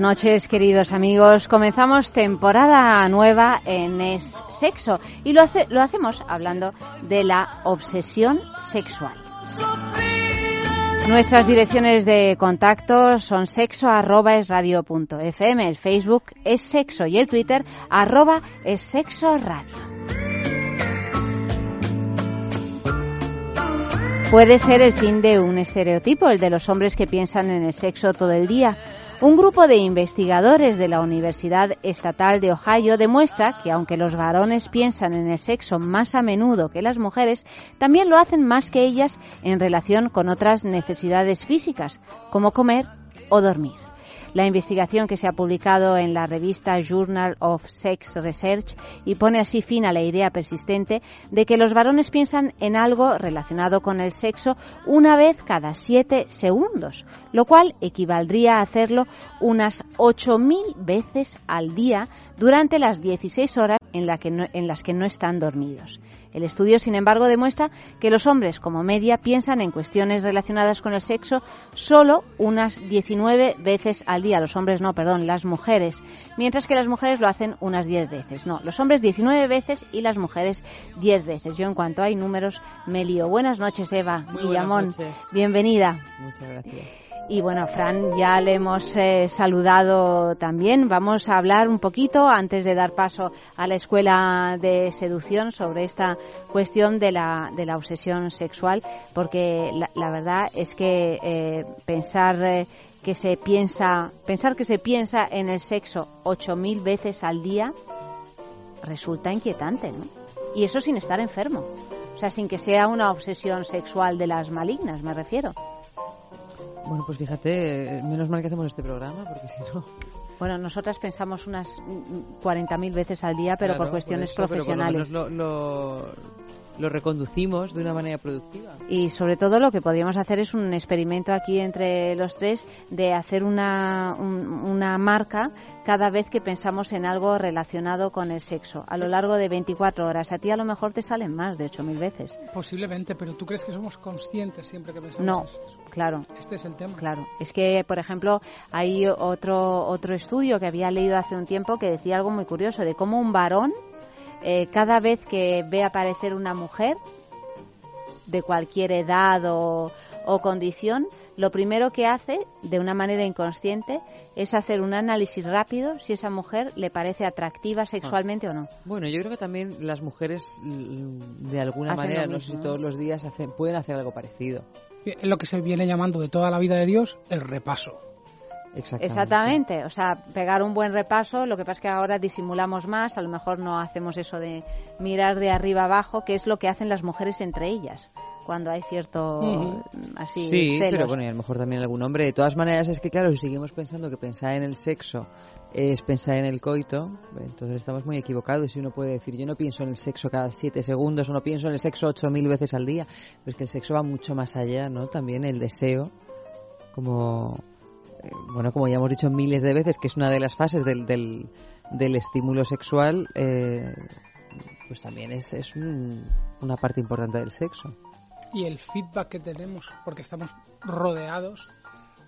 Noches, queridos amigos. Comenzamos temporada nueva en Es Sexo y lo, hace, lo hacemos hablando de la obsesión sexual. Nuestras direcciones de contacto son sexo radio fm, el Facebook es sexo y el Twitter arroba es sexo radio. Puede ser el fin de un estereotipo, el de los hombres que piensan en el sexo todo el día un grupo de investigadores de la Universidad Estatal de Ohio demuestra que aunque los varones piensan en el sexo más a menudo que las mujeres, también lo hacen más que ellas en relación con otras necesidades físicas, como comer o dormir. La investigación que se ha publicado en la revista Journal of Sex Research y pone así fin a la idea persistente de que los varones piensan en algo relacionado con el sexo una vez cada siete segundos, lo cual equivaldría a hacerlo unas 8.000 veces al día durante las 16 horas en, en las que no están dormidos. El estudio, sin embargo, demuestra que los hombres, como media, piensan en cuestiones relacionadas con el sexo solo unas 19 veces al día. Los hombres no, perdón, las mujeres. Mientras que las mujeres lo hacen unas 10 veces. No, los hombres 19 veces y las mujeres 10 veces. Yo, en cuanto hay números, me lío. Buenas noches, Eva Guillamón. Bienvenida. Muchas gracias. Y bueno, Fran, ya le hemos eh, saludado también. Vamos a hablar un poquito, antes de dar paso a la escuela de seducción, sobre esta cuestión de la, de la obsesión sexual, porque la, verdad es que eh, pensar eh, que se piensa, pensar que se piensa en el sexo ocho mil veces al día resulta inquietante, ¿no? Y eso sin estar enfermo. O sea, sin que sea una obsesión sexual de las malignas, me refiero. Bueno, pues fíjate, menos mal que hacemos este programa, porque si no... Bueno, nosotras pensamos unas 40.000 veces al día, pero por cuestiones profesionales. lo, lo reconducimos de una manera productiva. Y sobre todo lo que podríamos hacer es un experimento aquí entre los tres de hacer una, una marca cada vez que pensamos en algo relacionado con el sexo, a lo largo de 24 horas. A ti a lo mejor te salen más de 8.000 veces. Posiblemente, pero ¿tú crees que somos conscientes siempre que pensamos no, eso? claro. Este es el tema. Claro. Es que, por ejemplo, hay otro, otro estudio que había leído hace un tiempo que decía algo muy curioso de cómo un varón eh, cada vez que ve aparecer una mujer de cualquier edad o, condición, lo primero que hace, de una manera inconsciente, es hacer un análisis rápido si esa mujer le parece atractiva sexualmente o no. Bueno, yo creo que también las mujeres, mm, de alguna manera, no sé si todos los días hacen, pueden hacer algo parecido. Es lo que se viene llamando de toda la vida de Dios el repaso. Exactamente. o sea, pegar un buen repaso, lo que pasa es que ahora disimulamos más, a lo mejor no hacemos eso de mirar de arriba abajo, que es lo que hacen las mujeres entre ellas cuando hay cierto así sí pero bueno y a lo mejor también algún hombre. De todas maneras es que claro si seguimos pensando que pensar en el sexo es pensar en el coito entonces estamos muy equivocados. Y uno puede decir yo no pienso en el sexo cada siete segundos o no pienso en el sexo ocho mil veces al día pero es que el sexo va mucho más allá no también el deseo como bueno, como ya hemos dicho miles de veces, que es una de las fases del, del, estímulo sexual, eh, pues también es, es una parte importante del sexo. Y el feedback que tenemos, porque estamos rodeados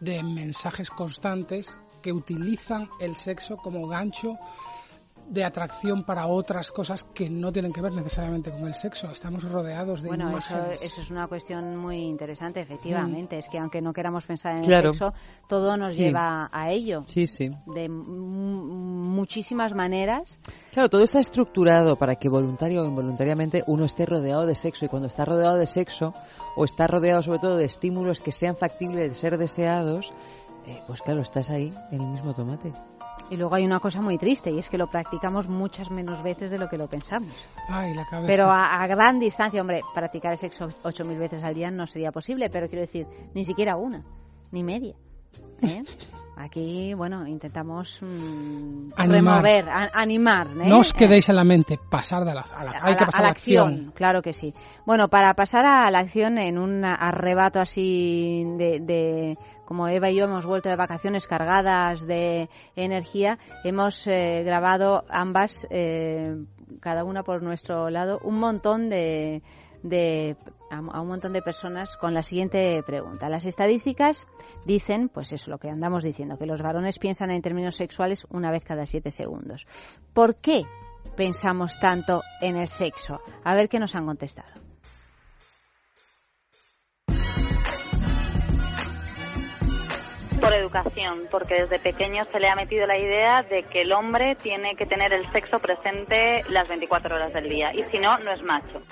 de mensajes constantes que utilizan el sexo como gancho de atracción para otras cosas que no tienen que ver necesariamente con el sexo. Estamos rodeados de bueno, imágenes. Eso, es una cuestión muy interesante, efectivamente. Mm. Es que aunque no queramos pensar en el sexo, todo nos lleva a ello. Sí, sí. De muchísimas maneras. Claro, todo está estructurado para que voluntario o involuntariamente uno esté rodeado de sexo y cuando está rodeado de sexo o está rodeado sobre todo de estímulos que sean factibles de ser deseados, eh, pues claro, estás ahí en el mismo tomate. Y luego hay una cosa muy triste y es que lo practicamos muchas menos veces de lo que lo pensamos. Ay, la cabeza. Pero a, gran distancia, hombre, practicar el sexo ocho mil veces al día no sería posible, pero quiero decir, ni siquiera una, ni media. ¿Eh? Aquí, bueno, intentamos mm, remover, animar. ¿eh? No os quedéis en la mente, pasar de la, a la, hay que pasar a la acción. Claro que sí. Bueno, para pasar a la acción en un arrebato así de, como Eva y yo hemos vuelto de vacaciones cargadas de energía, hemos eh, grabado ambas, eh, cada una por nuestro lado, un montón de de, a, un montón de personas con la siguiente pregunta. Las estadísticas dicen, pues eso, lo que andamos diciendo, que los varones piensan en términos sexuales una vez cada siete segundos. ¿Por qué pensamos tanto en el sexo? A ver qué nos han contestado. por educación, porque desde pequeño se le ha metido la idea de que el hombre tiene que tener el sexo presente las 24 horas del día y si no, no es macho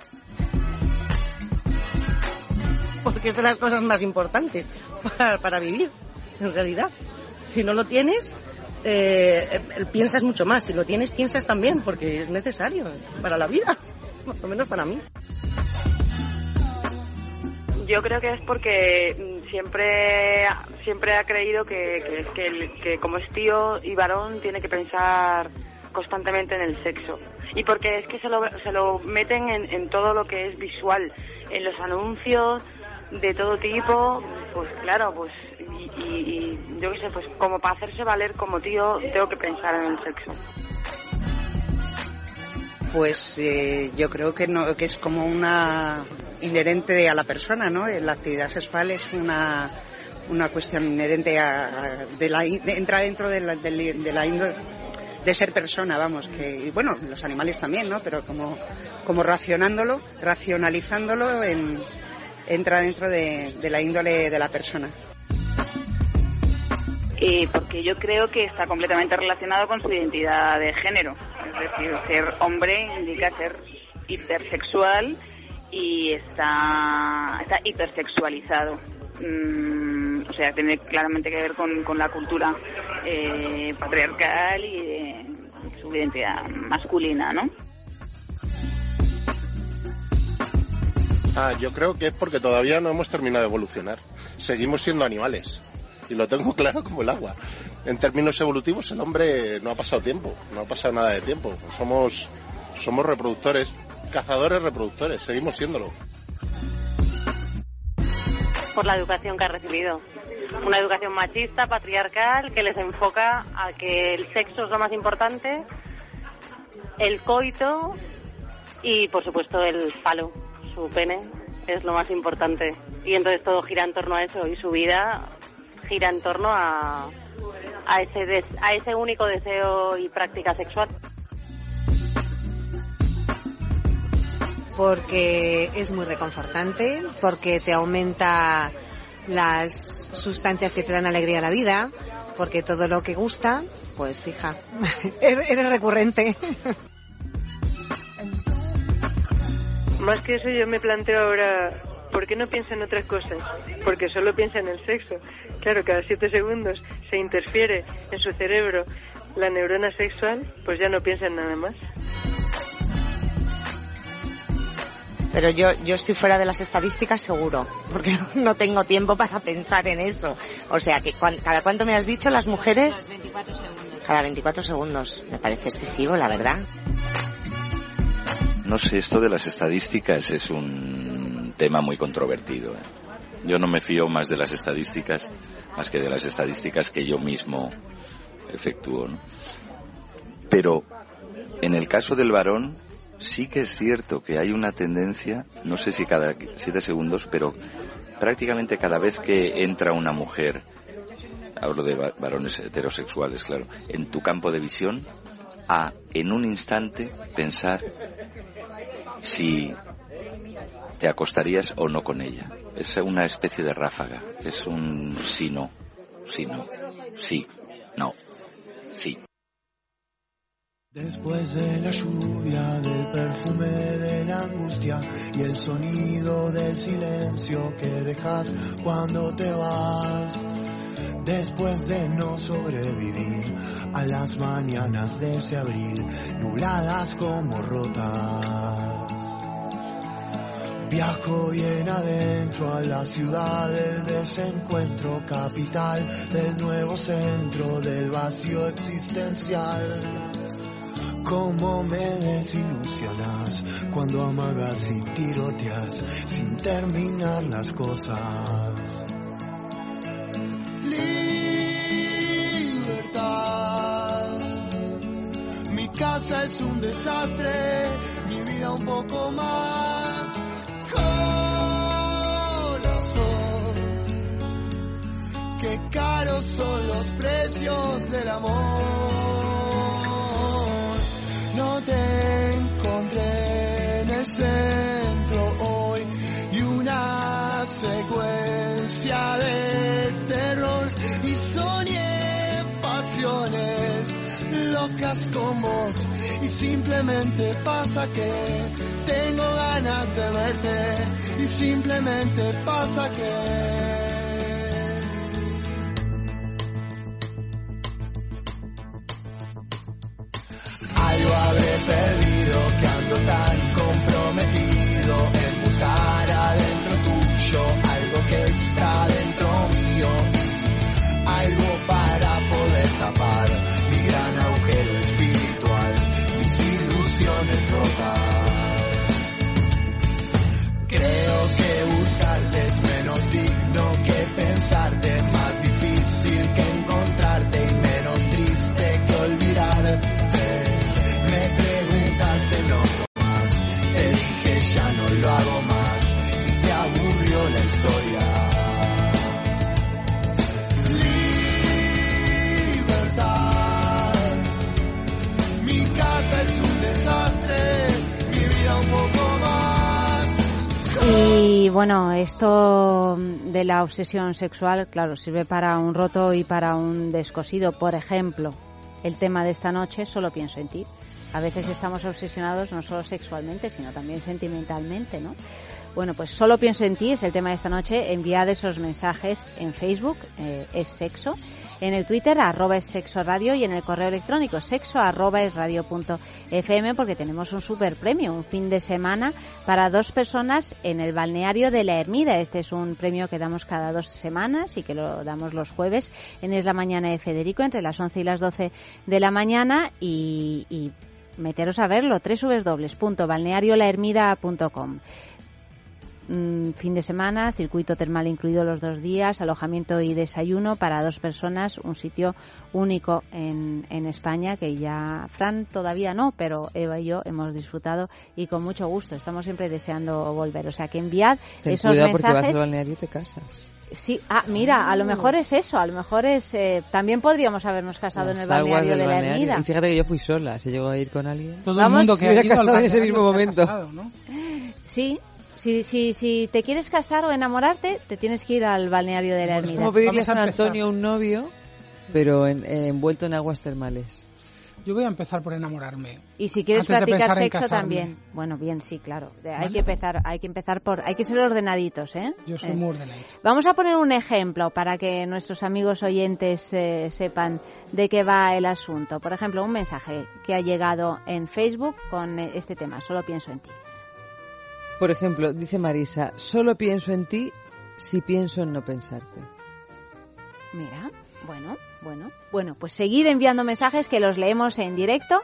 porque es de las cosas más importantes para, vivir, en realidad. Si no lo tienes, eh, piensas mucho más. Si lo tienes, piensas también, porque es necesario para la vida, por lo menos para mí. Yo creo que es porque mm, siempre, siempre ha creído que, que, como es tío y varón tiene que pensar constantemente en el sexo. Y porque es que se lo, se lo meten en, en todo lo que es visual, en los anuncios, de todo tipo, pues claro, pues y, yo qué sé, pues como para hacerse valer como tío tengo que pensar en el sexo. Pues eh, yo creo que no, que es como una inherente a la persona, ¿no? La actividad sexual es una, una cuestión inherente a, de la, entra dentro de la, de, de ser persona, vamos, que bueno, los animales también, ¿no? Pero como, como racionándolo, racionalizándolo en, entra dentro de, la índole de la persona. Eh, porque yo creo que está completamente relacionado con su identidad de género. Es decir, ser hombre indica ser hipersexual y está, está hipersexualizado. Mm, o sea, tiene claramente que ver con, con la cultura eh, patriarcal y su identidad masculina, ¿no? Ah, yo creo que es porque todavía no hemos terminado de evolucionar. Seguimos siendo animales. Y lo tengo claro como el agua. En términos evolutivos, el hombre no ha pasado tiempo, no ha pasado nada de tiempo. Somos, somos reproductores, cazadores reproductores, seguimos siéndolo. Por la educación que ha recibido. Una educación machista, patriarcal, que les enfoca a que el sexo es lo más importante, el coito y, por supuesto, el falo su pene es lo más importante. Y entonces todo gira en torno a eso y su vida gira en torno a, a, ese, a ese único deseo y práctica sexual. Porque es muy reconfortante, porque te aumenta las sustancias que te dan alegría a la vida, porque todo lo que gusta, pues hija, eres recurrente. Más que eso yo me planteo ahora, ¿por qué no piensa en otras cosas? Porque solo piensa en el sexo. Claro, cada siete segundos se interfiere en su cerebro la neurona sexual, pues ya no piensa en nada más. Pero yo, yo estoy fuera de las estadísticas seguro, porque no tengo tiempo para pensar en eso. O sea, que ¿cada cuánto me has dicho las mujeres? Cada 24 segundos. Cada 24 segundos. Me parece excesivo, la verdad. No sé, esto de las estadísticas es un tema muy controvertido. ¿eh? Yo no me fío más de las estadísticas, más que de las estadísticas que yo mismo efectúo. Pero en el caso del varón, sí que es cierto que hay una tendencia, no sé si cada siete segundos, pero prácticamente cada vez que entra una mujer, hablo de varones heterosexuales, claro, en tu campo de visión, a en un instante pensar si te acostarías o no con ella. Es una especie de ráfaga, es un sí, no, sí, no, sí, no, sí. Después de la lluvia, del perfume de la angustia y el sonido del silencio que dejas cuando te vas. Después de no sobrevivir a las mañanas de ese abril, nubladas como rotas. Viajo bien adentro a la ciudad del desencuentro, capital del nuevo centro del vacío existencial. Cómo me desilusionas cuando amagas y tiroteas sin terminar las cosas. Es un desastre, mi vida un poco más. Corazón. Qué caros son los precios del amor no te encontré en el centro hoy y una secuencia de terror y soñé pasiones locas con vos. Y simplemente pasa que tengo ganas de verte. Y simplemente pasa que algo habré perdido que ando tan esto de la obsesión sexual, claro, sirve para un roto y para un descosido. Por ejemplo, el tema de esta noche, solo pienso en ti. A veces estamos obsesionados no solo sexualmente, sino también sentimentalmente, ¿no? Bueno, pues solo pienso en ti es el tema de esta noche. Enviad esos mensajes en Facebook, eh, es sexo, en el Twitter, arroba es sexo radio y en el correo electrónico sexo arroba es fm porque tenemos un super premio, un fin de semana para dos personas en el balneario de la Ermida. Este es un premio que damos cada dos semanas y que lo damos los jueves en Es la Mañana de Federico entre las 11 y las 12 de la mañana y, y meteros a verlo, www.balneariolahermida.com. Mm, fin de semana, circuito termal incluido los dos días, alojamiento y desayuno para dos personas, un sitio único en, en España que ya Fran todavía no, pero Eva y yo hemos disfrutado y con mucho gusto. Estamos siempre deseando volver. O sea que enviad Ten esos cuidado porque vas mensajes. al balneario y te casas. Sí, ah, mira, a lo mejor es eso, a lo mejor es. eh, también podríamos habernos casado en el balneario del de la balneario. Ermida. Y fíjate que yo fui sola, se llegó a ir con alguien. Todo Vamos, el mundo que hubiera casado en ese mismo momento. casado, ¿no? Sí, si, si, si te quieres casar o enamorarte, te tienes que ir al balneario de la Es Ermida. como pedirle a San. Antonio un novio, pero en- eh, envuelto en aguas termales. Yo voy a empezar por enamorarme. Y si quieres practicar sexo también. Bueno, bien, sí, claro. Hay que empezar, hay que empezar por, hay que ser ordenaditos, ¿eh? Yo soy Eh. muy ordenado. Vamos a poner un ejemplo para que nuestros amigos oyentes eh, sepan de qué va el asunto. Por ejemplo, un mensaje que ha llegado en Facebook con eh, este tema. Solo pienso en ti. Por ejemplo, dice Marisa, solo pienso en ti si pienso en no pensarte. Mira, bueno, bueno, bueno, pues seguid enviando mensajes que los leemos en directo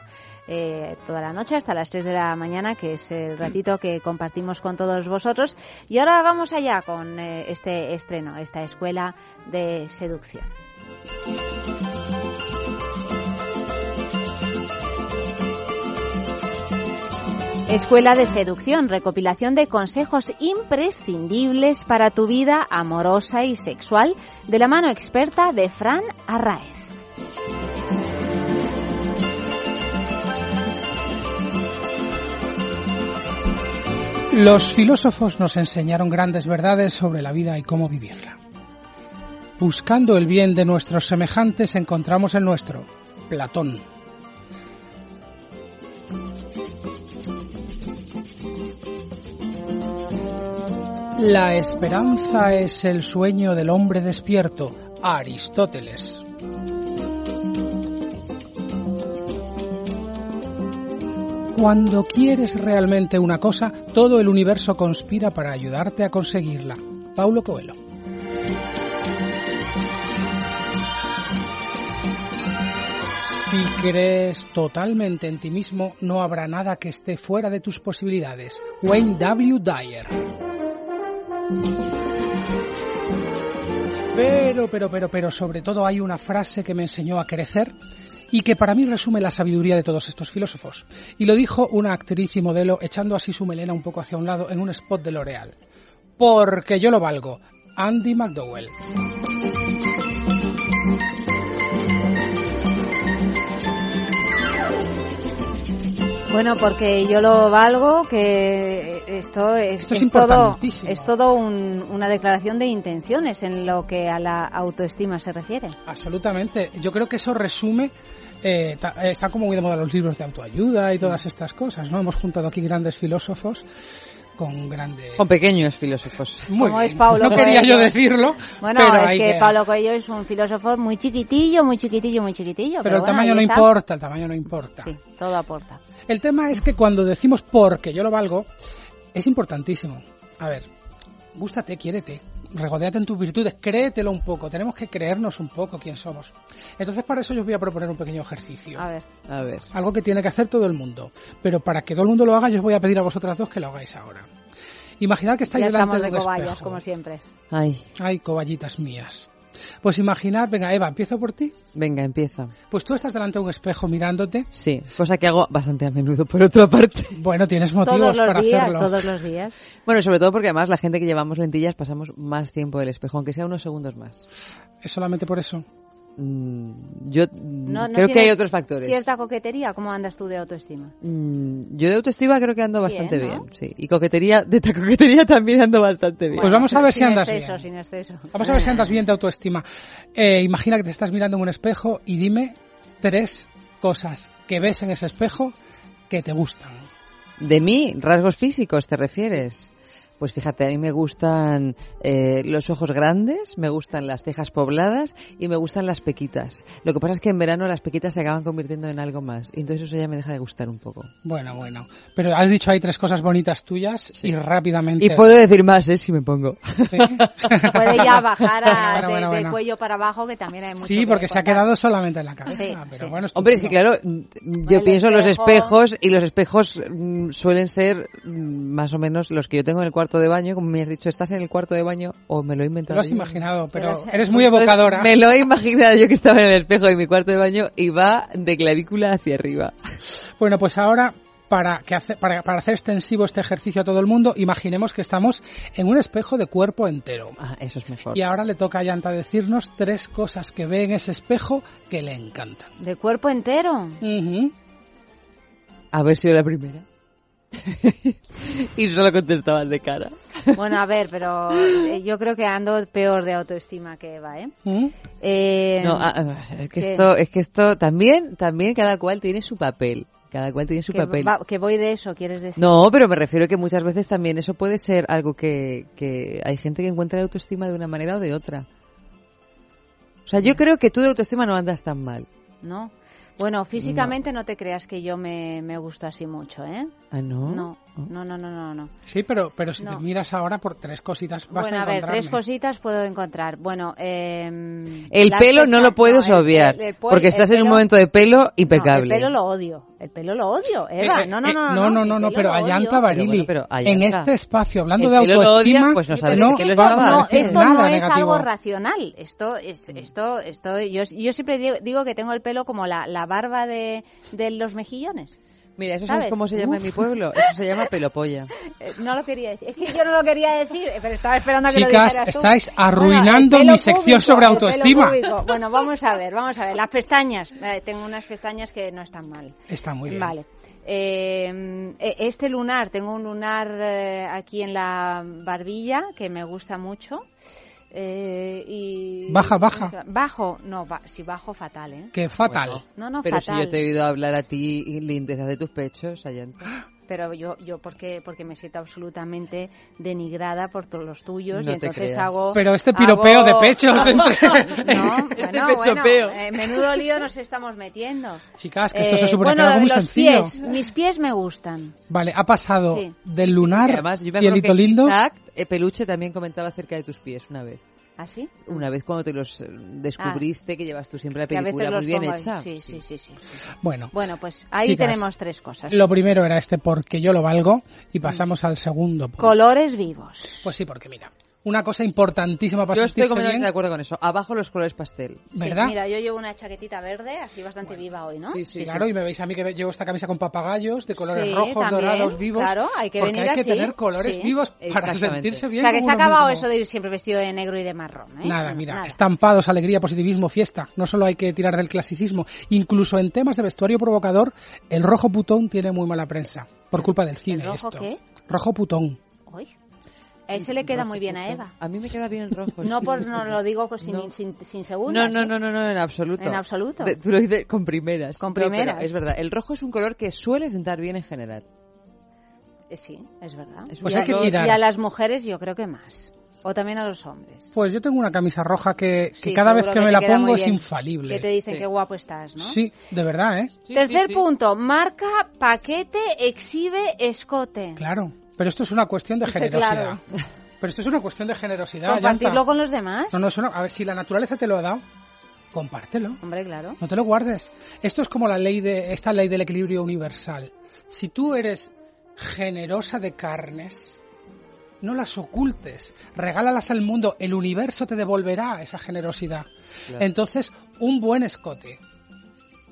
eh, toda la noche hasta las 3 de la mañana, que es el ratito que compartimos con todos vosotros. Y ahora vamos allá con eh, este estreno, esta escuela de seducción. Escuela de Seducción, recopilación de consejos imprescindibles para tu vida amorosa y sexual, de la mano experta de Fran Arraez. Los filósofos nos enseñaron grandes verdades sobre la vida y cómo vivirla. Buscando el bien de nuestros semejantes encontramos el nuestro, Platón. La esperanza es el sueño del hombre despierto, Aristóteles. Cuando quieres realmente una cosa, todo el universo conspira para ayudarte a conseguirla. Paulo Coelho. Si crees totalmente en ti mismo, no habrá nada que esté fuera de tus posibilidades. Wayne W. Dyer. Pero, pero, pero, pero, sobre todo hay una frase que me enseñó a crecer y que para mí resume la sabiduría de todos estos filósofos. Y lo dijo una actriz y modelo echando así su melena un poco hacia un lado en un spot de L'Oreal. Porque yo lo valgo. Andy McDowell. Bueno, porque yo lo valgo, que esto es, Esto es es todo, importantísimo. es todo un- una declaración de intenciones en lo que a la autoestima se refiere. Absolutamente. Yo creo que eso resume. eh, ta- eh, está como muy de moda los libros de autoayuda y todas estas cosas, ¿no? Hemos juntado aquí grandes filósofos con grandes. Con pequeños filósofos. Muy Como bien. es Paulo no quería Coelho. yo decirlo, Bueno, pero es que, que- Pablo Coelho es un filósofo muy chiquitillo, muy chiquitillo, muy chiquitillo. Pero el bueno, tamaño no está. importa, el tamaño no importa. Sí, todo aporta. El tema es que cuando decimos porque yo lo valgo, es importantísimo. A ver, gústate, quiérete, regodéate en tus virtudes, créetelo un poco, tenemos que creernos un poco quién somos. Entonces para eso yo os voy a proponer un pequeño ejercicio. A ver. A ver. Algo que tiene que hacer todo el mundo. Pero para que todo el mundo lo haga, yo os voy a pedir a vosotras dos que lo hagáis ahora. Imaginad que estáis Ya delante estamos de de un cobayas, espejo. como siempre. Ay, Ay, coballitas mías. Pues imaginad, venga, Eva, empiezo por ti. venga, empieza. Pues tú estás delante de un espejo mirándote. Sí, cosa que hago bastante a menudo, por otra parte. Bueno, tienes motivos Todos los para días, hacerlo. todos los días. Bueno, sobre todo porque además la gente que llevamos lentillas pasamos más tiempo del espejo, aunque sea unos segundos más. ¿Es solamente por eso? Mm, yo mm, No, no creo que hay otros factores. Cierta coquetería, ¿cómo andas tú de autoestima? Mm, yo de autoestima creo que ando bastante Bien, sí. Y coquetería, de ta- coquetería también ando bastante bien. Pues vamos a ver si andas exceso, bien. Sin exceso. Vamos a ver si andas bien de autoestima. Eh, imagina que te estás mirando en un espejo y dime tres cosas que ves en ese espejo que te gustan. De mí, rasgos físicos, ¿te refieres? Pues fíjate, a mí me gustan eh, los ojos grandes, me gustan las cejas pobladas y me gustan las pequitas. Lo que pasa es que en verano las pequitas se acaban convirtiendo en algo más. Y entonces eso ya me deja de gustar un poco. Bueno, bueno. Pero has dicho ahí tres cosas bonitas tuyas y rápidamente. Y puedo decir más, ¿eh? Si me pongo. Puede ya bajar a- Bueno, bueno, de, bueno, de bueno. cuello para abajo, que también hay mucho Sí, que porque se ha quedado solamente en la cabeza. Sí, pero sí. bueno, Hombre, es que claro, mm, yo El pienso en los espejo. espejos y los espejos mm, suelen ser mm, más o menos los que yo tengo en el cuarto de baño. Como me has dicho, ¿estás en el cuarto de baño o me lo he inventado? lo has yo? imaginado, pero Pero es- eres muy Entonces, evocadora. Me lo he imaginado yo que estaba en el espejo de mi cuarto de baño y va de clavícula hacia arriba. Bueno, pues ahora, para, que hace- para, para hacer extensivo este ejercicio a todo el mundo, imaginemos que estamos en un espejo de cuerpo entero. Ah, eso es mejor. Y ahora le toca a Yanta decirnos tres cosas que ve en ese espejo que le encantan. De cuerpo entero. Ujú. Haber sido la primera. y solo contestabas de cara. Bueno, a ver, pero eh, yo creo que ando peor de autoestima que Eva, ¿eh? ¿Mm? Eh, No, ah, ah, es que esto, es que esto también, también cada cual tiene su papel. Cada cual tiene su que, papel. va- que voy de eso, ¿quieres decir? No, pero me refiero que muchas veces también eso puede ser algo que, que hay gente que encuentra la autoestima de una manera o de otra. O sea, yo creo que tú de autoestima no andas tan mal. ¿No? Bueno, físicamente no, te creas que yo me, me gusto así mucho, ¿eh? Ah, ¿no? No, no, no, no, no. no. Sí, pero, pero si No. te miras ahora por tres cositas vas Bueno, a a ver, tres cositas puedo encontrar. Bueno, eh, El pelo no lo puedes el- obviar, el- el pue- porque el estás en un momento de pelo No, impecable. el pelo lo odio. El pelo lo odio, Eva. Eh, eh, no, no, eh, no, no, no, no, no, pero. Ayanta Barili, Pero bueno, pero en este espacio, hablando El de autoestima, odia, pues no sabes no qué lo va- no No, esto nada no es negativo. algo racional. Esto, es, esto, esto, yo, yo siempre digo, digo que tengo el pelo como la, la barba de, de los mejillones. Mira, ¿eso ¿Sabes? cómo se llama en mi pueblo? Eso se llama pelopolla. Eh, No lo quería decir. Es que yo no lo quería decir, pero estaba esperando a que lo Chicas, dijeras tú. estáis arruinando mi sección público, sobre autoestima. Bueno, vamos a ver, vamos a ver. Las pestañas. Eh, tengo unas pestañas que no están mal. Está muy bien. Vale. Eh, eh, este lunar, tengo un lunar eh, aquí en la barbilla que me gusta mucho. Eh, y Baja, baja. Bajo, no, ba- si bajo fatal, ¿eh? Que fatal. Bueno, No, no, Pero fatal. si yo te he oído hablar a ti, lindeza de tus pechos, Ayanta. Pero yo, yo porque, porque me siento absolutamente denigrada por todos los tuyos No y te entonces creas. hago... Pero este piropeo hago- de pechos entre- No, Este bueno, pechopeo. bueno, eh, menudo lío nos estamos metiendo. Chicas, que esto se Eh, supone que bueno, algo muy los sencillo. pies, mis pies me gustan. Vale, ha pasado Sí. del lunar Y además, yo me que lindo. Isaac, eh, Peluche también comentaba acerca de tus pies una vez. ¿Ah, sí? Una vez cuando te los eh, descubriste que llevas tú siempre la película los muy bien hecha. Sí, sí, sí, sí, sí. Bueno, Bueno, pues ahí Chicas, tenemos tres cosas. lo primero era este porque yo lo valgo y pasamos al segundo. punto. Colores vivos. Pues sí, porque mira, una cosa importantísima para Yo estoy completamente bien, de acuerdo con eso. Abajo los colores pastel. Sí, ¿verdad? mira, yo llevo una chaquetita verde, así bastante viva hoy, ¿no? Sí, sí, Claro, y me veis a mí que llevo esta camisa con papagayos de colores Sí, rojos, también, dorados, vivos. claro, hay que porque venir hay que así, tener colores sí. vivos para sentirse O bien. sea, que se ha acabado mismo. eso de ir siempre vestido de negro y de marrón, ¿eh? Nada, mira, nada. estampados, alegría, positivismo, fiesta. No solo hay que tirar del clasicismo. Incluso en temas de vestuario provocador, el rojo putón tiene muy mala prensa. Por culpa del cine, rojo esto. qué? Rojo putón. Uy. A ese le queda muy bien a Eva. A mí me queda bien el rojo. No sí. por no lo digo sin, No. sin, sin segundas. No, no, ¿eh? no, no, no, en absoluto. En absoluto. De- tú lo dices con primeras. Con No, primeras. es verdad. El rojo es un color que suele sentar bien en general. Eh, Sí, es verdad. Es Pues y, hay que a, tirar. y a las mujeres yo creo que más. O también a los hombres. Pues yo tengo una camisa roja que, que Sí, cada vez que que me la pongo es infalible. Que te dicen Sí. qué guapo estás, ¿no? Sí, de verdad, ¿eh? Tercer punto, marca, paquete, exhibe, escote. Claro. Pero esto es una cuestión de Dice, generosidad. claro. Pero esto es una cuestión de generosidad. Compartirlo Yanta. con los demás. No, no, eso no. A ver, si la naturaleza te lo ha dado, compártelo. Hombre, claro. No te lo guardes. Esto es como la ley de esta ley del equilibrio universal. Si tú eres generosa de carnes, no las ocultes, regálalas al mundo, el universo te devolverá esa generosidad. Claro. Entonces, un buen escote,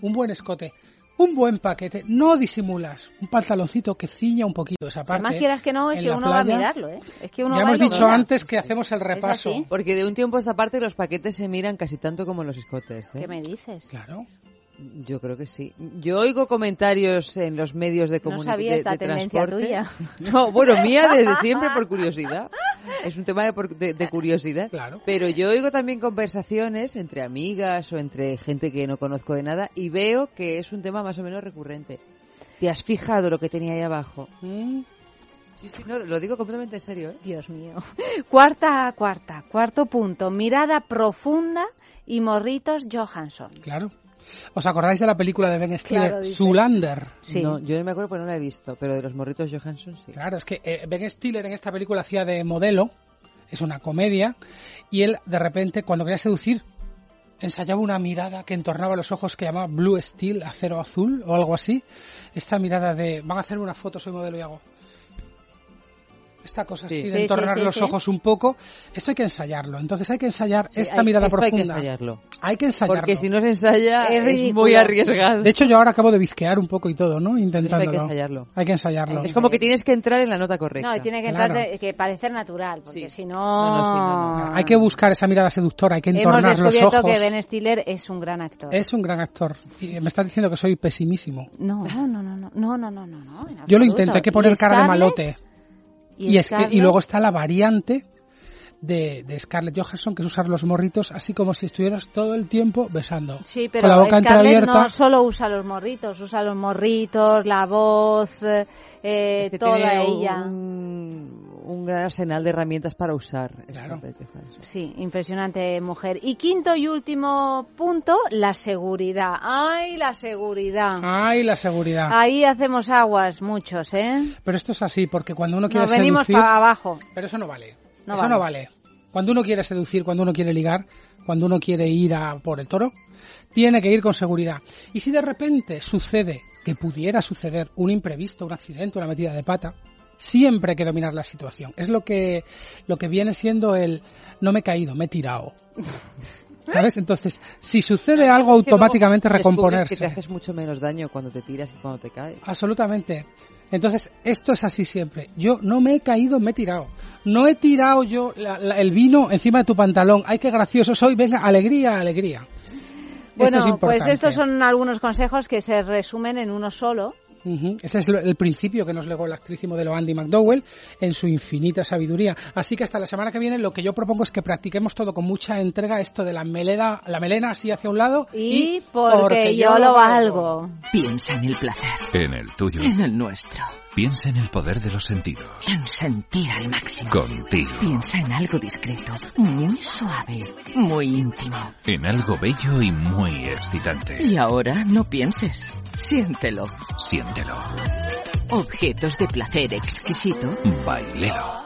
un buen escote, un buen paquete, no disimulas, un pantaloncito que ciña un poquito esa parte. Además, quieras que no, es que uno va a mirarlo, ¿eh? Es que uno Ya va hemos dicho antes que hacemos el repaso. Porque de un tiempo a esta parte los paquetes se miran casi tanto como los escotes. ¿eh? ¿Qué me dices? Claro. Yo creo que sí. Yo oigo comentarios en los medios de No comunicación. sabía esta tendencia tuya. No, bueno, mía desde siempre por curiosidad. Es un tema de, por- de- de curiosidad. Claro. Pero yo oigo también conversaciones entre amigas o entre gente que no conozco de nada y veo que es un tema más o menos recurrente. ¿Te has fijado lo que tenía ahí abajo? Mm, Sí, sí, no, lo digo completamente en serio. ¿eh? Dios mío. Cuarta, cuarta, cuarto punto. Mirada profunda y morritos Johansson. Claro. ¿Os acordáis de la película de Ben Stiller, Claro, dice. Zoolander? Sí. No, yo no me acuerdo porque no la he visto, pero de los morritos Johansson sí. Claro, es que eh, Ben Stiller en esta película hacía de modelo, es una comedia, y él de repente, cuando quería seducir, ensayaba una mirada que entornaba los ojos que llamaba Blue Steel, acero azul o algo así. Esta mirada de, van a hacerme una foto, soy modelo y hago esta cosa sí. así, de sí, entornar sí, los ojos un poco, esto hay que ensayarlo. Entonces hay que ensayar esta hay, mirada esto profunda. Hay que ensayarlo. Hay que ensayarlo. Porque si no se ensaya es, es muy arriesgado. De hecho yo ahora acabo de bizquear un poco y todo, ¿no? Intentándolo. Hay que ensayarlo. Hay que ensayarlo. Es como que tienes que entrar en la nota correcta. No, tiene que entrar claro. de, que parecer natural, porque si no... No, no... Hay que buscar esa mirada seductora, hay que entornar los ojos. Hemos descubierto que Ben Stiller es un gran actor. Es un gran actor. Y me estás diciendo que soy pesimísimo. No, no, no, no, no, no, no, no. no yo lo intento, hay que poner cara de malote. Y, es que, y Scarlett? luego está la variante de, de Scarlett Johansson, que es usar los morritos así como si estuvieras todo el tiempo besando. Sí, pero con la boca Scarlett entreabierta. no solo usa los morritos, usa los morritos, la voz, eh, Es que toda tiene ella. Un, un gran arsenal de herramientas para usar. Claro. Sí, impresionante mujer. Y quinto y último punto, la seguridad. ¡Ay, la seguridad! Ay, la seguridad. Ahí hacemos aguas muchos, ¿eh? Pero esto es así, porque cuando uno quiere Nos venimos seducir... para abajo. Pero eso no vale. No eso vale. no vale. Cuando uno quiere seducir, cuando uno quiere ligar, cuando uno quiere ir a por el toro, tiene que ir con seguridad. Y si de repente sucede, que pudiera suceder, un imprevisto, un accidente, una metida de pata, siempre hay que dominar la situación. Es lo que, lo que viene siendo el no me he caído, me he tirado. ¿Sabes? Entonces, si sucede algo, automáticamente recomponerse. Que te haces mucho menos daño cuando te tiras y cuando te caes. Absolutamente. Entonces, esto es así siempre. Yo no me he caído, me he tirado. No he tirado yo el vino encima de tu pantalón. Ay, qué gracioso soy. Venga, alegría, alegría. Bueno, pues estos son algunos consejos que se resumen en uno solo ese es el principio que nos legó la actriz y modelo Andy McDowell en su infinita sabiduría. Así que hasta la semana que viene lo que yo propongo es que practiquemos todo con mucha entrega esto de la melena, la melena así hacia un lado y, porque, yo, lo valgo. Piensa en el placer. En el tuyo. En el nuestro. Piensa en el poder de los sentidos. En sentir al máximo. Contigo. Piensa en algo discreto, muy suave, muy íntimo. En algo bello y muy excitante. Y ahora no pienses. Siéntelo. Siéntelo. Objetos de placer exquisito. Bailero.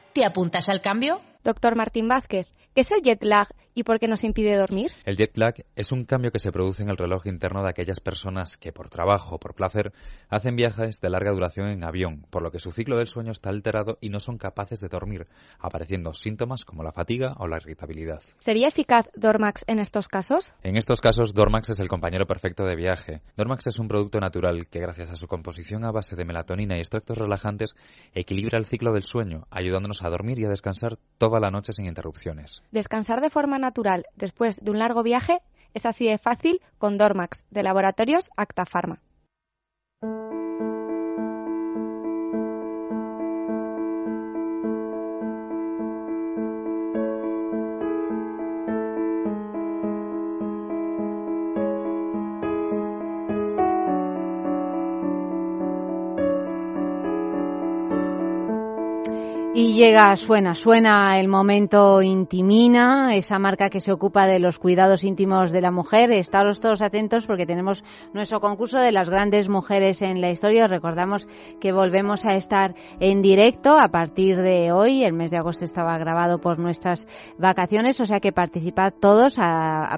¿Te apuntas al cambio? Doctor Martín Vázquez, ¿qué es el jet lag ¿Y por qué nos impide dormir? El jet lag es un cambio que se produce en el reloj interno de aquellas personas que por trabajo o por placer hacen viajes de larga duración en avión, por lo que su ciclo del sueño está alterado y no son capaces de dormir, apareciendo síntomas como la fatiga o la irritabilidad. ¿Sería eficaz Dormax en estos casos? En estos casos, Dormax es el compañero perfecto de viaje. Dormax es un producto natural que, gracias a su composición a base de melatonina y extractos relajantes, equilibra el ciclo del sueño, ayudándonos a dormir y a descansar toda la noche sin interrupciones. Descansar de forma natural después de un largo viaje es así de fácil con Dormax de Laboratorios Acta Llega, suena, suena el momento Intimina, esa marca que se ocupa de los cuidados íntimos de la mujer. Estaros todos atentos porque tenemos nuestro concurso de las grandes mujeres en la historia. recordamos que volvemos a estar en directo a partir de hoy. El mes de agosto estaba grabado por nuestras vacaciones, o sea que participad todos a,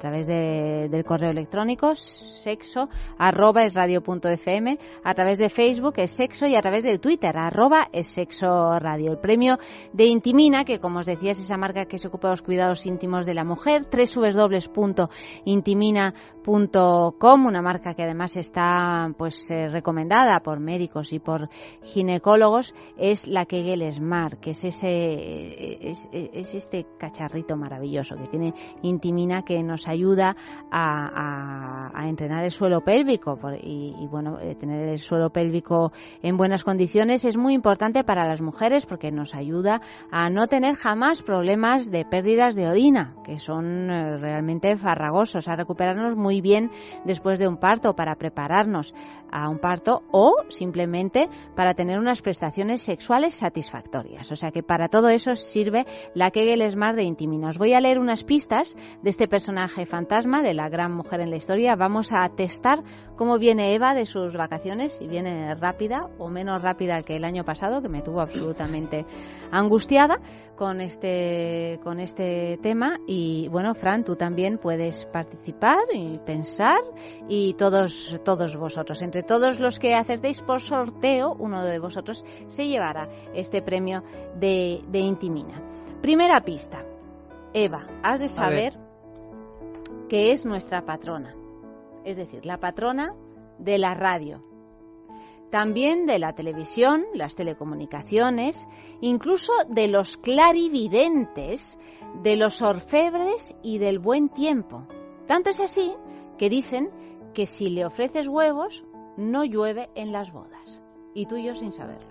través del correo electrónico sexo arroba es radio fm, a través de Facebook es sexo y a través de Twitter arroba es sexo radio. El premio de Intimina, que como os decía es esa marca que se ocupa de los cuidados íntimos de la mujer, www.intimina.com, una marca que además está pues eh, recomendada por médicos y por ginecólogos, es la Kegel Smart, que es ese es, este cacharrito maravilloso que tiene Intimina que nos ayuda a, entrenar el suelo pélvico y, y bueno, eh, tener el suelo pélvico en buenas condiciones es muy importante para las mujeres porque nos ayuda a no tener jamás problemas de pérdidas de orina, que son eh, realmente farragosos, a recuperarnos muy bien después de un parto, para prepararnos a un parto o simplemente para tener unas prestaciones sexuales satisfactorias. O sea que para todo eso sirve la Kegel Smart de Intimina. Os voy a leer unas pistas de este personaje fantasma, de la gran mujer en la historia. Vamos a testar cómo viene Eva de sus vacaciones, si viene rápida o menos rápida que el año pasado, que me tuvo absolutamente angustiada con este, con este tema. Y bueno, Fran, tú también puedes participar y pensar y todos, todos vosotros. Entre todos los que hacéis por sorteo, uno de vosotros se llevará este premio de, de Intimina. Primera pista. Eva, has de saber que es nuestra patrona. Es decir, la patrona de la radio también de la televisión, las telecomunicaciones, incluso de los clarividentes, de los orfebres y del buen tiempo. Tanto es así que dicen que si le ofreces huevos, no llueve en las bodas. Y tú y yo sin saberlo.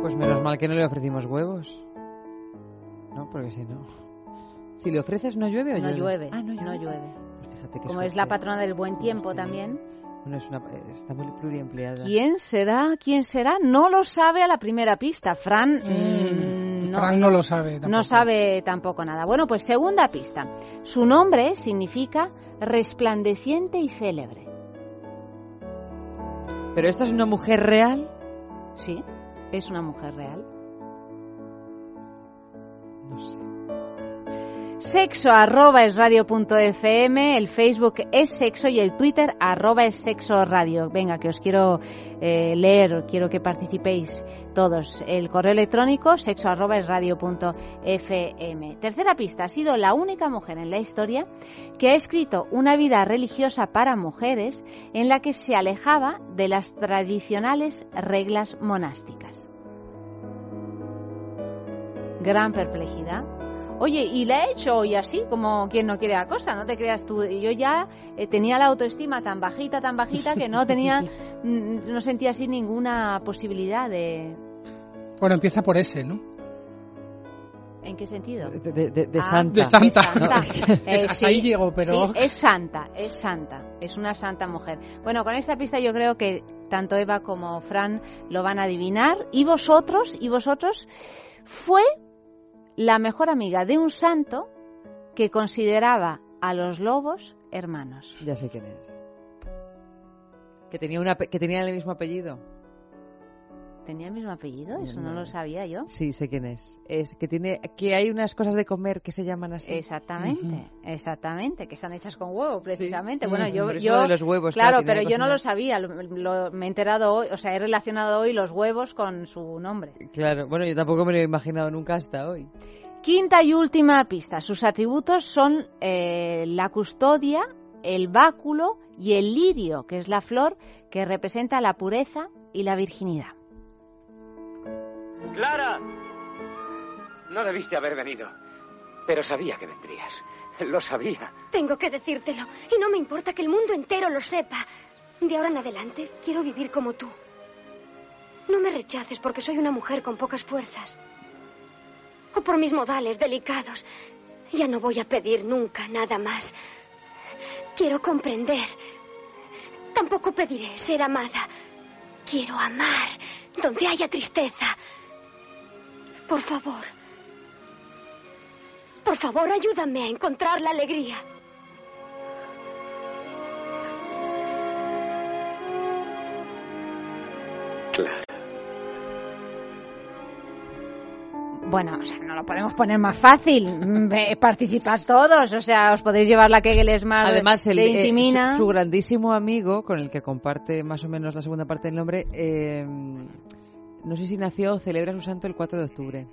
Pues menos mal que no le ofrecimos huevos. No, porque si no. Si le ofreces, ¿no llueve o no llueve? Ah, no llueve. Pues Como es la patrona del buen tiempo también bueno, es una, está muy pluriempleada. ¿Quién será? ¿Quién será? No lo sabe a la primera pista. Fran, mm. Frank no lo sabe tampoco. No sabe tampoco nada. Bueno, pues segunda pista. Su nombre significa resplandeciente y célebre. ¿Pero esta es una mujer real? Sí, es una mujer real. No sé. Sexo arroba es radio punto fm, el Facebook es sexo y el Twitter arroba es sexo radio. Venga, que os quiero eh, leer, quiero que participéis todos. El correo electrónico sexo arroba es. Tercera pista, ha sido la única mujer en la historia que ha escrito una vida religiosa para mujeres en la que se alejaba de las tradicionales reglas monásticas. Gran perplejidad. Oye, y la he hecho hoy así, como quien no quiere la cosa, no te creas tú. Yo ya eh, tenía la autoestima tan bajita, tan bajita, que no tenía, mm, no sentía así ninguna posibilidad de... Bueno, empieza por ese, ¿no? ¿En qué sentido? De, de- de- de Ah, santa. De santa. santa. Eh, Hasta ahí llego, pero- sí, es santa, es santa, es una santa mujer. Bueno, con esta pista yo creo que tanto Eva como Fran lo van a adivinar. Y vosotros, y vosotros, fue la mejor amiga de un santo que consideraba a los lobos hermanos. Ya sé quién es. Que tenía, que tenía el mismo apellido. ¿Tenía el mismo apellido? Eso no No. lo sabía yo. Sí, sé quién es. Es que tiene que hay unas cosas de comer que se llaman así. Exactamente, exactamente, que están hechas con huevo, precisamente. Bueno, Mm, yo, yo de los huevos, claro, claro, pero yo no lo sabía, lo, lo- me he enterado hoy, o sea, he relacionado hoy los huevos con su nombre. Claro, bueno, yo tampoco me lo he imaginado nunca hasta hoy. Quinta y última pista. Sus atributos son eh, la custodia, el báculo y el lirio, que es la flor que representa la pureza y la virginidad. ¡Clara! No debiste haber venido. Pero sabía que vendrías. Lo sabía. Tengo que decírtelo. Y no me importa que el mundo entero lo sepa. De ahora en adelante quiero vivir como tú. No me rechaces porque soy una mujer con pocas fuerzas. O por mis modales delicados. Ya no voy a pedir nunca nada más. Quiero comprender. Tampoco pediré ser amada. Quiero amar donde haya tristeza. Por favor. Por favor, ayúdame a encontrar la alegría. Clara. Bueno, o sea, no lo podemos poner más fácil. Mm, ve, Participad todos, o sea, os podéis llevar la Kegel Smart Además, el, de eh, su, su grandísimo amigo, con el que comparte más o menos la segunda parte del nombre, eh, no sé si nació o celebra su santo el 4 de octubre.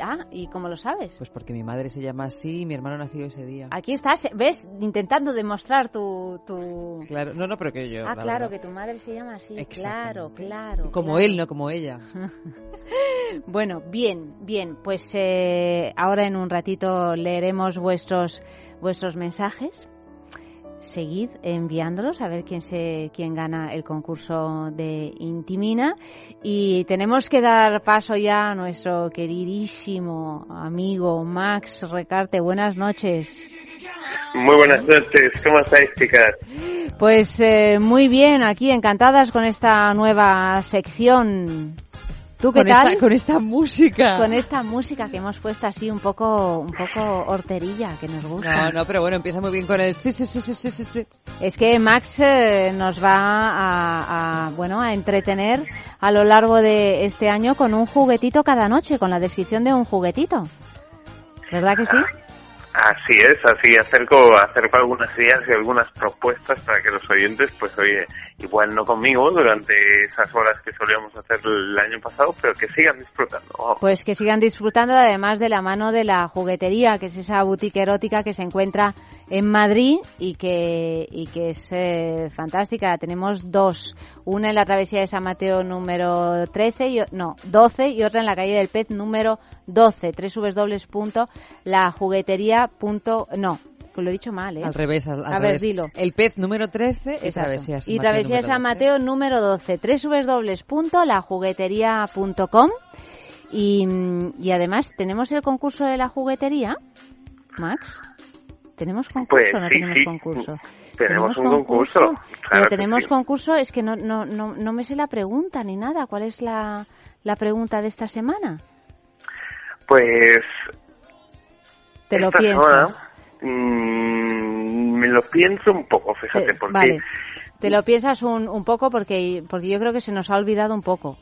Ah, ¿y cómo lo sabes? Pues porque mi madre se llama así y mi hermano nació ese día. Aquí estás, ¿ves? Intentando demostrar tu... tu... Claro, no, no, pero que yo. Ah, la claro, verdad. que tu madre se llama así. Claro, claro. Como claro. él, no como ella. Bueno, bien, bien. Pues eh, ahora en un ratito leeremos vuestros vuestros mensajes. Seguid enviándolos a ver quién se quién gana el concurso de Intimina y tenemos que dar paso ya a nuestro queridísimo amigo Max Recarte. Buenas noches. Muy buenas noches, ¿cómo estáis, chicas? Pues eh, muy bien, aquí encantadas con esta nueva sección. ¿Tú qué con tal? Esta, con esta música. Con esta música que hemos puesto así un poco, un poco horterilla, que nos gusta. No, no, pero bueno, empieza muy bien con el sí, sí, sí, sí, sí, sí, sí. Es que Max eh, nos va a, a, bueno, a entretener a lo largo de este año con un juguetito cada noche, con la descripción de un juguetito. ¿Verdad que sí? Así es, así acerco, acerco algunas ideas y algunas propuestas para que los oyentes, pues oye, igual no conmigo durante esas horas que solíamos hacer el año pasado, pero que sigan disfrutando. Pues que sigan disfrutando además de la mano de la juguetería, que es esa boutique erótica que se encuentra en Madrid y que, y que es eh, fantástica. Tenemos dos, una en la travesía de San Mateo número 13, y, no, 12 y otra en la calle del Pez número 12, www.lajuguetería. No, lo he dicho mal, ¿eh? Al revés, al, al A ver, dilo. El pez número 13 es. Travesía San y Mateo Travesía de número San 12. Mateo número 12, www.lajuguetería.com y, y además tenemos el concurso de la juguetería, Max. ¿Tenemos concurso Pues o no sí, tenemos sí. concurso? Tenemos un concurso, claro que tenemos sí. concurso, es que no, no, no, no me sé la pregunta ni nada. ¿Cuál es la, la pregunta de esta semana? Pues Te lo piensas. semana, mm, me lo pienso un poco, fíjate, Te- porque vale. Te lo piensas un, un poco porque, porque yo creo que se nos ha olvidado un poco.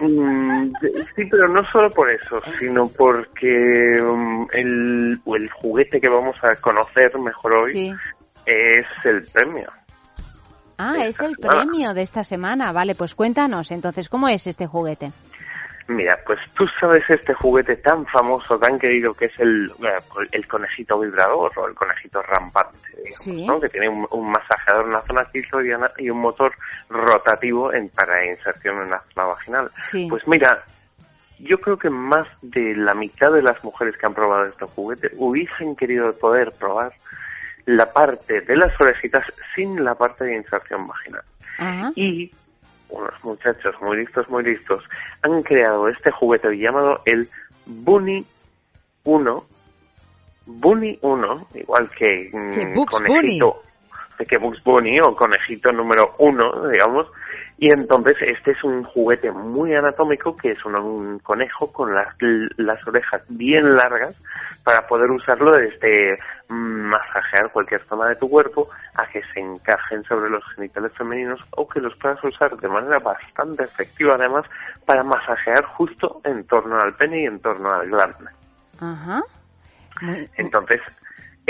Mm, sí, pero no solo por eso, sino porque mm, el, el juguete que vamos a conocer mejor hoy Sí. es el premio. Ah, es el semana. premio de esta semana. Vale, pues cuéntanos entonces, ¿cómo es este juguete? Mira, pues tú sabes este juguete tan famoso, tan querido que es el, eh, el conejito vibrador o el conejito rampante, digamos, Sí. ¿no? que tiene un, un masajeador en la zona clitoriana y un motor rotativo en, para inserción en la zona vaginal. Sí. Pues mira, yo creo que más de la mitad de las mujeres que han probado este juguete hubiesen querido poder probar la parte de las orejitas sin la parte de inserción vaginal. Ajá. Y unos muchachos muy listos, muy listos, han creado este juguete llamado el Bunny 1. Bunny 1, igual que, mm, Que Bugs conejito, que Bugs Bunny o conejito número 1, digamos. Y entonces este es un juguete muy anatómico que es un, un conejo con las, las orejas bien largas para poder usarlo desde masajear cualquier zona de tu cuerpo a que se encajen sobre los genitales femeninos o que los puedas usar de manera bastante efectiva además para masajear justo en torno al pene y en torno al glande. Ajá. Entonces,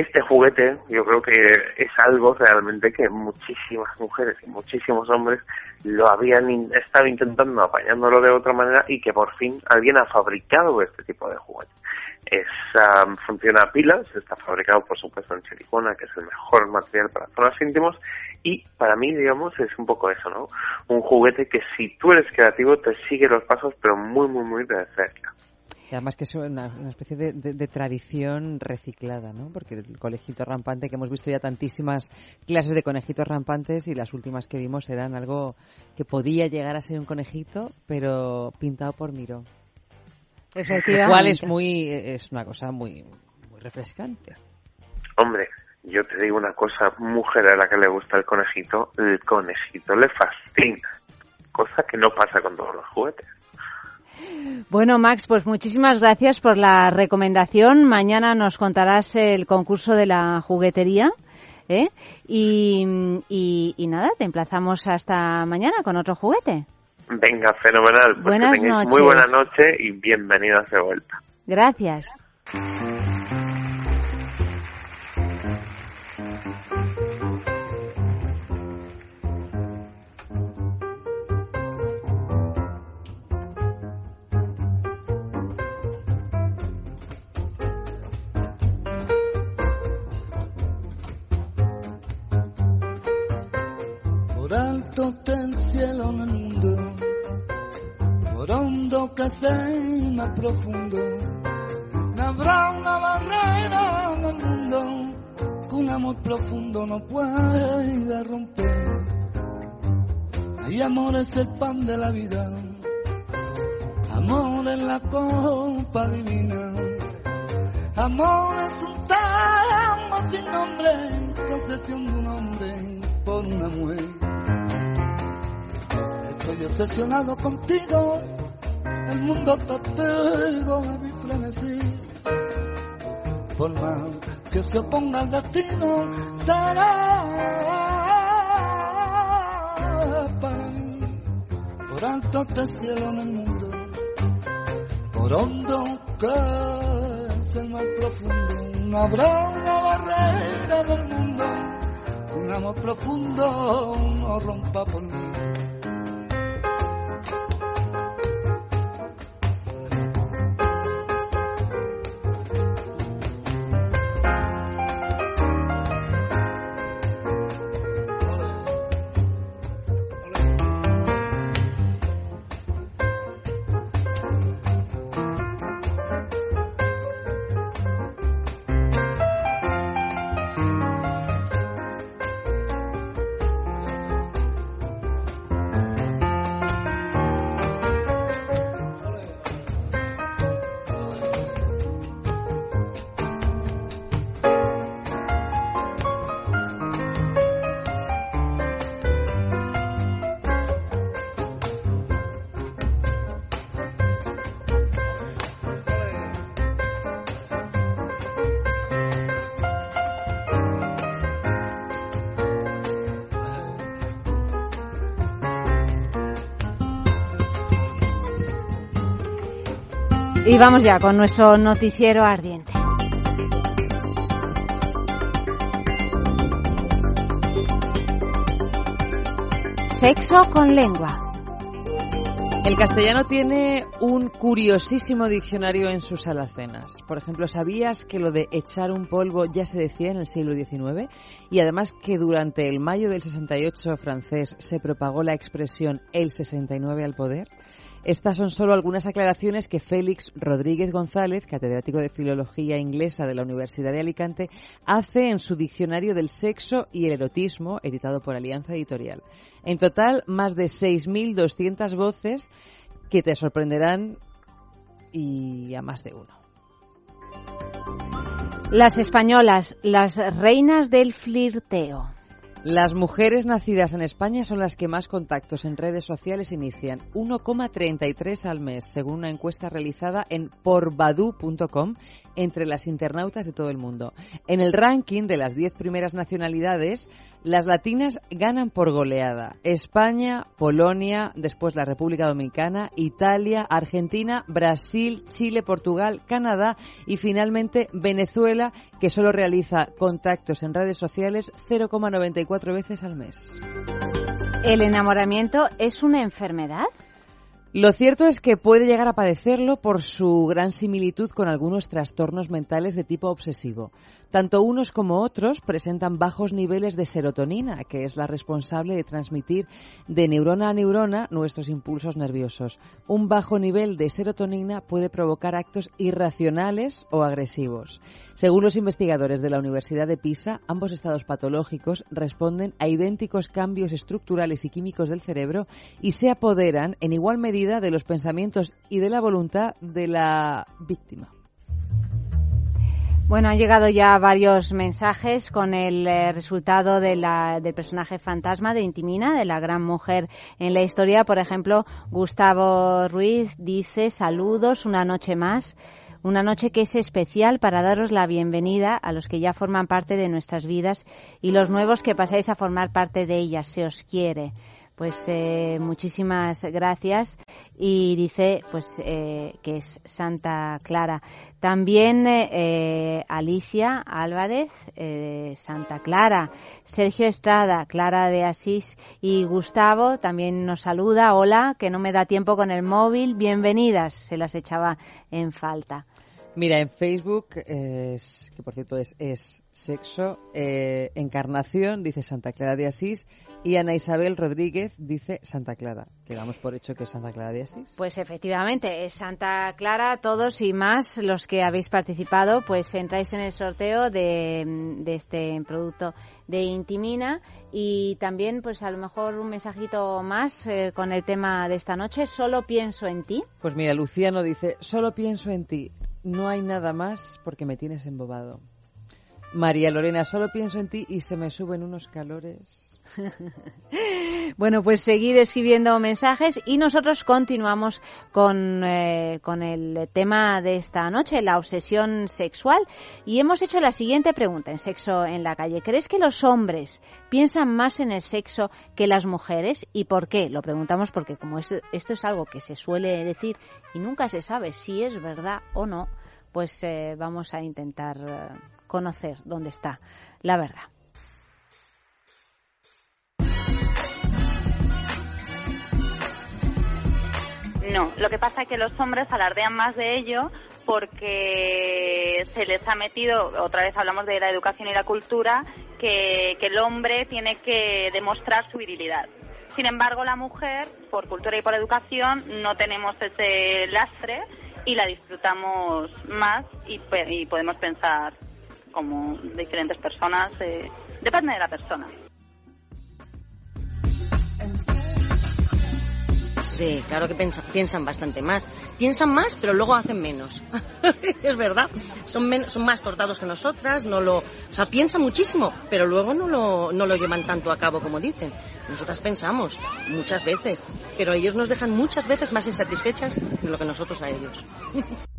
este juguete yo creo que es algo realmente que muchísimas mujeres y muchísimos hombres lo habían in- estado intentando apañándolo de otra manera y que por fin alguien ha fabricado este tipo de juguete. Es, am, funciona a pilas, está fabricado por supuesto en silicona, que es el mejor material para zonas íntimos y para mí, digamos, es un poco eso, ¿no? Un juguete que si tú eres creativo te sigue los pasos pero muy, muy, muy de cerca. Y además que es una, una especie de, de- de tradición reciclada, ¿no? Porque el conejito rampante, que hemos visto ya tantísimas clases de conejitos rampantes y las últimas que vimos eran algo que podía llegar a ser un conejito, pero pintado por Miro. Lo Efectivamente. cual es muy es una cosa muy muy refrescante. Hombre, yo te digo una cosa, mujer a la que le gusta el conejito, el conejito le fascina, cosa que no pasa con todos los juguetes. Bueno, Max, pues muchísimas gracias por la recomendación. Mañana nos contarás el concurso de la juguetería. ¿eh? Y, y, y nada, te emplazamos hasta mañana con otro juguete. Venga, fenomenal. Pues Buenas que noches. muy buena noche y bienvenidas de vuelta. Gracias. Sea más profundo, no habrá una barrera en el mundo que un amor profundo no pueda romper. Hay amor es el pan de la vida, amor es la copa divina, amor es un tango sin nombre, concesión de un hombre por una mujer. Estoy obsesionado contigo, el mundo testigo de mi frenesí. Por más que se oponga al destino, será para mí. Por alto este cielo en el mundo, por hondo que es el mar profundo, no habrá una barrera del mundo, un amor profundo no rompa por mí. Y vamos ya con nuestro noticiero ardiente. Sexo con lengua. El castellano tiene un curiosísimo diccionario en sus alacenas. Por ejemplo, ¿sabías que lo de echar un polvo ya se decía en el siglo XIX? Y además que durante el mayo del 68 francés se propagó la expresión el 69 al poder. Estas son solo algunas aclaraciones que Félix Rodríguez González, catedrático de Filología Inglesa de la Universidad de Alicante, hace en su Diccionario del Sexo y el Erotismo, editado por Alianza Editorial. En total, más de 6.200 voces que te sorprenderán y a más de uno. Las españolas, las reinas del flirteo. Las mujeres nacidas en España son las que más contactos en redes sociales inician, 1,33 al mes, según una encuesta realizada en porbadu.com entre las internautas de todo el mundo. En el ranking de las 10 primeras nacionalidades, las latinas ganan por goleada. España, Polonia, después la República Dominicana, Italia, Argentina, Brasil, Chile, Portugal, Canadá y finalmente Venezuela, que solo realiza contactos en redes sociales 0,94 veces al mes. ¿El enamoramiento es una enfermedad? Lo cierto es que puede llegar a padecerlo por su gran similitud con algunos trastornos mentales de tipo obsesivo. Tanto unos como otros presentan bajos niveles de serotonina, que es la responsable de transmitir de neurona a neurona nuestros impulsos nerviosos. Un bajo nivel de serotonina puede provocar actos irracionales o agresivos. Según los investigadores de la Universidad de Pisa, ambos estados patológicos responden a idénticos cambios estructurales y químicos del cerebro y se apoderan en igual medida de los pensamientos y de la voluntad de la víctima. Bueno, han llegado ya varios mensajes con el eh, resultado de la, del personaje fantasma de Intimina, de la gran mujer en la historia. Por ejemplo, Gustavo Ruiz dice saludos, una noche más. Una noche que es especial para daros la bienvenida a los que ya forman parte de nuestras vidas y los nuevos que pasáis a formar parte de ellas. Se os quiere. Pues eh, muchísimas gracias y dice pues eh, que es Santa Clara. También eh, Alicia Álvarez, Santa Clara, Sergio Estrada, Clara de Asís y Gustavo también nos saluda. Hola, que no me da tiempo con el móvil. Bienvenidas, se las echaba en falta. Mira, en Facebook, es, que por cierto es, es sexo, encarnación, dice Santa Clara de Asís, y Ana Isabel Rodríguez dice Santa Clara. Quedamos por hecho que es Santa Clara de Asís. Pues efectivamente, es Santa Clara. Todos y más los que habéis participado, pues entráis en el sorteo de, de este producto de Intimina. Y también, pues a lo mejor un mensajito más eh, con el tema de esta noche. Solo pienso en ti. Pues mira, Luciano dice, solo pienso en ti. No hay nada más porque me tienes embobado. María Lorena, solo pienso en ti y se me suben unos calores. bueno, pues seguir escribiendo mensajes y nosotros continuamos con, eh, con el tema de esta noche, la obsesión sexual. Y hemos hecho la siguiente pregunta en Sexo en la calle. ¿Crees que los hombres piensan más en el sexo que las mujeres? ¿Y por qué? Lo preguntamos porque como esto es algo que se suele decir y nunca se sabe si es verdad o no, pues eh, vamos a intentar eh, conocer dónde está la verdad. No, lo que pasa es que los hombres alardean más de ello porque se les ha metido, otra vez hablamos de la educación y la cultura, que, el hombre tiene que demostrar su virilidad. Sin embargo, la mujer, por cultura y por educación, no tenemos ese lastre y la disfrutamos más y, podemos pensar como diferentes personas. Eh, depende de la persona. Sí, claro que piensan, bastante más. Piensan más, pero luego hacen menos. es verdad. Son, son más cortados que nosotras, no lo, o sea, piensan muchísimo, pero luego no lo, no lo llevan tanto a cabo como dicen. Nosotras pensamos muchas veces, pero ellos nos dejan muchas veces más insatisfechas de lo que nosotros a ellos.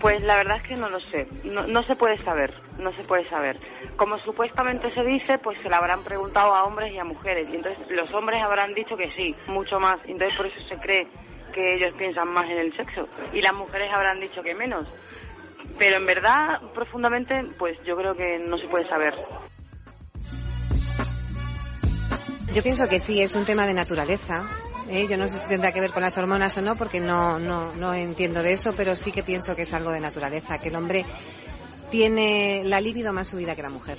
Pues la verdad es que no lo sé, no, no, se puede saber, no se puede saber. Como supuestamente se dice, pues se le habrán preguntado a hombres y a mujeres, y entonces los hombres habrán dicho que sí, mucho más, entonces por eso se cree que ellos piensan más en el sexo y las mujeres habrán dicho que menos. Pero en verdad, profundamente, pues yo creo que no se puede saber. Yo pienso que sí, es un tema de naturaleza. ¿Eh? Yo no sé si tendrá que ver con las hormonas o no, porque no, no, no entiendo de eso, pero sí que pienso que es algo de naturaleza, que el hombre tiene la libido más subida que la mujer.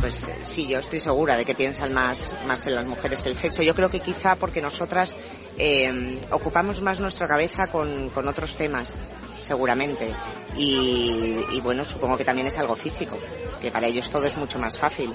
Pues eh, sí, yo estoy segura de que piensan más, más en las mujeres que el sexo. Yo creo que quizá porque nosotras eh, ocupamos más nuestra cabeza con, con otros temas, seguramente. Y, y bueno, supongo que también es algo físico, que para ellos todo es mucho más fácil.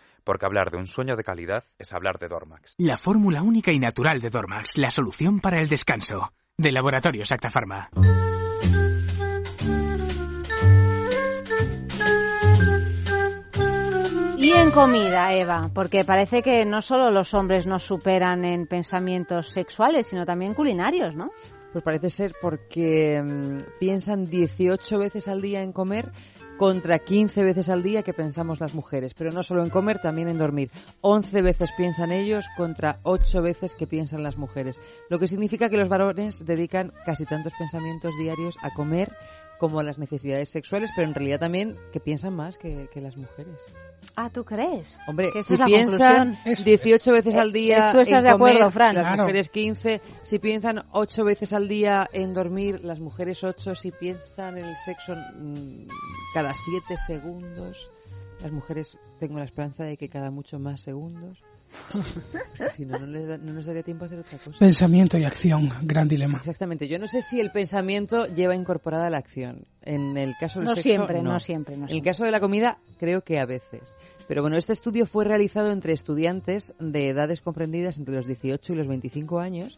porque hablar de un sueño de calidad es hablar de Dormax. La fórmula única y natural de Dormax, la solución para el descanso. De Laboratorios Acta Pharma. Y en comida, Eva, porque parece que no solo los hombres nos superan en pensamientos sexuales, sino también culinarios, ¿no? Pues parece ser porque mm, piensan 18 veces al día en comer contra 15 veces al día que pensamos las mujeres, pero no solo en comer, también en dormir. 11 veces piensan ellos contra 8 veces que piensan las mujeres, lo que significa que los varones dedican casi tantos pensamientos diarios a comer como a las necesidades sexuales, pero en realidad también que piensan más que, que las mujeres. Ah, ¿tú crees? Hombre, Que si es piensan conclusión. 18 veces al día ¿Tú estás en de acuerdo, Fran? las Claro. mujeres 15, si piensan 8 veces al día en dormir, las mujeres 8, si piensan en el sexo mm, cada 7 segundos, las mujeres tengo la esperanza de que cada mucho más segundos. Si no, no, les da- no nos daría tiempo a hacer otra cosa. Pensamiento y acción, gran dilema. Exactamente. Yo no sé si el pensamiento lleva incorporada la acción. En el caso del No sexo, siempre, no siempre, no En el caso de la comida, creo que a veces. Pero bueno, este estudio fue realizado entre estudiantes de edades comprendidas entre los 18 y los 25 años.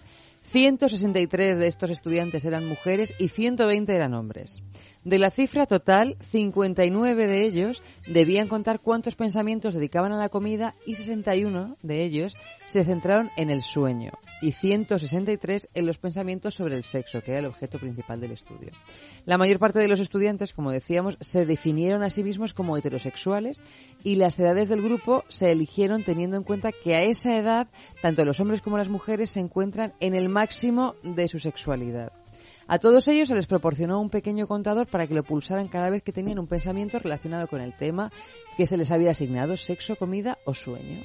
163 de estos estudiantes eran mujeres y 120 eran hombres. De la cifra total, 59 de ellos debían contar cuántos pensamientos dedicaban a la comida y 61 de ellos se centraron en el sueño y 163 en los pensamientos sobre el sexo, que era el objeto principal del estudio. La mayor parte de los estudiantes, como decíamos, se definieron a sí mismos como heterosexuales y las edades del grupo se eligieron teniendo en cuenta que a esa edad tanto los hombres como las mujeres se encuentran en el máximo de su sexualidad. A todos ellos se les proporcionó un pequeño contador para que lo pulsaran cada vez que tenían un pensamiento relacionado con el tema que se les había asignado, sexo, comida o sueño.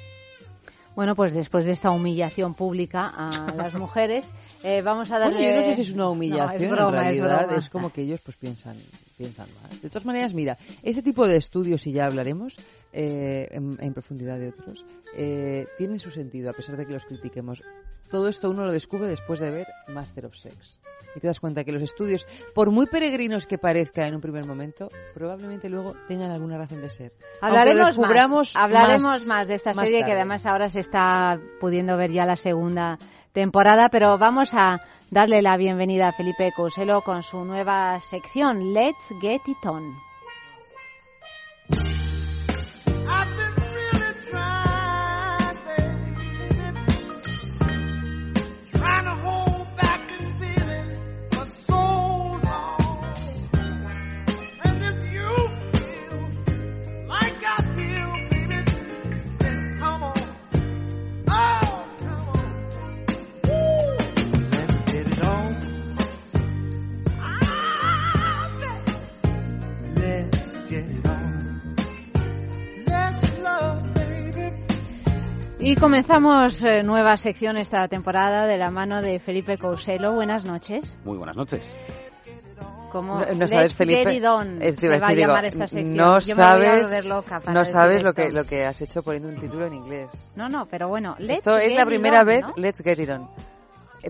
Bueno, pues después de esta humillación pública a las mujeres, eh, vamos a darle... Bueno, yo no sé si es una No, humillación, es broma, en realidad es, broma. es como que ellos pues piensan piensan más. De todas maneras, mira, este tipo de estudios, y ya hablaremos eh, en, en profundidad de otros, eh, tienen su sentido, a pesar de que los critiquemos. Todo esto uno lo descubre después de ver Master of Sex. Y te das cuenta que los estudios, por muy peregrinos que parezcan en un primer momento, probablemente luego tengan alguna razón de ser. Hablaremos, más, hablaremos más- más, de esta más serie que además ahora se está pudiendo ver ya la segunda temporada, pero vamos a darle la bienvenida a Felipe Couselo con su nueva sección Let's Get It On. Y comenzamos eh, nueva sección esta temporada de la mano de Felipe Couselo. Buenas noches. Muy buenas noches. ¿Cómo No, no sabes, Felipe. Get It On Es- a va a digo, llamar esta sección. No Yo me voy a sabes, loca para no sabes lo que, lo que has hecho poniendo un título en inglés. No, no, pero bueno, Let's Esto es la It primera On, vez, ¿no? let's get it on.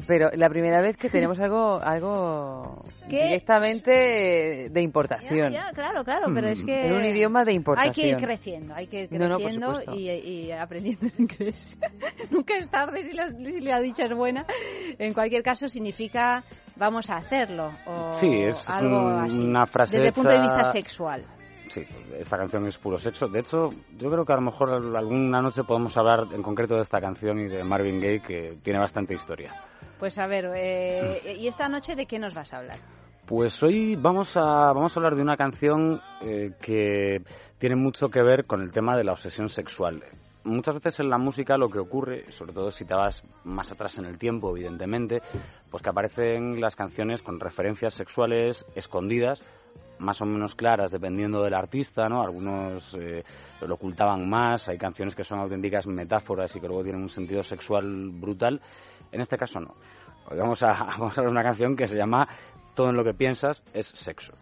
Pero la primera vez que tenemos algo algo ¿Qué? directamente de importación. Ya, claro, claro, pero es que... En un idioma de importación. Hay que ir creciendo, hay que ir No, no, por creciendo y, y aprendiendo el inglés. Nunca es tarde si la, si la dicha es buena. En cualquier caso, significa vamos a hacerlo o Sí, es algo un- así. una frase Desde el punto de vista sexual. Sí, esta canción es puro sexo. De hecho, yo creo que a lo mejor alguna noche podemos hablar en concreto de esta canción y de Marvin Gaye, que tiene bastante historia. Pues a ver, eh, ¿y esta noche de qué nos vas a hablar? Pues hoy vamos a, vamos a hablar de una canción eh, que tiene mucho que ver con el tema de la obsesión sexual. Muchas veces en la música lo que ocurre, sobre todo si te vas más atrás en el tiempo, evidentemente, pues que aparecen las canciones con referencias sexuales escondidas, más o menos claras dependiendo del artista, ¿no? Algunos eh, lo ocultaban más, hay canciones que son auténticas metáforas y que luego tienen un sentido sexual brutal. En este caso no. Hoy vamos a, vamos a ver una canción que se llama Todo en lo que piensas es sexo.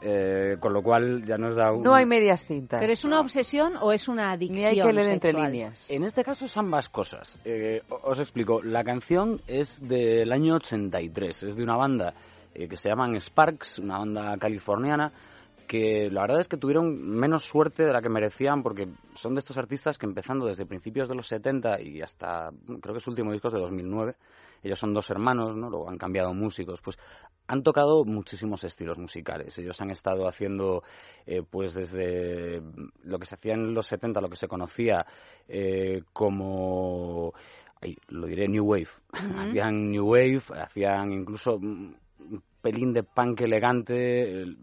Eh, con lo cual ya nos da un... No hay medias tintas. ¿Pero es una obsesión o es una adicción Ni hay que leer entre líneas. En este caso es ambas cosas. Eh, os explico. La canción es del año 83. Es de una banda eh, que se llaman Sparks, una banda californiana que la verdad es que tuvieron menos suerte de la que merecían porque son de estos artistas que empezando desde principios de los 70 y hasta creo que su último disco es de 2009 ellos son dos hermanos, ¿no? Luego han cambiado músicos, pues han tocado muchísimos estilos musicales. Ellos han estado haciendo, eh, pues desde lo que se hacía en los 70, lo que se conocía eh, como, ay, lo diré, New Wave. Hacían New Wave, hacían incluso un pelín de punk elegante, el-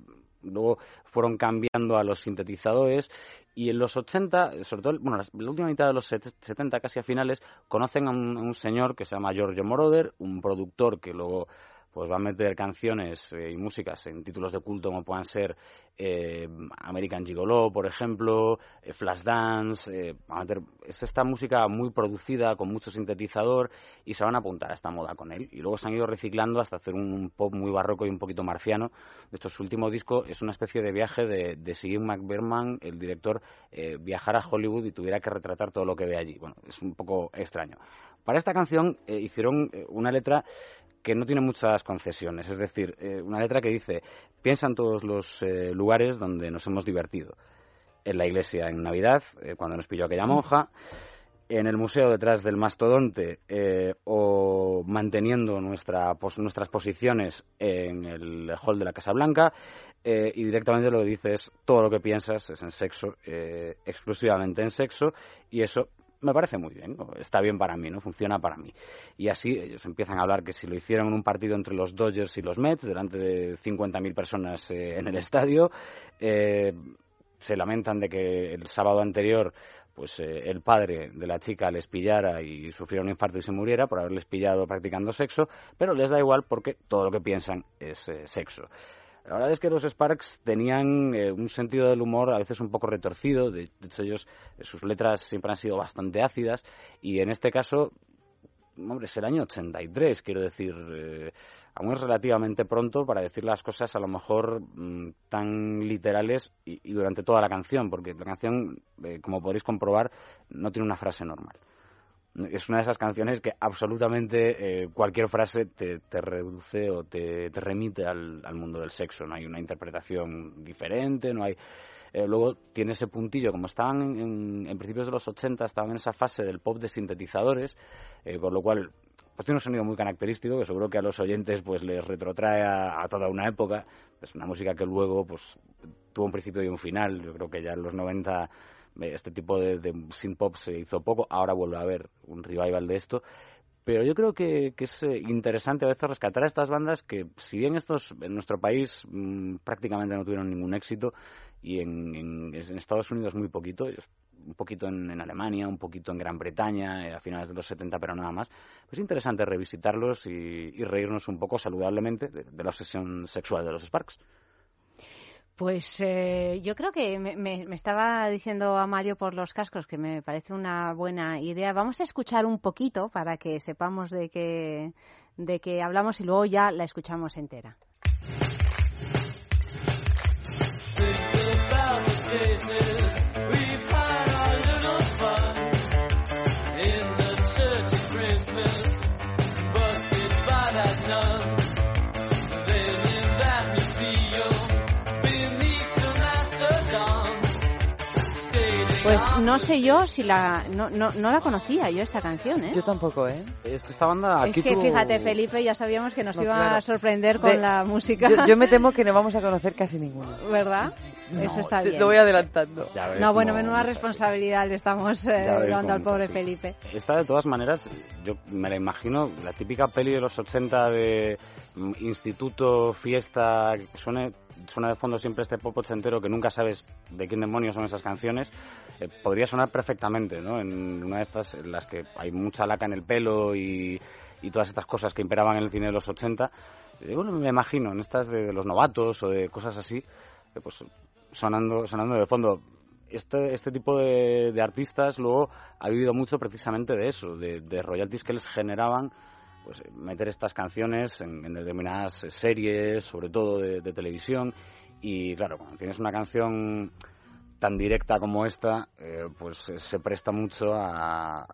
luego fueron cambiando a los sintetizadores y en los 80, sobre todo, bueno, la última mitad de los set- 70, casi a finales, conocen a un, a un señor que se llama Giorgio Moroder, un productor que luego pues va a meter canciones eh, y músicas en títulos de culto como puedan ser eh, American Gigolo, por ejemplo, eh, Flashdance, eh, va a meter, es esta música muy producida con mucho sintetizador y se van a apuntar a esta moda con él y luego se han ido reciclando hasta hacer un pop muy barroco y un poquito marciano. De hecho, su último disco es una especie de viaje de, de si McBerman, el director, eh, viajara a Hollywood y tuviera que retratar todo lo que ve allí. Bueno, es un poco extraño. Para esta canción eh, hicieron eh, una letra que no tiene muchas concesiones, es decir, eh, una letra que dice, piensa en todos los eh, lugares donde nos hemos divertido. En la iglesia en Navidad, cuando nos pilló aquella monja, en el museo detrás del mastodonte o manteniendo nuestra, pos- nuestras posiciones en el hall de la Casa Blanca y directamente lo que dice es todo lo que piensas es en sexo, exclusivamente en sexo y eso me parece muy bien, está bien para mí, no funciona para mí. Y así ellos empiezan a hablar que si lo hicieron en un partido entre los Dodgers y los Mets, delante de 50.000 personas eh, en el estadio, eh, se lamentan de que el sábado anterior pues eh, el padre de la chica les pillara y sufriera un infarto y se muriera por haberles pillado practicando sexo, pero les da igual porque todo lo que piensan es eh, sexo. La verdad es que los Sparks tenían eh, un sentido del humor a veces un poco retorcido, de, hecho ellos, eh, sus letras siempre han sido bastante ácidas y en este caso, hombre, es el año 83, quiero decir, eh, aún es relativamente pronto para decir las cosas a lo mejor mm, tan literales y, durante toda la canción, porque la canción, eh, como podréis comprobar, no tiene una frase normal. Es una de esas canciones que absolutamente eh, cualquier frase te, te reduce o te, te remite al, al mundo del sexo. No hay una interpretación diferente, no hay. eh, luego tiene ese puntillo, como estaban en, en- principios de los 80, estaban en esa fase del pop de sintetizadores, eh, con lo cual pues tiene un sonido muy característico que seguro que a los oyentes pues les retrotrae a, toda una época. Es una música que luego pues tuvo un principio y un final. Yo creo que ya en los 90 eh, este tipo de, de synth pop se hizo poco. Ahora vuelve a haber un revival de esto. Pero yo creo que, que es eh, interesante a veces rescatar a estas bandas que, si bien estos en nuestro país mm, prácticamente no tuvieron ningún éxito y en, en- Estados Unidos muy poquito, un poquito en, en Alemania, un poquito en Gran Bretaña, eh, a finales de los 70, pero nada más, pues es interesante revisitarlos y, y reírnos un poco saludablemente de, de la obsesión sexual de los Sparks. Pues eh, yo creo que me, me, me estaba diciendo a Mario por los cascos que me parece una buena idea. Vamos a escuchar un poquito para que sepamos de qué, de qué hablamos y luego ya la escuchamos entera. No sé yo si la no, no, no la conocía yo esta canción, ¿eh? Yo tampoco, ¿eh? Es que esta banda Es que fíjate, Felipe, ya sabíamos que nos No, iba claro. a sorprender con De- la música. Yo, yo me temo que no vamos a conocer casi ninguno. ¿Verdad? Eso está bien. Lo voy adelantando. Ya ves No, bueno, menuda responsabilidad le estamos eh, ves dando al pobre sí. Felipe. Esta, de todas maneras, yo me la imagino, la típica peli de los 80 de mm, instituto, fiesta, que suene, suena de fondo siempre este pop ochentero que nunca sabes de quién demonios son esas canciones, eh, podría sonar perfectamente, ¿no? En una de estas en las que hay mucha laca en el pelo y, y todas estas cosas que imperaban en el cine de los 80. Eh, bueno, me imagino, en estas de, los novatos o de cosas así, eh, pues sonando, sonando de fondo este, este tipo de, de artistas luego ha vivido mucho precisamente de eso, de, de royalties que les generaban pues meter estas canciones en, en determinadas series, sobre todo de, de televisión. Y claro, cuando tienes una canción tan directa como esta, eh, pues eh, se presta mucho a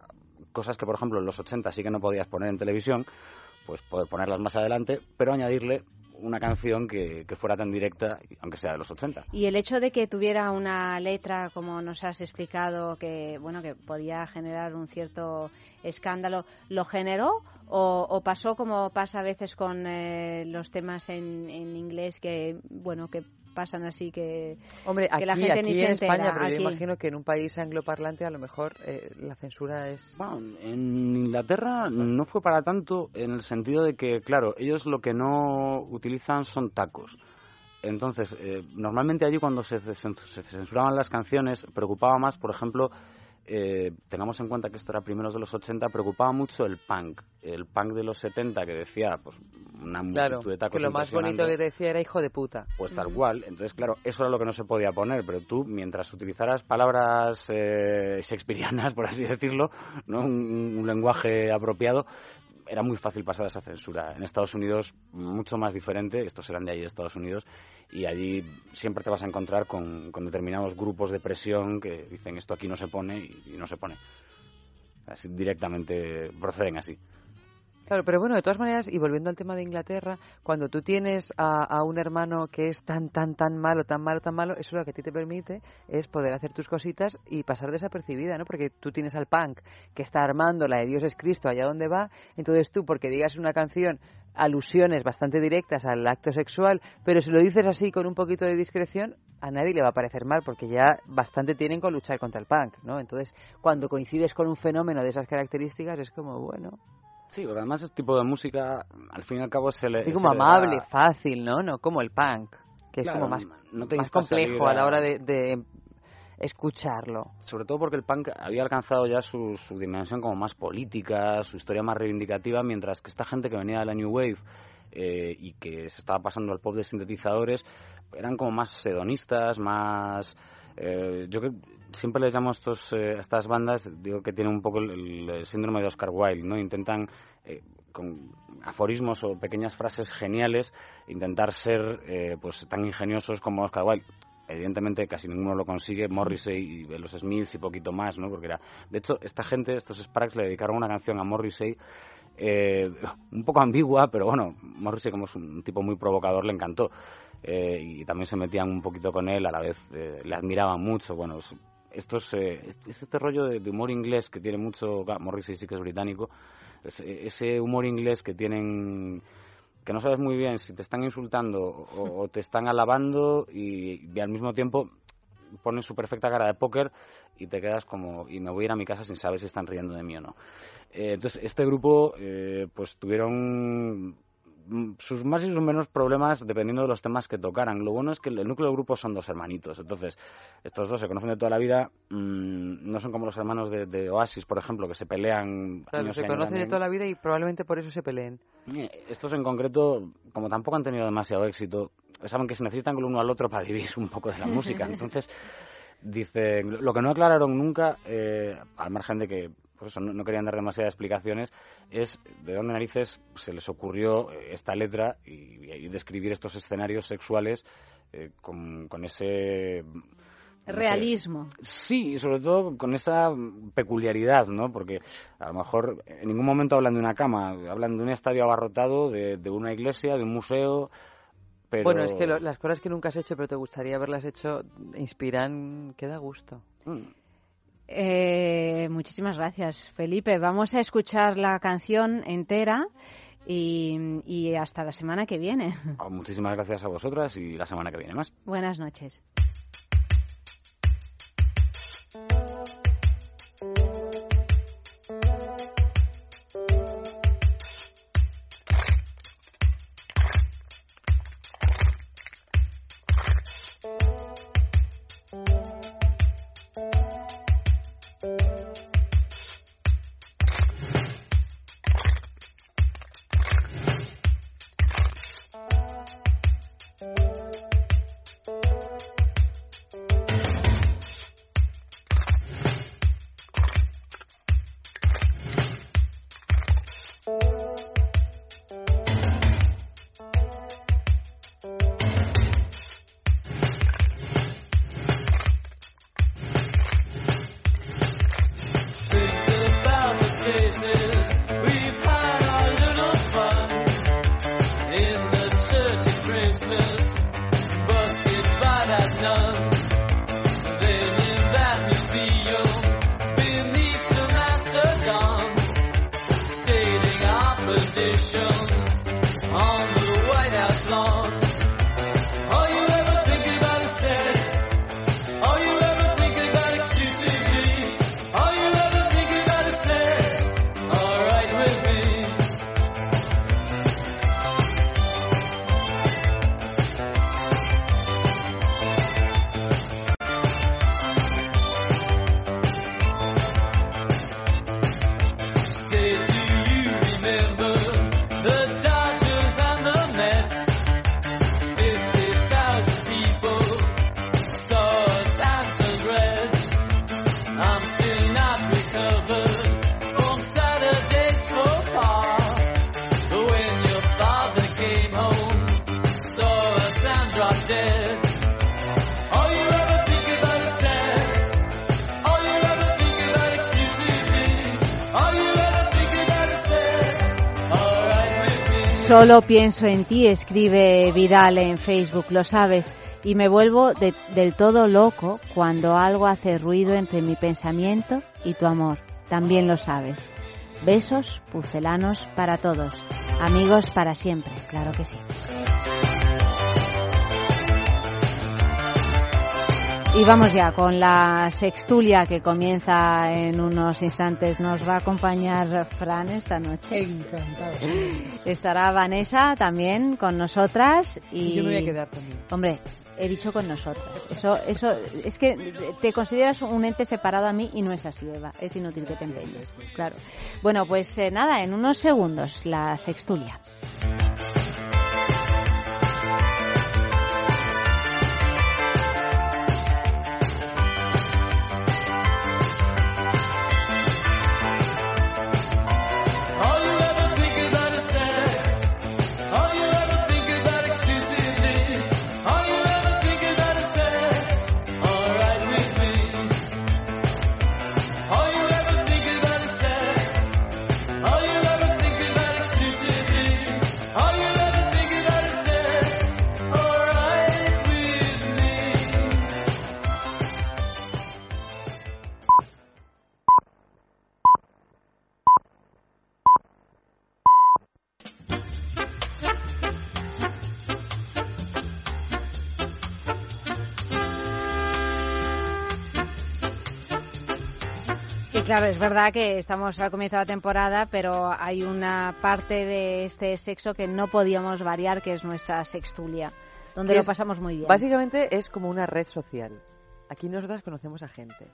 cosas que, por ejemplo, en los 80 sí que no podías poner en televisión, pues poder ponerlas más adelante, pero añadirle una canción que, que fuera tan directa, aunque sea de los 80. Y el hecho de que tuviera una letra, como nos has explicado, que bueno que podía generar un cierto escándalo, ¿lo generó o, o pasó como pasa a veces con eh, los temas en, en inglés que bueno que pasan así que, Hombre, que aquí, la gente aquí ni en se entera? España, pero aquí. yo imagino que en un país angloparlante a lo mejor eh, la censura es... Bueno, en Inglaterra no fue para tanto en el sentido de que, claro, ellos lo que no utilizan son tacos. Entonces, eh, normalmente allí cuando se, cen- se censuraban las canciones, preocupaba más, por ejemplo, eh, tengamos en cuenta que esto era primeros de los 80, preocupaba mucho el punk. El punk de los 70 que decía, pues, una multitud Claro, de tacos que lo más bonito que decía era hijo de puta. Pues tal cual. Entonces, claro, eso era lo que no se podía poner, pero tú, mientras utilizaras palabras eh, shakespearianas, por así decirlo, ¿no? un, un lenguaje apropiado, era muy fácil pasar esa censura. En Estados Unidos, mucho más diferente, estos eran de allí de Estados Unidos, y allí siempre te vas a encontrar con, con determinados grupos de presión que dicen esto aquí no se pone y, y no se pone. Así, directamente proceden así. Claro, pero bueno, de todas maneras, y volviendo al tema de Inglaterra, cuando tú tienes a, a un hermano que es tan, tan, tan malo, tan malo, tan malo, eso lo que a ti te permite es poder hacer tus cositas y pasar desapercibida, ¿no? Porque tú tienes al punk que está armando la de Dios es Cristo allá donde va, entonces tú, porque digas una canción, alusiones bastante directas al acto sexual, pero si lo dices así con un poquito de discreción, a nadie le va a parecer mal, porque ya bastante tienen con luchar contra el punk, ¿no? Entonces, cuando coincides con un fenómeno de esas características, es como, bueno, Sí, porque además este tipo de música, al fin y al cabo, se le. Y como amable, da- fácil, ¿no? No como el punk, que Claro, es como más, no te más insta a complejo a la hora de, de escucharlo. sobre todo porque el punk había alcanzado ya su, su dimensión como más política, su historia más reivindicativa, mientras que esta gente que venía de la New Wave eh, y que se estaba pasando al pop de sintetizadores eran como más hedonistas, más... eh, yo que siempre les llamo a estos, eh, estas bandas, digo que tienen un poco el, síndrome de Oscar Wilde, ¿no? Intentan eh, con aforismos o pequeñas frases geniales intentar ser eh, pues tan ingeniosos como Oscar Wilde evidentemente casi ninguno lo consigue, Morrissey y los Smiths y poquito más, ¿no? Porque era... De hecho, esta gente, estos Sparks, le dedicaron una canción a Morrissey eh, un poco ambigua, pero bueno, Morrissey como es un tipo muy provocador le encantó. Eh, y también se metían un poquito con él, a la vez eh, le admiraban mucho. Bueno, estos, eh, es- es este rollo de, humor inglés que tiene mucho... claro, Morrissey sí que es británico. es- ese humor inglés que tienen que no sabes muy bien si te están insultando o, te están alabando y, al mismo tiempo ponen su perfecta cara de póker y te quedas como y me voy a ir a mi casa sin saber si están riendo de mí o no. Eh, entonces este grupo eh, pues tuvieron sus más y sus menos problemas dependiendo de los temas que tocaran. Lo bueno es que el núcleo del grupo son dos hermanitos, entonces estos dos se conocen de toda la vida, mm, no son como los hermanos de, de Oasis, por ejemplo, que se pelean. Claro, años se conocen de toda la vida y probablemente por eso se peleen. Eh, Estos en concreto, como tampoco han tenido demasiado éxito, saben que se necesitan el uno al otro para vivir un poco de la música. Entonces, dicen, lo que no aclararon nunca, eh, al margen de que por eso no, querían dar demasiadas explicaciones, es de dónde narices se les ocurrió eh, esta letra y, describir estos escenarios sexuales eh, con, ese realismo. Sí, y sobre todo con esa peculiaridad, ¿no? Porque a lo mejor en ningún momento hablan de una cama, hablan de un estadio abarrotado, de, una iglesia, de un museo. Pero... Bueno, es que las cosas que nunca has hecho pero te gustaría haberlas hecho inspiran, que da gusto. Mm. Eh, muchísimas gracias, Felipe. Vamos a escuchar la canción entera y, y hasta la semana que viene. Ah, muchísimas gracias a vosotras y la semana que viene más. Buenas noches. Solo pienso en ti, escribe Vidal en Facebook, lo sabes, y me vuelvo del todo loco cuando algo hace ruido entre mi pensamiento y tu amor. También lo sabes. Besos pucelanos para todos. Amigos para siempre, claro que sí. Y vamos ya con la sextulia que comienza en unos instantes. Nos va a acompañar Fran esta noche. Encantado. Estará Vanessa también con nosotras. Y yo me voy a quedar también. Hombre, he dicho con nosotras. Eso, eso, es que te consideras un ente separado a mí y no es así, Eva. Es inútil que te empeñes. Claro. Bueno, pues eh, nada, en unos segundos la sextulia. Claro, es verdad que estamos al comienzo de la temporada, pero hay una parte de este sexo que no podíamos variar, que es nuestra sextulia, donde lo pasamos muy bien. Básicamente es como una red social. Aquí nosotras conocemos a gente.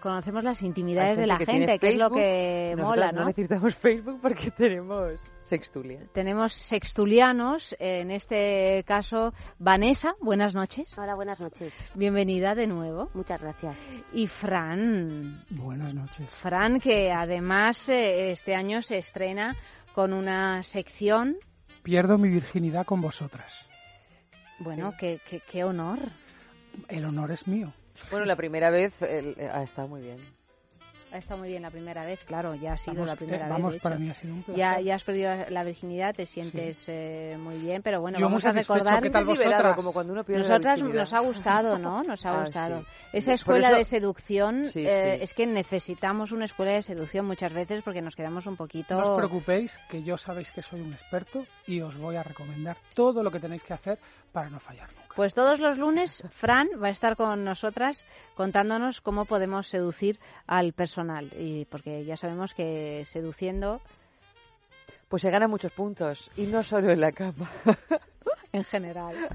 Conocemos las intimidades de la que gente, tiene que es lo Facebook. que mola, no ¿no? necesitamos Facebook porque tenemos Sextulia. Tenemos sextulianos, en este caso Vanessa, buenas noches. Hola, buenas noches. Bienvenida de nuevo. Muchas gracias. Y Fran. Buenas noches. Fran, que además eh, este año se estrena con una sección. Pierdo mi virginidad con vosotras. Bueno, qué, qué, qué honor. El honor es mío. Bueno, la primera vez el- ha estado muy bien. Ha estado muy bien la primera vez, claro, ya ha sido Vamos, la primera eh, vez. vamos, de hecho. para mí ha sido un placer. ya, ya has perdido la virginidad, te sientes eh, muy bien, pero bueno, Yo vamos a recordar. ¿qué tal vosotras? Liberado, como cuando uno pierde la Nosotras nos ha gustado, ¿no? Nos ha Ah, gustado. sí. Esa escuela eso- de seducción, Sí, eh, es que necesitamos una escuela de seducción muchas veces porque nos quedamos un poquito. No os preocupéis, que yo sabéis que soy un experto y os voy a recomendar todo lo que tenéis que hacer para no fallar nunca. Pues todos los lunes Fran va a estar con nosotras contándonos cómo podemos seducir al personal. Y porque ya sabemos que seduciendo Pues se ganan muchos puntos y no solo en la cama. en general.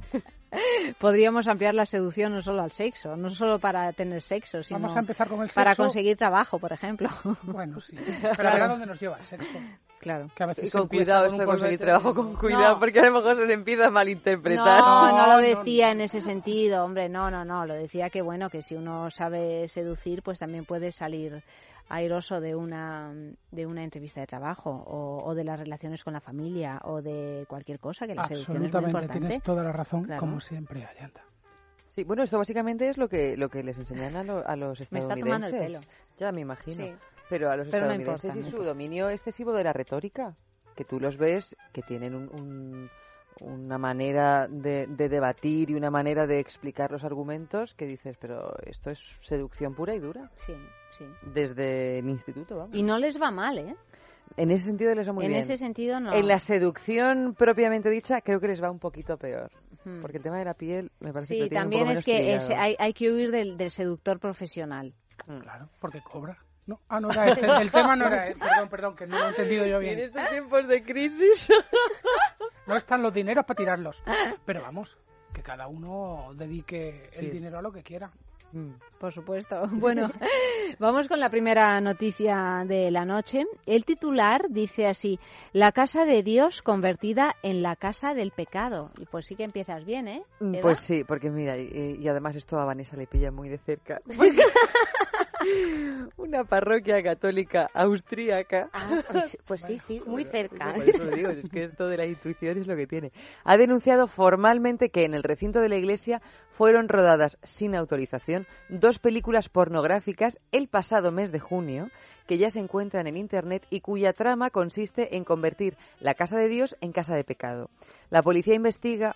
Podríamos ampliar la seducción no solo al sexo, no solo para tener sexo, sino Vamos a empezar con el para sexo. conseguir trabajo, por ejemplo. Bueno, sí. Pero a ver a dónde nos lleva el sexo. Claro. Que a veces Y con cuidado, esto de conseguir trabajo con cuidado, No. porque a lo mejor se empieza a malinterpretar. No, no, No, lo no, decía en ese sentido, hombre, no, no, no, lo decía que bueno, que si uno sabe seducir, pues también puede salir airoso de una de una entrevista de trabajo o, o de las relaciones con la familia o de cualquier cosa que la seducción es muy importante. tienes toda la razón, Claro. como siempre, Ayanta. Sí, bueno, esto básicamente es lo que lo que les enseñan a, lo- a los Me está tomando el estadounidenses. pelo. Ya me imagino. Sí. Pero a los Pero no estadounidenses importa, y su dominio excesivo de la retórica, que tú los ves que tienen un- un- una manera de, de debatir y una manera de explicar los argumentos que dices, pero esto es seducción pura y dura. Sí, sí. Desde el instituto, vamos. Y no les va mal, ¿eh? En ese sentido les va muy en bien. ese sentido no. En la seducción propiamente dicha, creo que les va un poquito peor. Hmm. Porque el tema de la piel me parece que Sí, tienen un también poco es menos que es- hay, hay que huir del, del seductor profesional. Claro, porque cobra. No, ah, no era ese. El tema no era ese. Perdón, perdón, que no lo he entendido yo bien. En estos tiempos de crisis. No están los dineros para tirarlos. Pero vamos, que cada uno dedique el Sí. dinero a lo que quiera. Por supuesto. Bueno, vamos con la primera noticia de la noche. El titular dice así, la casa de Dios convertida en la casa del pecado. Y pues sí que empiezas bien, ¿eh? Mm, Eva? Pues sí, porque mira, y, y además esto a Vanessa le pilla muy de cerca. Una parroquia católica austríaca. Ah, pues, pues sí, sí, muy cerca. Por eso lo digo, es que esto de la intuición es lo que tiene. Ha denunciado formalmente que en el recinto de la iglesia fueron rodadas sin autorización dos películas pornográficas el pasado mes de junio que ya se encuentran en Internet y cuya trama consiste en convertir la casa de Dios en casa de pecado. La policía investiga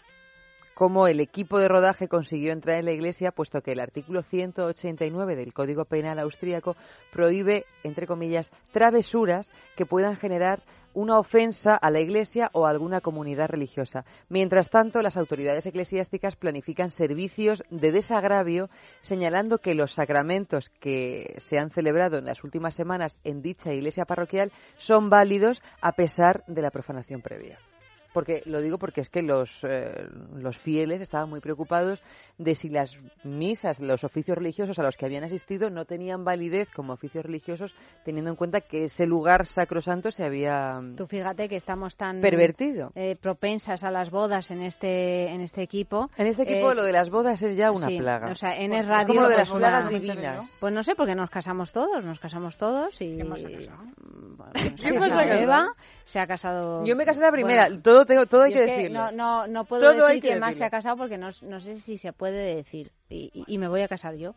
cómo el equipo de rodaje consiguió entrar en la iglesia, puesto que el artículo 189 del Código Penal austríaco prohíbe, entre comillas, travesuras que puedan generar una ofensa a la iglesia o a alguna comunidad religiosa. Mientras tanto, las autoridades eclesiásticas planifican servicios de desagravio, señalando que los sacramentos que se han celebrado en las últimas semanas en dicha iglesia parroquial son válidos a pesar de la profanación previa. Porque lo digo porque es que los, eh, los fieles estaban muy preocupados de si las misas, los oficios religiosos a los que habían asistido no tenían validez como oficios religiosos, teniendo en cuenta que ese lugar sacrosanto se había mm, Tú fíjate que estamos tan pervertido. eh, propensas a las bodas en este en este equipo. En este equipo Eh, lo de las bodas es ya una sí, plaga. O sea, en Es el radio como de pues, las plagas una- divinas. Pues no sé, porque nos casamos todos, nos casamos todos y ¿Quién más se ha. Eva, se ha casado. Yo me casé la primera, Bueno, todo, tengo, todo hay que que decirlo. No, no, no puedo Todo decir que quién más se ha casado porque no, no sé si se puede decir. Y, y- y me voy a casar yo.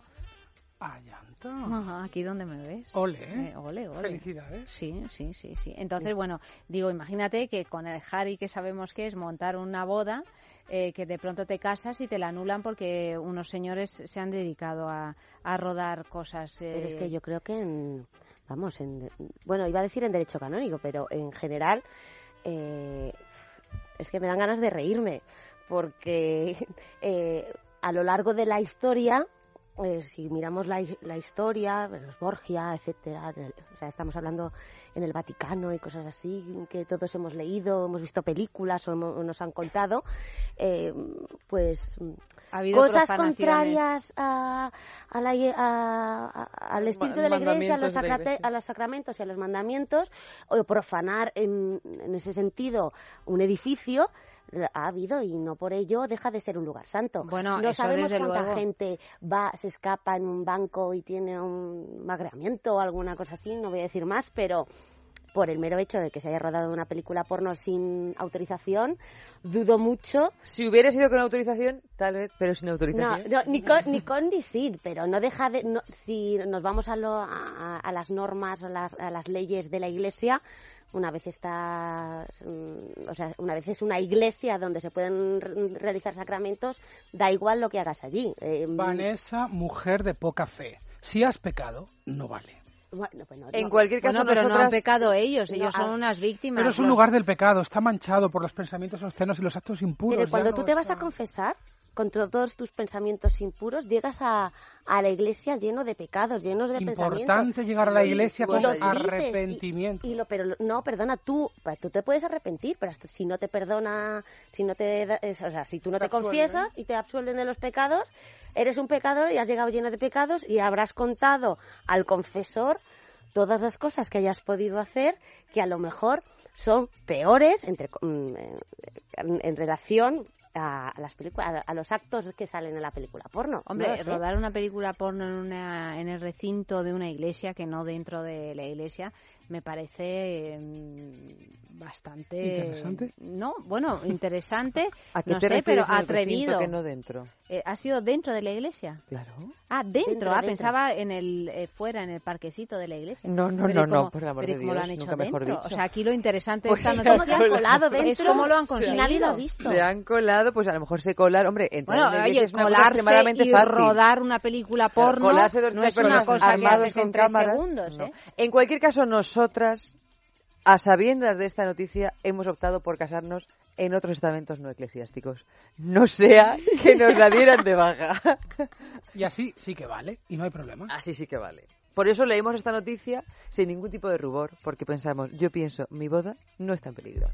Ajá, aquí donde me ves. Ole, ¿eh? Eh, ole, ole. Felicidades. Sí, sí, sí, sí. Entonces, bueno, digo, imagínate que con el Harry que sabemos que es montar una boda, eh, que de pronto te casas y te la anulan porque unos señores se han dedicado a, a rodar cosas. eh, Pero es que yo creo que en, vamos, en, bueno, iba a decir en derecho canónico, pero en general eh, es que me dan ganas de reírme, porque eh, a lo largo de la historia, eh, si miramos la, la historia, los Borgia, etcétera, o sea, estamos hablando en el Vaticano y cosas así que todos hemos leído, hemos visto películas o, hemos- nos han contado, eh, pues Ha habido cosas contrarias a, a la a- a- al espíritu de la iglesia, a los, mandamientos de la sacrate- iglesia. a los sacramentos y a los mandamientos, o profanar en, en ese sentido un edificio, ha habido y no por ello deja de ser un lugar santo. Bueno, no sabemos cuánta luego. gente va, se escapa en un banco y tiene un magreamiento o alguna cosa así, no voy a decir más, pero por el mero hecho de que se haya rodado una película porno sin autorización, dudo mucho. Si hubiera sido con autorización, tal vez, pero sin autorización. no, ni, con, ni con ni sin, pero no deja de. no- si nos vamos a, lo- a, a las normas o las, a las leyes de la iglesia, una vez está. mm, O sea, una vez es una iglesia donde se pueden re- realizar sacramentos, da igual lo que hagas allí. Eh, Vanessa, mujer de poca fe. Si has pecado, no vale. Bueno, bueno, En no. cualquier caso, Bueno, pero no han pecado ellos, ellos No, son ah, unas víctimas. Pero es un lugar del pecado, está manchado por los pensamientos obscenos y los actos impuros. Pero ya cuando no tú te vas a confesar con todos tus pensamientos impuros, llegas a, a la iglesia lleno de pecados, llenos de pensamientos. Importante llegar a la iglesia Y con los arrepentimiento. Y, y lo, pero no, perdona, tú, pa- tú te puedes arrepentir, pero hasta si no te perdona, si no te, o sea, si tú no te, confiesas y te absuelven de los pecados, eres un pecador y has llegado lleno de pecados y habrás contado al confesor todas las cosas que hayas podido hacer que a lo mejor son peores entre, mm, en, en relación a, a las películas, a, los actos que salen en la película porno. Hombre, No rodar una película porno en, una, en el recinto de una iglesia que no dentro de la iglesia me parece mm, bastante ¿Interesante? no bueno interesante ¿A qué no te sé pero atrevido que no dentro? Eh, ha sido dentro de la iglesia Claro. ah dentro, Dentro, ah dentro. pensaba en el eh, fuera en el parquecito de la iglesia No, no, Pero no, ¿y no, cómo- por el amor pero ¿y de cómo lo Dios, han hecho nunca mejor dentro? dicho. o sea aquí lo interesante Pues de esta se han colado es dentro cómo lo han conseguido nadie lo ha visto. Se han colado, pues a lo mejor se colar, hombre, Bueno, en oye, es una cosa colarse extremadamente y fácil. rodar una película Claro, porno colarse dos no es una cosa que armados haces en tres segundos. ¿eh? En cualquier caso, nosotras, a sabiendas de esta noticia, hemos optado por casarnos en otros estamentos no eclesiásticos. No sea que nos la dieran de baja. Y así sí que vale, y no hay problema. Así sí que vale. Por eso leímos esta noticia sin ningún tipo de rubor, porque pensamos, yo pienso, mi boda no está en peligro.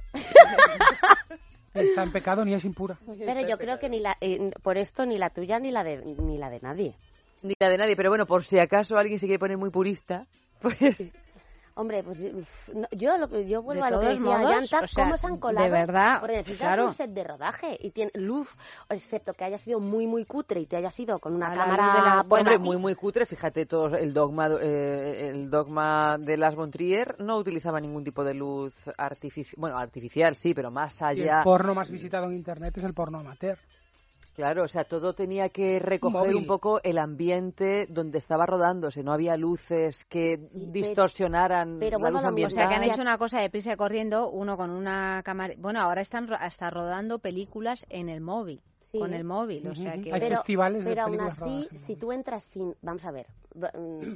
Ni está en pecado ni es impura. Pero yo creo que ni la, eh, por esto ni la tuya ni la de ni la de nadie. Ni la de nadie, pero bueno, por si acaso alguien se quiere poner muy purista, pues Hombre, pues yo lo que yo vuelvo De a lo que todos decía modos, Yanta, o sea, cómo se han de colado. verdad, porque necesitas claro. un set de rodaje y tiene luz, excepto que haya sido muy muy cutre y te haya sido con una A cámara de la- buena. Hombre, muy muy cutre, fíjate todo el dogma eh, el dogma de las von Trier no utilizaba ningún tipo de luz artificial, bueno, artificial sí, pero más Y allá. el porno más visitado en internet es el porno amateur. Claro, o sea, todo tenía que recoger Móvil. un poco el ambiente donde estaba rodándose, no había luces que distorsionaran pero la vuelvo luz a lo mismo, O sea, que han ambiental. hecho una cosa de prisa y corriendo, uno con una cámara... Bueno, ahora están ro- hasta rodando películas en el móvil, Sí. con el móvil, o sea que... Hay pero, festivales de pero aún así, rodadas si tú entras sin, vamos a ver, mm,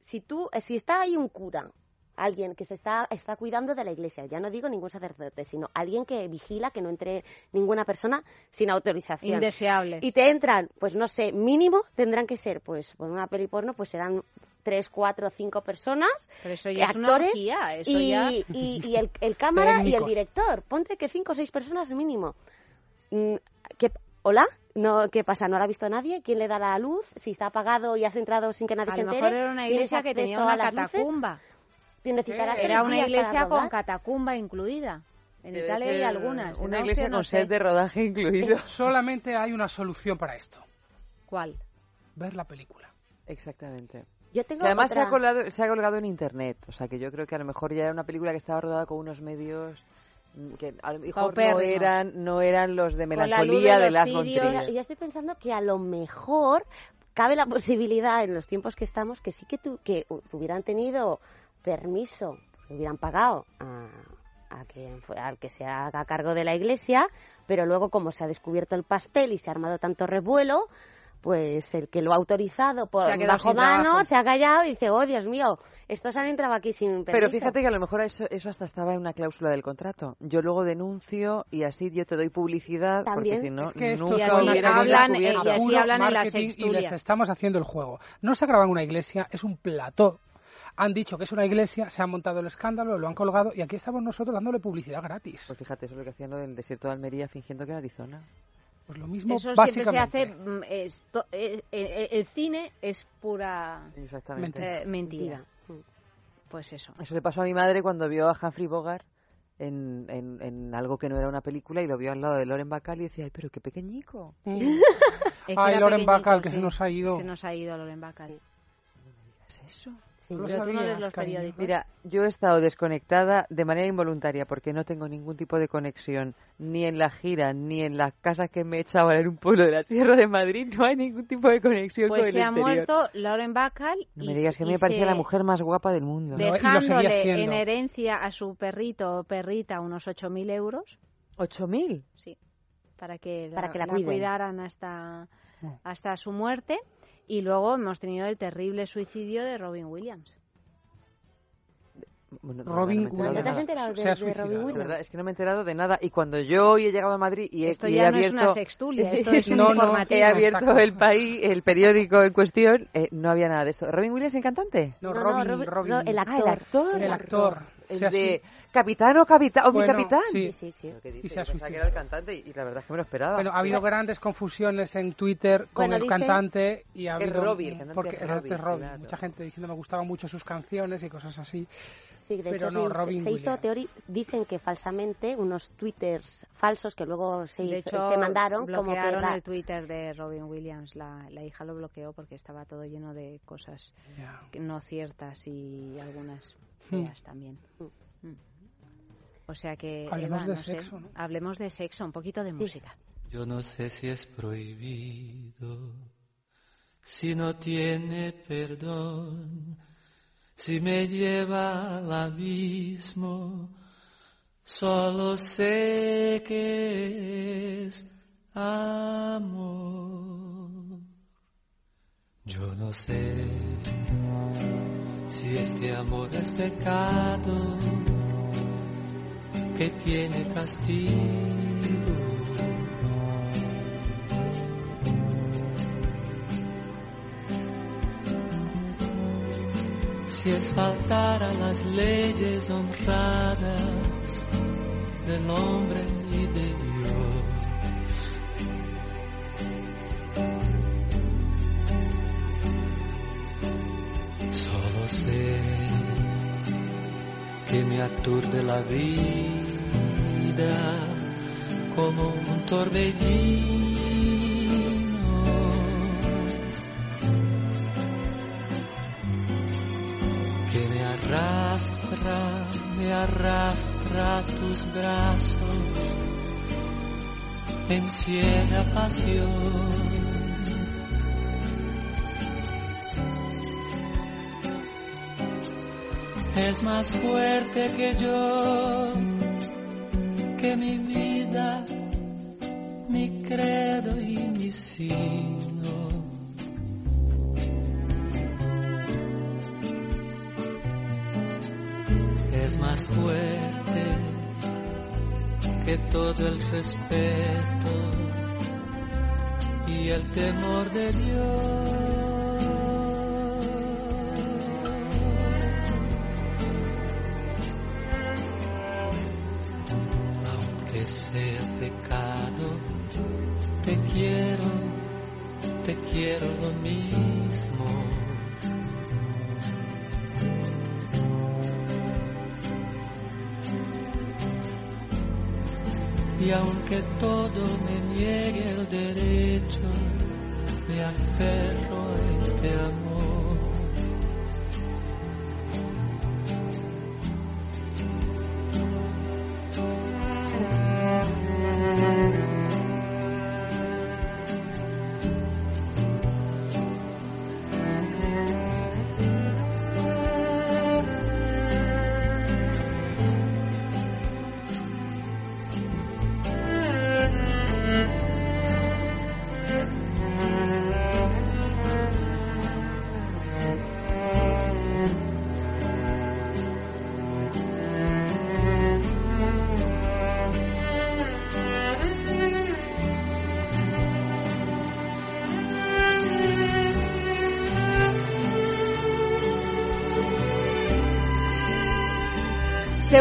si tú, si está ahí un cura, alguien que se está, está cuidando de la iglesia, ya no digo ningún sacerdote, sino alguien que vigila que no entre ninguna persona sin autorización. Indeseable. Y te entran, pues no sé, mínimo tendrán que ser, pues por una peli porno, pues serán tres, cuatro, cinco personas, Pero eso ya es una actores orgía, eso y, ya- y, y el, el cámara y el director. Ponte que cinco o seis personas mínimo. Mm, ¿qué- ¿Hola? No, ¿Qué pasa? ¿No lo ha visto nadie? ¿Quién le da la luz? Si está apagado y has entrado sin que nadie A se lo entere. mejor era una ¿tienes iglesia que tenía a una luces? Necesitarás Era una iglesia con catacumba incluida. En Debe Italia hay algunas. en Una Austria iglesia no con sé. set de rodaje incluido. Solamente hay una solución para esto. ¿Cuál? Ver la película. Exactamente. Yo tengo Que además se, ha colgado, se ha colgado en internet, o sea que yo creo que a lo mejor ya era una película que estaba rodada con unos medios mm, que a lo mejor no eran, no eran los de la melancolía de de, las cirios. Montrier. Y yo estoy pensando que a lo mejor cabe la posibilidad en los tiempos que estamos que sí que, tu- que hu- hubieran tenido permiso, que hubieran pagado a, a quien fue- al que se haga cargo de la iglesia, pero luego como se ha descubierto el pastel y se ha armado tanto revuelo, pues el que lo ha autorizado por Se ha bajo mano trabajo. se ha callado y dice, oh Dios mío, estos han entrado aquí sin permiso. Pero fíjate que a lo mejor eso, eso hasta estaba en una cláusula del contrato. Yo luego denuncio y así yo te doy publicidad, También. porque si no, Es que nunca así hubiera hablan, y así hablan en la marketing y les estamos haciendo el juego. No se graba en una iglesia, es un plató. Han dicho que es una iglesia, se han montado el escándalo, lo han colgado y aquí estamos nosotros dándole publicidad gratis. Pues fíjate, eso es lo que hacían lo del desierto de Almería fingiendo que era Arizona. Pues lo mismo Eso siempre se hace. mm, esto- eh, eh, el cine es pura Exactamente. eh, mentira. Pues eso. Eso le pasó a mi madre cuando vio a Humphrey Bogart en, en, en algo que no era una película y lo vio al lado de Loren Bacall y decía, ay, pero qué pequeñico. Mm. Es Ay, era Loren Bacall, que sí. se nos ha ido. Se nos ha ido Loren Bacall. ¿Es eso? Sí, No tú no lees sabías, los cariño. periódicos. Mira, yo he estado desconectada de manera involuntaria porque no tengo ningún tipo de conexión ni en la gira ni en la casa que me echaban en un pueblo de la Sierra de Madrid. No hay ningún tipo de conexión con Pues el se ha exterior. muerto Lauren Bacall. No y- me digas que me parecía se- la mujer más guapa del mundo. Dejándole en herencia a su perrito o perrita unos 8.000 euros. ¿8.000? Sí. Para que la, Para que la la cuidaran hasta, hasta su muerte. Y luego hemos tenido el terrible suicidio de Robin Williams. Bueno, de Robin no me he Williams enterado de De suicidado. verdad, es que no me he enterado de nada. Y cuando yo hoy he llegado a Madrid y he, Esto y he ya no es una sextulia, esto es un No, informativo. he abierto el país, el periódico en cuestión, eh, no había nada de eso. ¿Robin Williams el cantante? No, No, no, Robin, Robin- Robin. Ro- el Ah, actor. el actor. El actor. El Se de capitán o capitán, o mi capitán. sí. Sí, sí. Pero ¿qué Y dice? se ha Yo pensaba que suicidado. era el cantante y, y la verdad es que me lo esperaba. Bueno, ha habido grandes confusiones en Twitter con Bueno, el cantante y ha Es habido Robbie, el cantante porque es el cantante es Robbie, claro. Mucha gente diciendo me gustaban mucho sus canciones y cosas así. Sí, de Pero hecho no, se, se hizo Williams. teoría, dicen que falsamente unos twitters falsos que luego se, De hizo- hecho, se mandaron como que el Twitter de Robin Williams. La, la hija lo bloqueó porque estaba todo lleno de cosas que no ciertas y algunas Hmm. feas también. Mm. O sea que, Hablemos Eva, de no sé, sexo, ¿no? hablemos de sexo, un poquito de música. Yo no sé si es prohibido, si no tiene perdón, si me lleva al abismo, solo sé que es amor. Yo no sé si este amor es pecado que tiene castigo. Si es faltar a las leyes honradas del hombre y de Dios. Que me aturde la vida como un torbellino. Que me arrastra, me arrastra tus brazos en ciega pasión. Es más fuerte que yo, que mi vida, mi credo y mi signo. Es más fuerte que todo el respeto y el temor de Dios.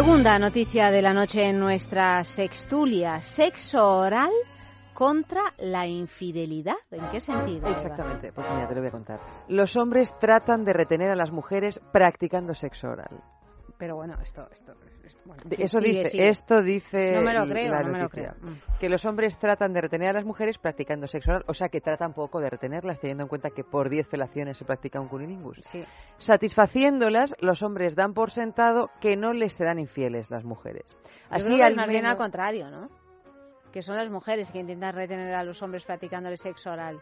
Segunda noticia de la noche en nuestra sextulia. Sexo oral contra la infidelidad. ¿En qué sentido? Exactamente, pues mira, te lo voy a contar. Los hombres tratan de retener a las mujeres practicando sexo oral. Pero bueno, esto, esto, es- bueno, Eso sigue, dice, sigue. esto dice No me lo creo, la no me lo creo. Mm. Que los hombres tratan de retener a las mujeres practicando sexo oral, o sea que tratan poco de retenerlas, teniendo en cuenta que por 10 felaciones se practica un cunilingus. Sí. Satisfaciéndolas, los hombres dan por sentado que no les serán infieles las mujeres. Yo Así creo que al más bien al menos- contrario, ¿no? Que son las mujeres que intentan retener a los hombres practicándole sexo oral.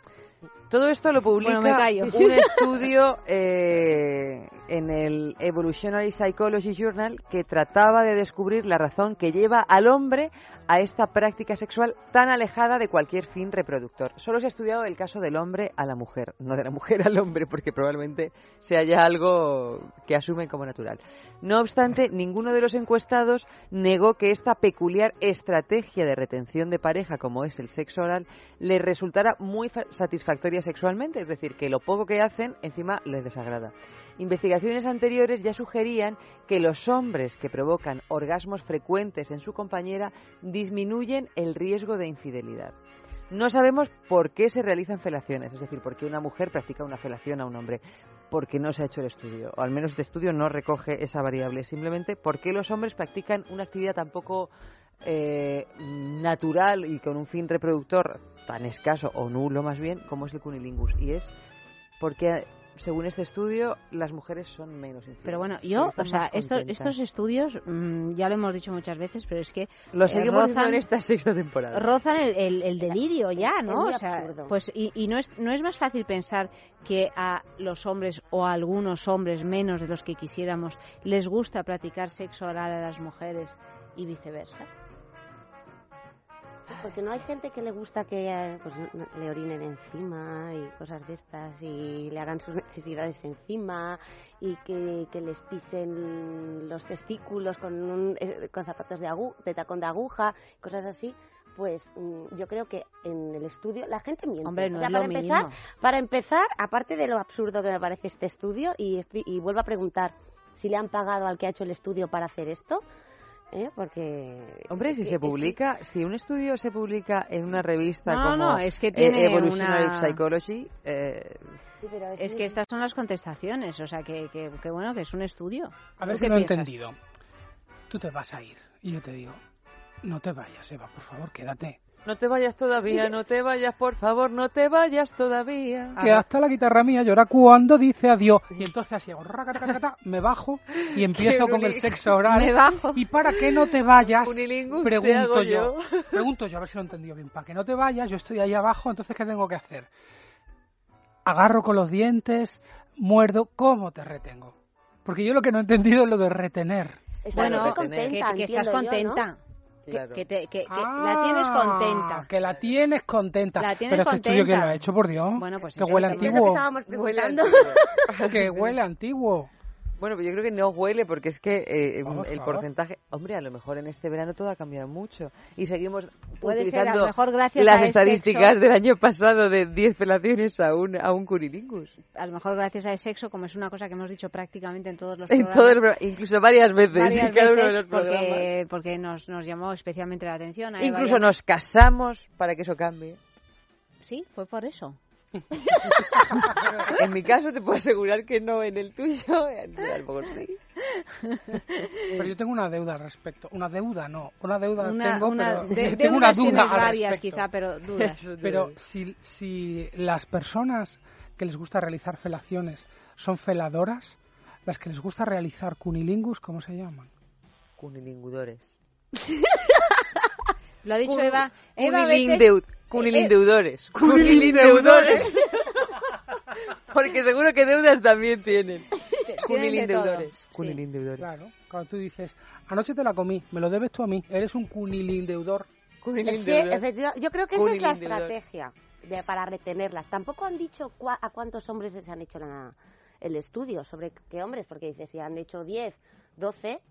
Todo esto lo publica Bueno, un estudio eh, en el Evolutionary Psychology Journal que trataba de descubrir la razón que lleva al hombre a esta práctica sexual tan alejada de cualquier fin reproductor. Solo se ha estudiado el caso del hombre a la mujer, no de la mujer al hombre, porque probablemente sea ya algo que asumen como natural. No obstante, ninguno de los encuestados negó que esta peculiar estrategia de retención de pareja, como es el sexo oral, les resultara muy fa- satisfactoria sexualmente, es decir, que lo poco que hacen encima les desagrada. Investigaciones anteriores ya sugerían que los hombres que provocan orgasmos frecuentes en su compañera disminuyen el riesgo de infidelidad. No sabemos por qué se realizan felaciones, es decir, por qué una mujer practica una felación a un hombre, porque no se ha hecho el estudio, o al menos este estudio no recoge esa variable, simplemente por qué los hombres practican una actividad tan poco eh, natural y con un fin reproductor tan escaso o nulo más bien como es el cunilingus y es porque según este estudio las mujeres son menos infieles. Pero bueno, yo, o sea, estos, estos estudios, mm, ya lo hemos dicho muchas veces, pero es que lo eh, seguimos rozan- en esta sexta temporada. rozan el, el- el delirio ya, ¿no? O sea, pues y, y no es no es más fácil pensar que a los hombres o a algunos hombres menos de los que quisiéramos les gusta practicar sexo oral a las mujeres y viceversa. Porque no hay gente que le gusta que eh, pues, le orinen encima y cosas de estas y le hagan sus necesidades encima y que, que les pisen los testículos con, un- eh, con zapatos de, agu- de tacón de aguja, cosas así. Pues mm, yo creo que en el estudio la gente miente. Hombre, no O sea, es para lo empezar, mismo. para empezar, aparte de lo absurdo que me parece este estudio, y, y vuelvo a preguntar si le han pagado al que ha hecho el estudio para hacer esto, ¿eh? porque... Hombre, si que- se que- publica, si un estudio se publica en una revista No, como no, es que eh, tiene Evolutionary una- Psychology, eh, Sí, pero es que estas son las contestaciones, o sea, que, que, que bueno, que es un estudio. A ver ¿Tú si qué lo he entendido. Tú te vas a ir y yo te digo, no te vayas, Eva, por favor, quédate. No te vayas todavía, no te vayas, por favor, no te vayas todavía. Que hasta la guitarra mía llora cuando dice adiós. Y entonces así hago, me bajo y empiezo con el sexo oral. Me bajo. Y para que no te vayas, pregunto yo, yo. pregunto yo, a ver si lo he entendido bien. Para que no te vayas, yo estoy ahí abajo, entonces ¿qué tengo que hacer? Agarro con los dientes, muerdo, ¿cómo te retengo? Porque yo lo que no he entendido es lo de retener. Está Bueno, muy que, contenta, que estás yo, ¿no? Contenta. Que- Claro. Que, te- que- que Ah, la tienes contenta. Que la tienes contenta. La tienes Pero este estudio que contenta. lo ha hecho, por Dios. Bueno, pues que huele que antiguo. que huele antiguo. Bueno, pues yo creo que no huele porque es que eh, Por el porcentaje, hombre, a lo mejor en este verano todo ha cambiado mucho y seguimos Puede ser, a lo mejor gracias las a ese estadísticas sexo- del año pasado de 10 felaciones a un a un cunilingus. A lo mejor gracias al sexo, como es una cosa que hemos dicho prácticamente en todos los En programas. todo el pro- incluso varias veces varias en cada uno de veces los programas. porque, porque nos, nos llamó especialmente la atención. Incluso nos casamos para que eso cambie. Sí, fue por eso. En mi caso te puedo asegurar que no, en el tuyo, a lo mejor sí. Pero yo tengo una deuda al respecto. Una deuda, no. Una deuda Una, tengo, una, pero de, tengo una duda tienes al varias respecto. quizá, pero dudas. Pero si, si las personas que les gusta realizar felaciones son feladoras, las que les gusta realizar cunilingus, ¿cómo se llaman? Cunilingudores. Lo ha dicho Cun- Eva. Eva a veces- Cunilindeu- Cunilindeudores. Eh, Cunilindeudores. Porque seguro que deudas también tienen. Tienen de Cunilindeudores. Cunilindeudores. Claro, cuando tú dices, anoche te la comí, me lo debes tú a mí, eres un cunilindeudor. Efectiva- yo creo que esa es la estrategia de, para retenerlas. Tampoco han dicho cua- a cuántos hombres se han hecho la- el estudio sobre qué hombres, porque dices, si han hecho 10, 12,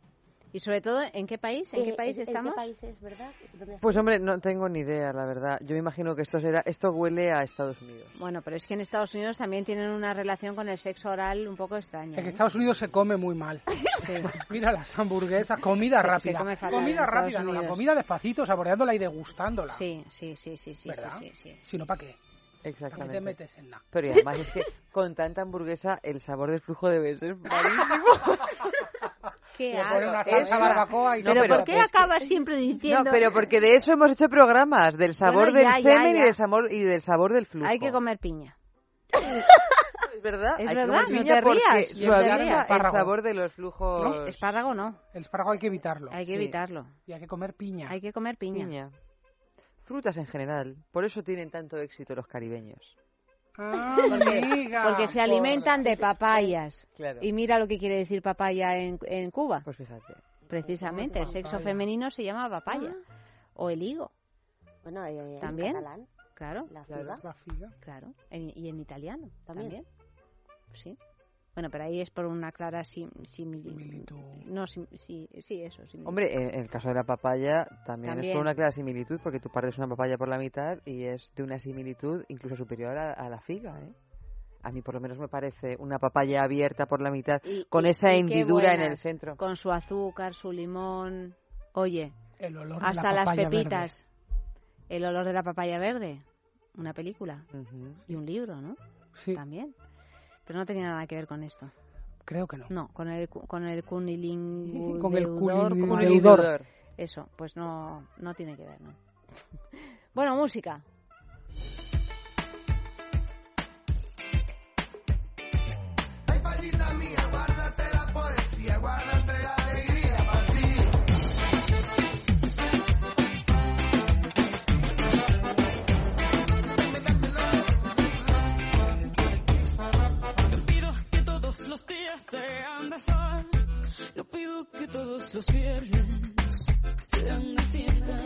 Y sobre todo, ¿en qué país? ¿En qué Eh, país ¿en- estamos? ¿En qué países, verdad? ¿Dónde Pues hombre, no tengo ni idea, la verdad. Yo me imagino que esto será, esto huele a Estados Unidos. Bueno, pero es que en Estados Unidos también tienen una relación con el sexo oral un poco extraña. En ¿eh? Estados Unidos se come muy mal. Mira las hamburguesas, comida se rápida. come comida rápida, no, la comida despacito, saboreándola y degustándola. Sí, sí, sí, sí, sí, ¿Verdad? sí, sí, sí. Si no, ¿para qué? Exactamente. ¿Para qué te metes en nada? Pero y además es que con tanta hamburguesa el sabor del flujo debe ser malísimo. Qué una salsa barbacoa y No, pero pero- ¿por qué acabas siempre diciendo? No, pero porque de eso hemos hecho programas, del sabor Bueno, del ya, ya, semen ya. y del sabor y del sabor del flujo. Hay que comer piña. Es verdad, Es hay que verdad, comer no piña te porque rías. no te rías. el sabor de los flujos. ¿No? Espárrago no. El espárrago hay que evitarlo. Hay que Sí. evitarlo. Y hay que comer piña. Hay que comer piña. Piña. Frutas en general. Por eso tienen tanto éxito los caribeños. Ah, Porque, amiga, porque se por- alimentan de papayas. Claro. Y mira lo que quiere decir papaya en, en Cuba. Pues fíjate. Precisamente, el sexo femenino se llama papaya. Ah. O el higo, Bueno, eh, en ¿También? catalán, claro. la figa. La figa. Claro. En- y en italiano También. también. Sí. Bueno, pero ahí es por una clara sim- simili- Similitud. No, sim- sí, sí, eso. similitud. Hombre, en, en el caso de la papaya también, es por una clara similitud, porque tú partes una papaya por la mitad y es de una similitud incluso superior a, a la figa, ¿eh? A mí por lo menos me parece una papaya abierta por la mitad Y- con y- esa y hendidura en el centro. Con su azúcar, su limón. Oye, El olor de hasta la las pepitas. El olor de la papaya verde. Una película. Y un libro, ¿no? Sí, También. Pero no tenía nada que ver con esto. creo que no. No, con el, cu- con el cunilingudeudor. Con el cunilingudeudor. Eso, pues no, no tiene que ver, ¿no? bueno, música. Ay, mía, guárdate la poesía, guárdate los días sean de sol. Yo pido que todos los viernes sean de fiesta.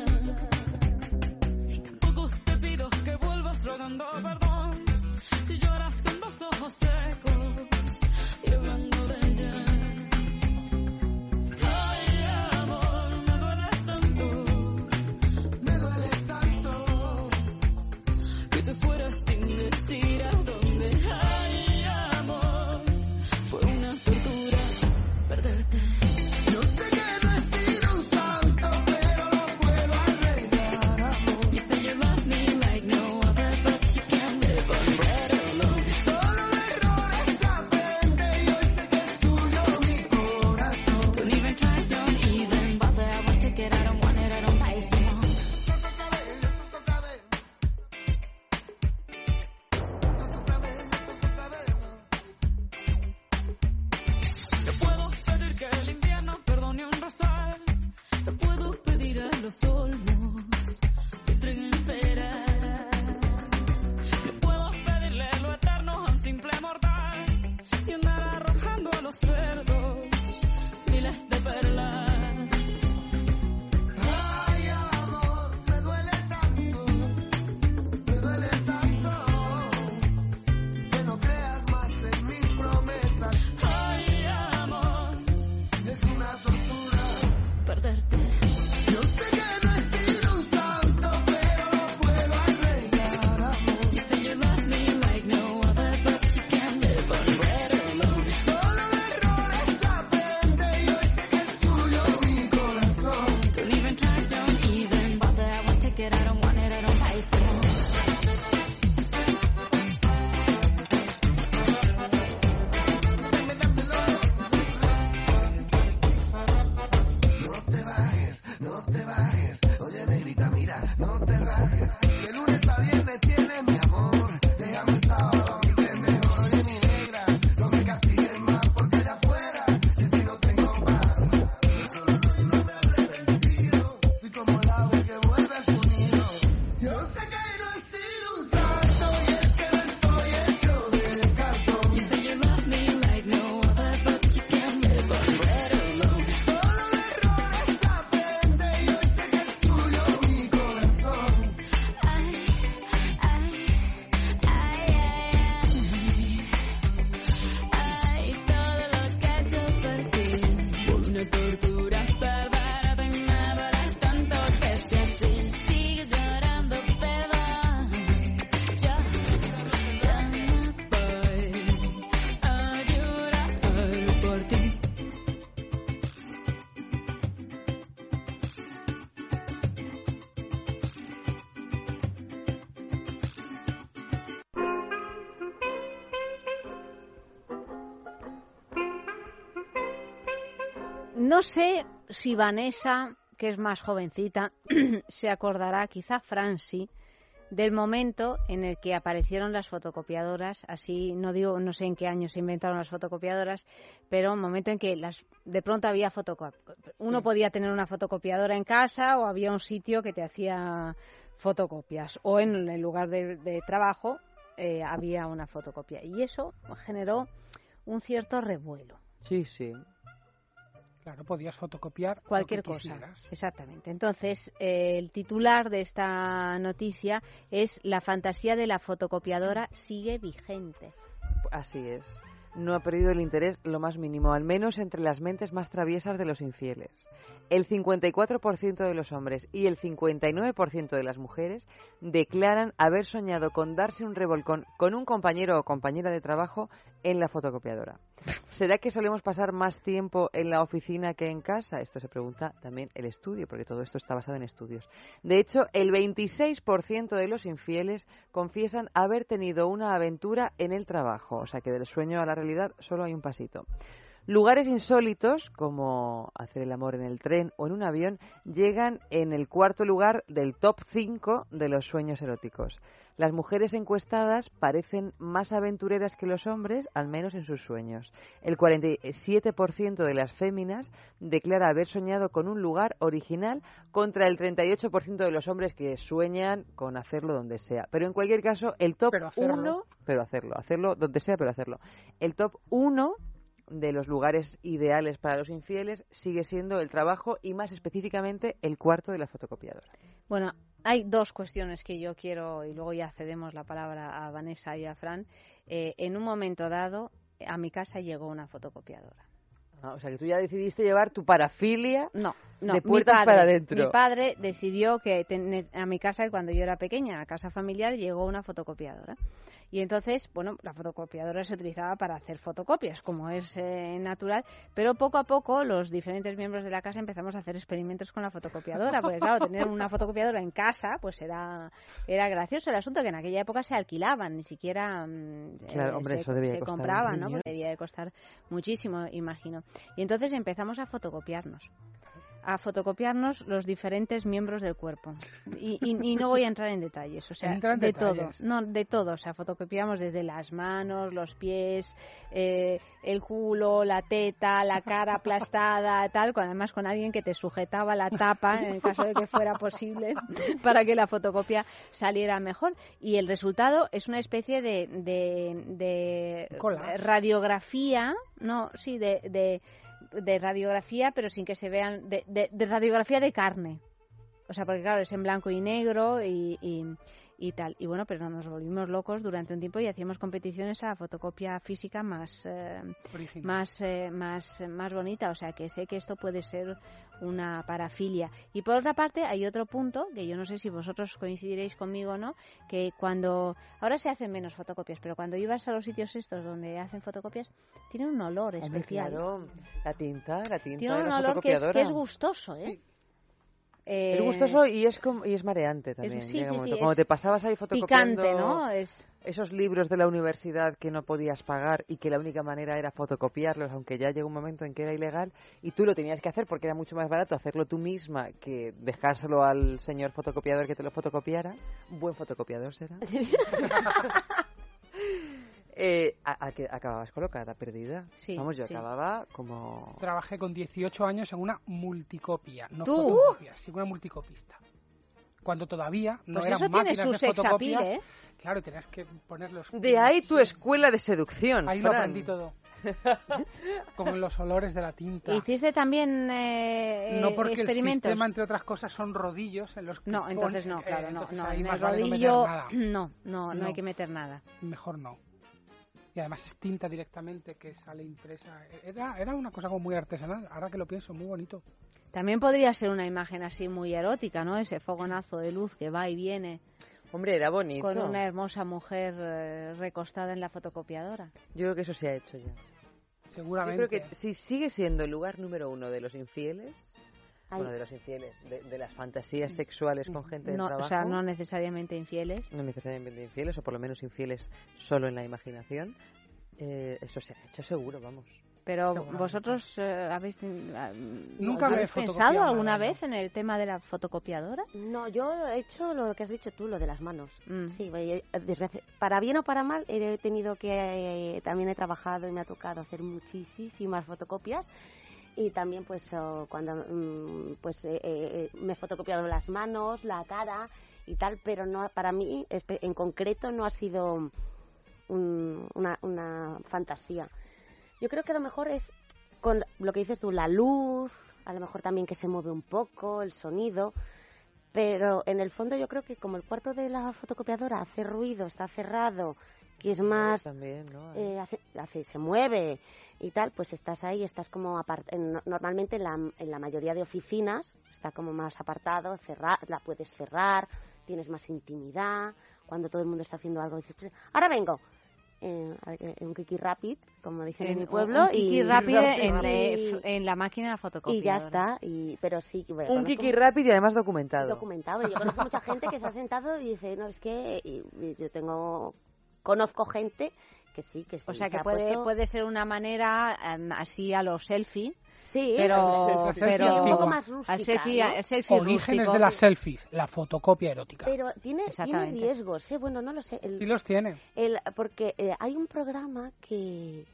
Tampoco te pido que vuelvas rogando perdón. Si lloras con los ojos secos No sé si Vanessa, que es más jovencita, se acordará, quizá Franci, del momento en el que aparecieron las fotocopiadoras, así no digo, no sé en qué año se inventaron las fotocopiadoras, pero un momento en que las de pronto había fotocopiadoras. Uno podía tener una fotocopiadora en casa o había un sitio que te hacía fotocopias o en el lugar de, de trabajo eh, había una fotocopia y eso generó un cierto revuelo. Sí, sí. Claro, podías fotocopiar lo Cualquier que cosa. quisieras. Exactamente. Entonces, eh, el titular de esta noticia es La fantasía de la fotocopiadora sigue vigente. Así es. No ha perdido el interés lo más mínimo, al menos entre las mentes más traviesas de los infieles. El 54% de los hombres y el 59% de las mujeres declaran haber soñado con darse un revolcón con un compañero o compañera de trabajo en la fotocopiadora. ¿Será que solemos pasar más tiempo en la oficina que en casa? Esto se pregunta también el estudio, porque todo esto está basado en estudios. De hecho, el 26% de los infieles confiesan haber tenido una aventura en el trabajo, o sea que del sueño a la realidad solo hay un pasito. Lugares insólitos, como hacer el amor en el tren o en un avión, llegan en el cuarto lugar del top 5 de los sueños eróticos. Las mujeres encuestadas parecen más aventureras que los hombres, al menos en sus sueños. El 47% de las féminas declara haber soñado con un lugar original contra el 38% de los hombres que sueñan con hacerlo donde sea. Pero en cualquier caso, el top hacerlo. 1, pero hacerlo, hacerlo donde sea, pero hacerlo. El top 1 de los lugares ideales para los infieles sigue siendo el trabajo y más específicamente el cuarto de la fotocopiadora. Bueno, hay dos cuestiones que yo quiero, y luego ya cedemos la palabra a Vanessa y a Fran. Eh, en un momento dado, a mi casa llegó una fotocopiadora. Ah, o sea que tú ya decidiste llevar tu parafilia no, no, de puertas padre- para adentro. Mi padre decidió que tener- a mi casa, cuando yo era pequeña, a casa familiar, llegó una fotocopiadora. Y entonces, bueno, la fotocopiadora se utilizaba para hacer fotocopias, como es eh, natural, pero poco a poco los diferentes miembros de la casa empezamos a hacer experimentos con la fotocopiadora, porque claro, tener una fotocopiadora en casa, pues era, era gracioso el asunto, que en aquella época se alquilaban, ni siquiera mm, hombre, se, eso se compraban, ¿no? Porque debía de costar muchísimo, imagino. Y entonces empezamos a fotocopiarnos a fotocopiarnos los diferentes miembros del cuerpo. Y, y- y no voy a entrar en detalles, o sea, de detalles. todo. No, de todo. O sea, fotocopiamos desde las manos, los pies, eh, el culo, la teta, la cara aplastada, tal, con, además con alguien que te sujetaba la tapa, en el caso de que fuera posible, para que la fotocopia saliera mejor. Y el resultado es una especie de, de, de radiografía, no, sí, de, de, de radiografía, pero sin que se vean, de, de- de radiografía de carne. O sea, porque claro, es en blanco y negro y, y, y tal. Y bueno, pero nos volvimos locos durante un tiempo y hacíamos competiciones a fotocopia física más, eh, más, eh, más, más bonita. O sea, que sé que esto puede ser una parafilia. Y por otra parte, hay otro punto, que yo no sé si vosotros coincidiréis conmigo o no, que cuando, ahora se hacen menos fotocopias, pero cuando ibas a los sitios estos donde hacen fotocopias, tiene un olor Hombre, especial. claro, la tinta, la tinta Tiene de un olor que es, que fotocopiadora. es gustoso, ¿eh? Eh, gustoso y es como, y es mareante también. sí, un sí, momento. sí, es te pasabas ahí fotocopiando picante, ¿no? Es- esos libros de la universidad que no podías pagar y que la única manera era fotocopiarlos, aunque ya llegó un momento en que era ilegal y tú lo tenías que hacer porque era mucho más barato hacerlo tú misma que dejárselo al señor fotocopiador que te lo fotocopiara. Buen fotocopiador será. eh, a- a que acababas colocada, perdida. Sí, Vamos, yo sí. acababa como... Trabajé con 18 años en una multicopia, no ¿Tú? fotocopia, sí, una multicopista. Cuando todavía no Pues eran eso tiene máquinas su de sex appeal, ¿eh? Claro, tenías que poner los... De ahí tu escuela de seducción. Ahí lo Fran. aprendí todo. Como los olores de la tinta. ¿Hiciste también eh, no porque el experimentos? sistema, entre otras cosas, son rodillos en los que No, pon- entonces no, eh, claro, no, entonces no, ahí en el vale no rodillo nada. no, no, no, No. hay que meter nada. Mejor no. Y además es tinta directamente que sale impresa. Era, era una cosa como muy artesanal, ahora que lo pienso, muy bonito. También podría ser una imagen así muy erótica, ¿no? Ese fogonazo de luz que va y viene Hombre, era bonito. con una hermosa mujer eh, recostada en la fotocopiadora. Yo creo que eso se ha hecho ya. Seguramente. Yo creo que si sigue siendo el lugar número uno de los infieles, Ay. bueno, de los infieles, de, de las fantasías sexuales con gente de No, trabajo, o sea, no necesariamente infieles. no necesariamente infieles, o por lo menos infieles solo en la imaginación, eh, eso se ha hecho seguro, vamos. Pero vosotros eh, habéis, ah, Nunca ¿habéis pensado nada, alguna no. vez en el tema de la fotocopiadora? No, yo he hecho lo que has dicho tú, lo de las manos. Mm. Sí, eh, desde hace- para bien o para mal, he tenido que, eh, también he trabajado y me ha tocado hacer muchísimas fotocopias. Y también, pues, oh, cuando mm, pues eh, eh, me he fotocopiado las manos, la cara y tal, pero no para mí, en concreto, no ha sido un- una, una fantasía. Yo creo que a lo mejor es con lo que dices tú, la luz, a lo mejor también que se mueve un poco, el sonido, pero en el fondo yo creo que como el cuarto de la fotocopiadora hace ruido, está cerrado, que es más... También, ¿no? eh, hace, hace- se mueve y tal, pues estás ahí, estás como apart en- normalmente en la, en la mayoría de oficinas está como más apartado, cerra- la puedes cerrar, tienes más intimidad, cuando todo el mundo está haciendo algo dices, "Pues, ahora vengo. Eh, eh, un kiki rapid, como dicen en, En- mi un- pueblo, un kiki y rápido en, y- en la máquina y ya está, y, pero sí, bueno, Un kiki rápido y además documentado. documentado. Yo conozco mucha gente que se ha sentado y dice, no, es que y- y yo tengo, conozco gente que sí, que sí. O sea se que puede, puesto- puede ser una manera em, así a los selfie. Sí, pero, el selfie pero un poco más rústica, al selfie, ¿no? al selfie Orígenes rústico. de las selfies, la fotocopia erótica. Pero tiene, riesgos, ¿eh? Bueno, no lo sé. El, Sí los tiene. el- porque eh, hay un programa que,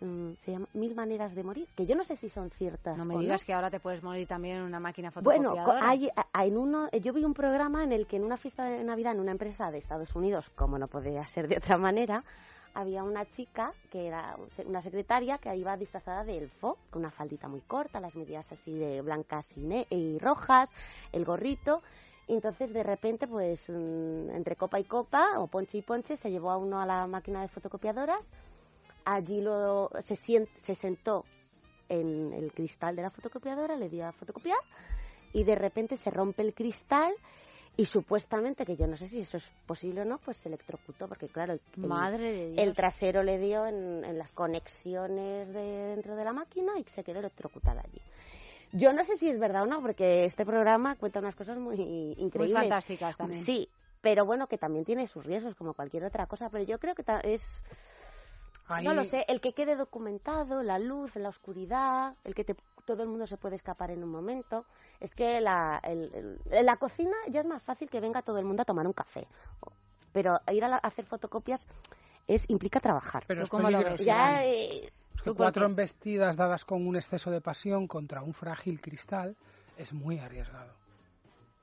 Mm, se llama Mil Maneras de Morir, que yo no sé si son ciertas No me digas que ahora te puedes morir también en una máquina Bueno, co- fotocopiadora. hay, a- en uno, yo vi un programa en el que en una fiesta de Navidad en una empresa de Estados Unidos, como no podía ser de otra manera, había una chica que era una secretaria que iba disfrazada de elfo, con una faldita muy corta, las medias así de blancas y, ne- y rojas, el gorrito. Y entonces de repente, pues mm, entre copa y copa, o ponche y ponche, se llevó a uno a la máquina de fotocopiadoras. Allí lo, se, sien- se sentó en el cristal de la fotocopiadora, le dio a fotocopiar y de repente se rompe el cristal y supuestamente, que yo no sé si eso es posible o no, pues se electrocutó, porque claro, el, Madre de Dios. el trasero le dio en, en las conexiones de dentro de la máquina y se quedó electrocutada allí. Yo no sé si es verdad o no, porque este programa cuenta unas cosas muy increíbles. fantásticas también. Sí, pero bueno, que también tiene sus riesgos, como cualquier otra cosa, pero yo creo que ta- es... Ahí- No lo sé, el que quede documentado, la luz, la oscuridad, el que te- todo el mundo se puede escapar en un momento. Es que la, el- el- en la cocina ya es más fácil que venga todo el mundo a tomar un café. Pero ir a, la- a hacer fotocopias es implica trabajar. Pero es peligroso. Ya, eh, Es que ¿tú por cuatro embestidas dadas con un exceso de pasión contra un frágil cristal es muy arriesgado.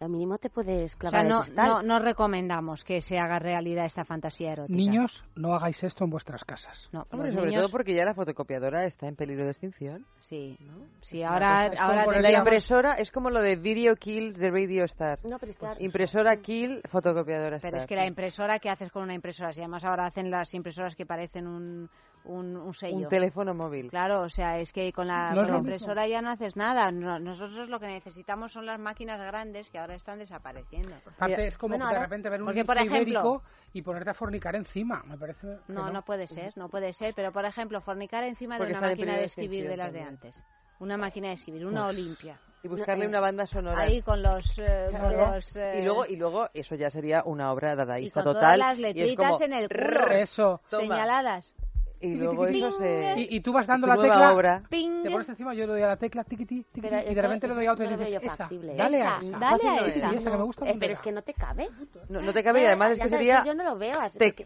Al mínimo te puedes O clavar sea, el no, cristal. no, no recomendamos que se haga realidad esta fantasía erótica. Niños, no hagáis esto en vuestras casas. No, Hombre, sobre niños- todo porque ya la fotocopiadora está en peligro de extinción. Sí, sí, Es ahora, cosa- ahora la tendríamos- impresora es como lo de Video Kill de Radio Star. No, pero es que ahora- Impresora Kill, fotocopiadora Pero Star. es que la impresora, ¿qué haces con una impresora? Si además ahora hacen las impresoras que parecen un, un, un sello. Un teléfono móvil. Claro, o sea, es que con la, No con la impresora ya no haces nada. No- nosotros lo que necesitamos son las máquinas grandes que ahora están desapareciendo. Aparte, es como Bueno, de ahora- repente ver un por ejemplo, ibérico y ponerte a fornicar encima. Me parece. que No, no puede ser, no puede ser. Pero, por ejemplo, fornicar encima Porque de una máquina de de escribir de las de antes. Una máquina de escribir, una Pues, Olimpia. Y buscarle una banda sonora. Ahí con los... eh, con Claro. los, eh, y luego y luego eso ya sería una obra dadaísta y con total todas las y es letritas como en el culo. Eso. Toma. Señaladas. Y luego eso se Y, y tú vas dando la tecla, obra. Te pones encima, yo le doy a la tecla, tiquiti, tiquiti, y de repente le doy a otra y dices, esa, dale a Esa, dale a esa. Y esa que me gusta Eh, pero es que no te cabe. no, no te cabe y además es que sería Yo no lo veo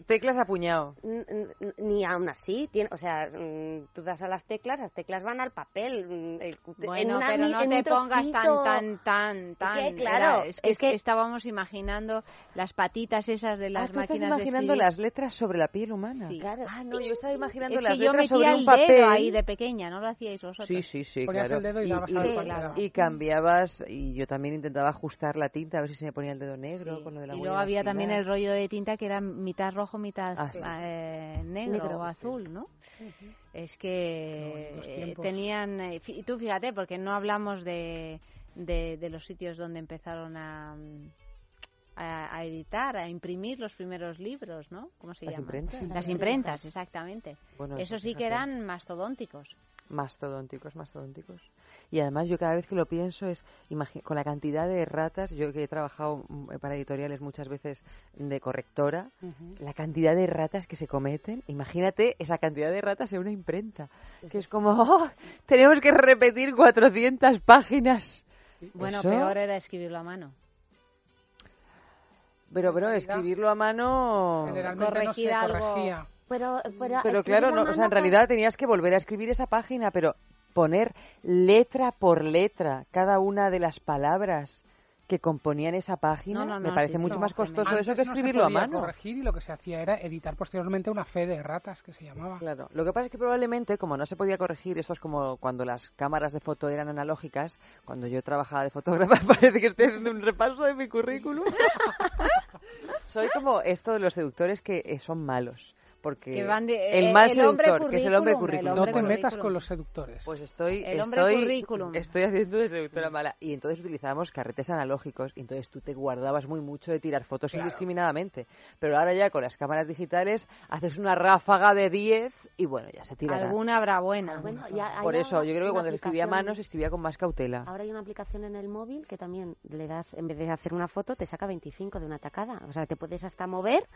teclas a puñado N- n- Ni aún así, tiene, o sea, mm, tú das a las teclas, las teclas van al papel. mm, Bueno, pero no te pongas tan, tan, tan, tan. claro, es que, es que- estábamos imaginando las patitas esas de Ah, las estás máquinas imaginando de escribir. las letras sobre la piel humana. Sí. Ah, no, yo estaba imaginando Es las que yo metía sobre el un papel. dedo ahí de pequeña, ¿no lo hacíais vosotros? Sí, sí, sí, Ponías claro. el dedo y ver cuál era. y cambiabas, y yo también intentaba ajustar la tinta, a ver si se me ponía el dedo negro Sí. con lo de la y luego había también el rollo de tinta que era mitad rojo, mitad Ah, sí. eh, negro, Negro, o sí. azul, ¿no? Es que No, eh, tenían... eh, fi- tú fíjate, porque no hablamos de, de, de los sitios donde empezaron a, a, a editar, a imprimir los primeros libros, ¿no? ¿Cómo se ¿Las llaman? imprentas? Las imprentas, exactamente. Bueno, Eso sí que eran mastodónticos. Mastodónticos, mastodónticos. Y además yo cada vez que lo pienso es, con la cantidad de ratas, yo que he trabajado mm, para editoriales muchas veces de correctora, la cantidad de ratas que se cometen, imagínate esa cantidad de ratas en una imprenta, que es como, "Oh, tenemos que repetir 400 páginas. Bueno, Eso- peor era escribirlo a mano. Pero, pero escribirlo a mano... Generalmente Corregir no se algo. corregía. Pero, pero, claro, no, o sea, en realidad tenías que volver a escribir esa página, pero poner letra por letra cada una de las palabras que componían esa página No, no, me no, parece sí, mucho más costoso Antes eso que no se escribirlo a mano. corregir y lo que se hacía era editar posteriormente una fe de ratas que se llamaba. Claro, lo que pasa es que probablemente, como no se podía corregir, esto es como cuando las cámaras de foto eran analógicas, cuando yo trabajaba de fotógrafa, parece que estoy haciendo un repaso de mi currículum. Soy como esto de los seductores que eh, son malos. Porque Que van de- el eh, mal el seductor, que es el hombre currículum, el currículum. hombre No te metas con los seductores. Pues estoy, El estoy, currículum. estoy haciendo de seductora mala. Y entonces utilizábamos carretes analógicos y entonces tú te guardabas muy mucho de tirar fotos Claro. indiscriminadamente. Pero ahora ya con las cámaras digitales haces una ráfaga de 10 y bueno, ya se tira. Alguna habrá buena. Bueno, ya hay Por eso, yo creo que cuando se escribía a mano se escribía con más cautela. Ahora hay una aplicación en el móvil que también le das, en vez de hacer una foto, te saca 25 de una tacada. O sea, te puedes hasta mover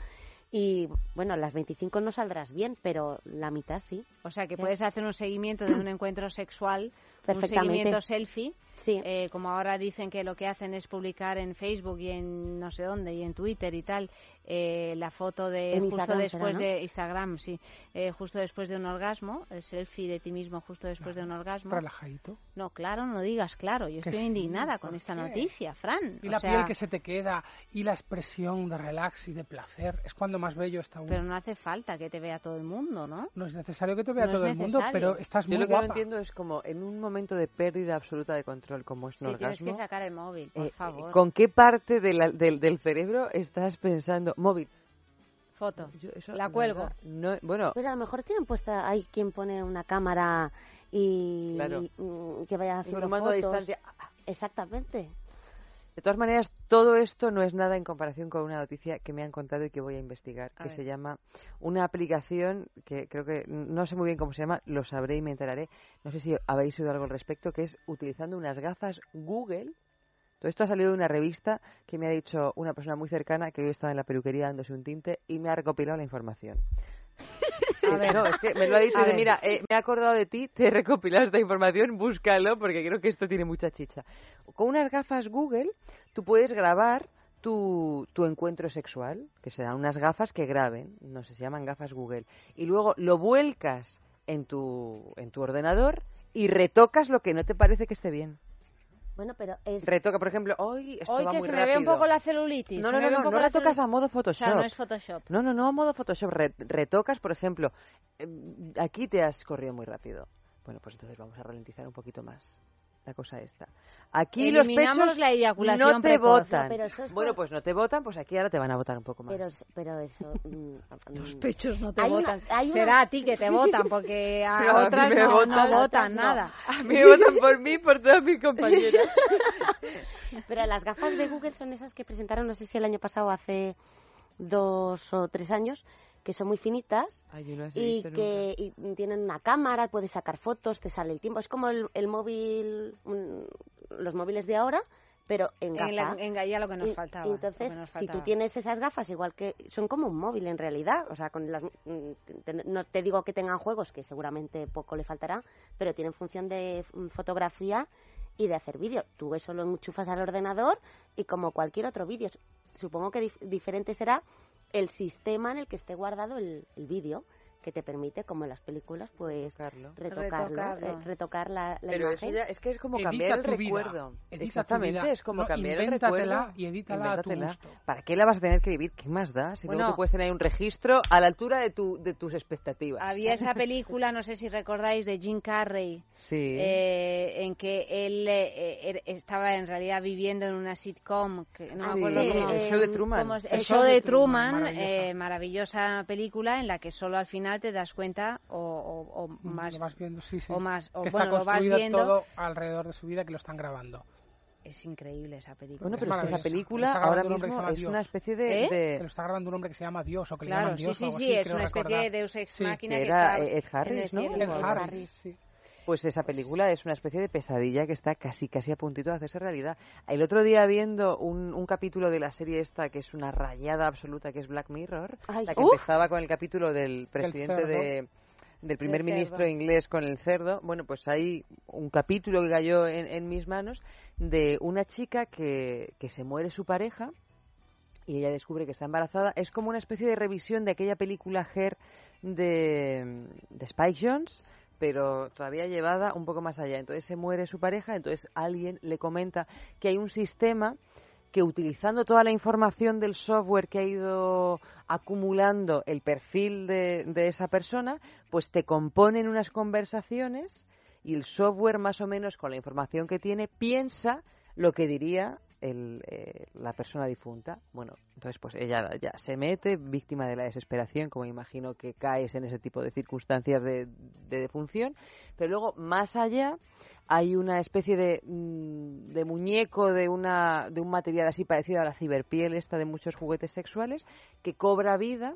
y, bueno, las 25 no saldrás bien, pero la mitad sí. O sea, que Sí. puedes hacer un seguimiento de un encuentro sexual, un seguimiento selfie, Sí. eh, como ahora dicen que lo que hacen es publicar en Facebook y en no sé dónde, y en Twitter y tal, eh, la foto de En justo Instagram después ¿no? de Instagram, sí, eh, justo después de un orgasmo, el selfie de ti mismo justo después de un orgasmo. Relajadito. No, claro, no digas claro, yo estoy sí, indignada ¿por con esta qué? noticia, Fran. Y O la sea, piel que se te queda y la expresión de relax y de placer es cuando más bello está uno. Pero no hace falta que te vea todo el mundo, ¿no? No es necesario que te vea No todo el mundo, pero estás Yo muy lo que guapa. no entiendo es como en un momento de pérdida absoluta de control como es un Sí, tienes orgasmo, que sacar el móvil, por eh, favor. ¿con qué parte de la- del, del cerebro estás pensando? Móvil. Foto. Yo eso, la cuelgo. no, bueno, Pero a lo mejor tienen puesta, hay quien pone una cámara y, Claro. y, mm, que vaya haciendo mando a fotos. distancia. Exactamente. De todas maneras, todo esto no es nada en comparación con una noticia que me han contado y que voy a investigar, A que ver. se llama una aplicación que creo que no sé muy bien cómo se llama, lo sabré y me enteraré. No sé si habéis oído algo al respecto, que es utilizando unas gafas Google. Todo esto ha salido de una revista que me ha dicho una persona muy cercana que hoy estaba en la peluquería dándose un tinte y me ha recopilado la información. A ver. No, es que me lo ha dicho ver. mira, eh, me he acordado de ti, te he recopilado esta información, búscalo porque creo que esto tiene mucha chicha. Con unas gafas Google tú puedes grabar tu, tu encuentro sexual, que serán unas gafas que graben, no sé, se llaman gafas Google, y luego lo vuelcas en tu, en tu ordenador y retocas lo que no te parece que esté bien. Bueno, pero es... Retoca, por ejemplo, hoy esto Hoy va que muy se me ve un poco la celulitis. No, no, no, no, no retocas celu- a modo O Photoshop. sea, no es Photoshop. No, no, no a modo Photoshop. Re- retocas, por ejemplo, eh, aquí te has corrido muy rápido. Bueno, pues entonces vamos a ralentizar un poquito más la cosa esta. Aquí los pechos la eyaculación no te precoz. votan. No, pero eso es bueno, por- pues no te votan, pues aquí ahora te van a votar un poco más. Pero, pero eso... mm, Los mm, pechos no te hay una- votan. hay una- Será a ti que te votan, porque a Pero a otras me no, votan. no A votan otras no. nada. A mí me votan por mí y por todas mis compañeras. Pero las gafas de Google son esas que presentaron, no sé si el año pasado o hace dos o tres años, que son muy finitas Ay, no y que y tienen una cámara, puedes sacar fotos, te sale el tiempo. Es como el, el móvil, mm, los móviles de ahora, pero en gafa. En la- en lo que nos faltaba, y entonces, si tú tienes esas gafas, igual que son como un móvil en realidad, o sea, con las, mm, te- no te digo que tengan juegos, que seguramente poco le faltará, pero tienen función de mm, fotografía y de hacer vídeo. Tú eso lo enchufas al ordenador y como cualquier otro vídeo, supongo que dif- diferente será el sistema en el que esté guardado el, el vídeo que te permite, como en las películas, pues retocarlo, Retocarlo. eh, retocar la, la Pero eso imagen. ya es que es como Edita cambiar el recuerdo. Exactamente, es como No, cambiar el recuerdo. y edítala a tu gusto. ¿Para qué la vas a tener que vivir? ¿Qué más da? Si luego Bueno. tú puedes tener un registro a la altura de, tu, de tus expectativas. Había esa película, no sé si recordáis, de Jim Carrey, Sí. eh, en que él eh, er- estaba en realidad viviendo en una sitcom, que no Ah, me acuerdo sí, cómo- el show de Truman. cómo El el show show de de Truman, Truman, maravillosa. eh, maravillosa película en la que solo al final te das cuenta o, o- o más Lo vas viendo, sí, sí. o más o que bueno está lo vas viendo todo alrededor de su vida que lo están grabando. es increíble esa película Bueno, pero es que esa película ahora mismo es Dios. una especie de... ¿Eh? de- está grabando un hombre que se llama Dios o que le Claro, llaman sí, Dios sí, o algo sí, así, es una especie recordar. de Deus Ex Sí. Machina que que era está Ed en el Harris, ¿no? cielo. Ed O algo Harris, así. sí. Pues esa película es una especie de pesadilla que está casi casi a puntito de hacerse realidad. El otro día viendo un, un capítulo de la serie esta que es una rayada absoluta que es Black Mirror, Ay, la que empezaba con el capítulo del presidente de del primer ministro inglés con el cerdo. Bueno, pues hay un capítulo que cayó en, en mis manos de una chica que, que se muere su pareja y ella descubre que está embarazada. Es como una especie de revisión de aquella película Her de, de Spike Jones, pero todavía llevada un poco más allá. Entonces se muere su pareja, entonces alguien le comenta que hay un sistema que utilizando toda la información del software que ha ido acumulando el perfil de, esa persona, pues te componen unas conversaciones y el software más o menos con la información que tiene piensa lo que diría el, eh, la persona difunta. Bueno, entonces pues ella ya se mete, víctima de la desesperación, como imagino que caes en ese tipo de circunstancias de, de defunción, pero luego más allá hay una especie de, mm, de muñeco de una de un material así parecido a la ciberpiel esta de muchos juguetes sexuales que cobra vida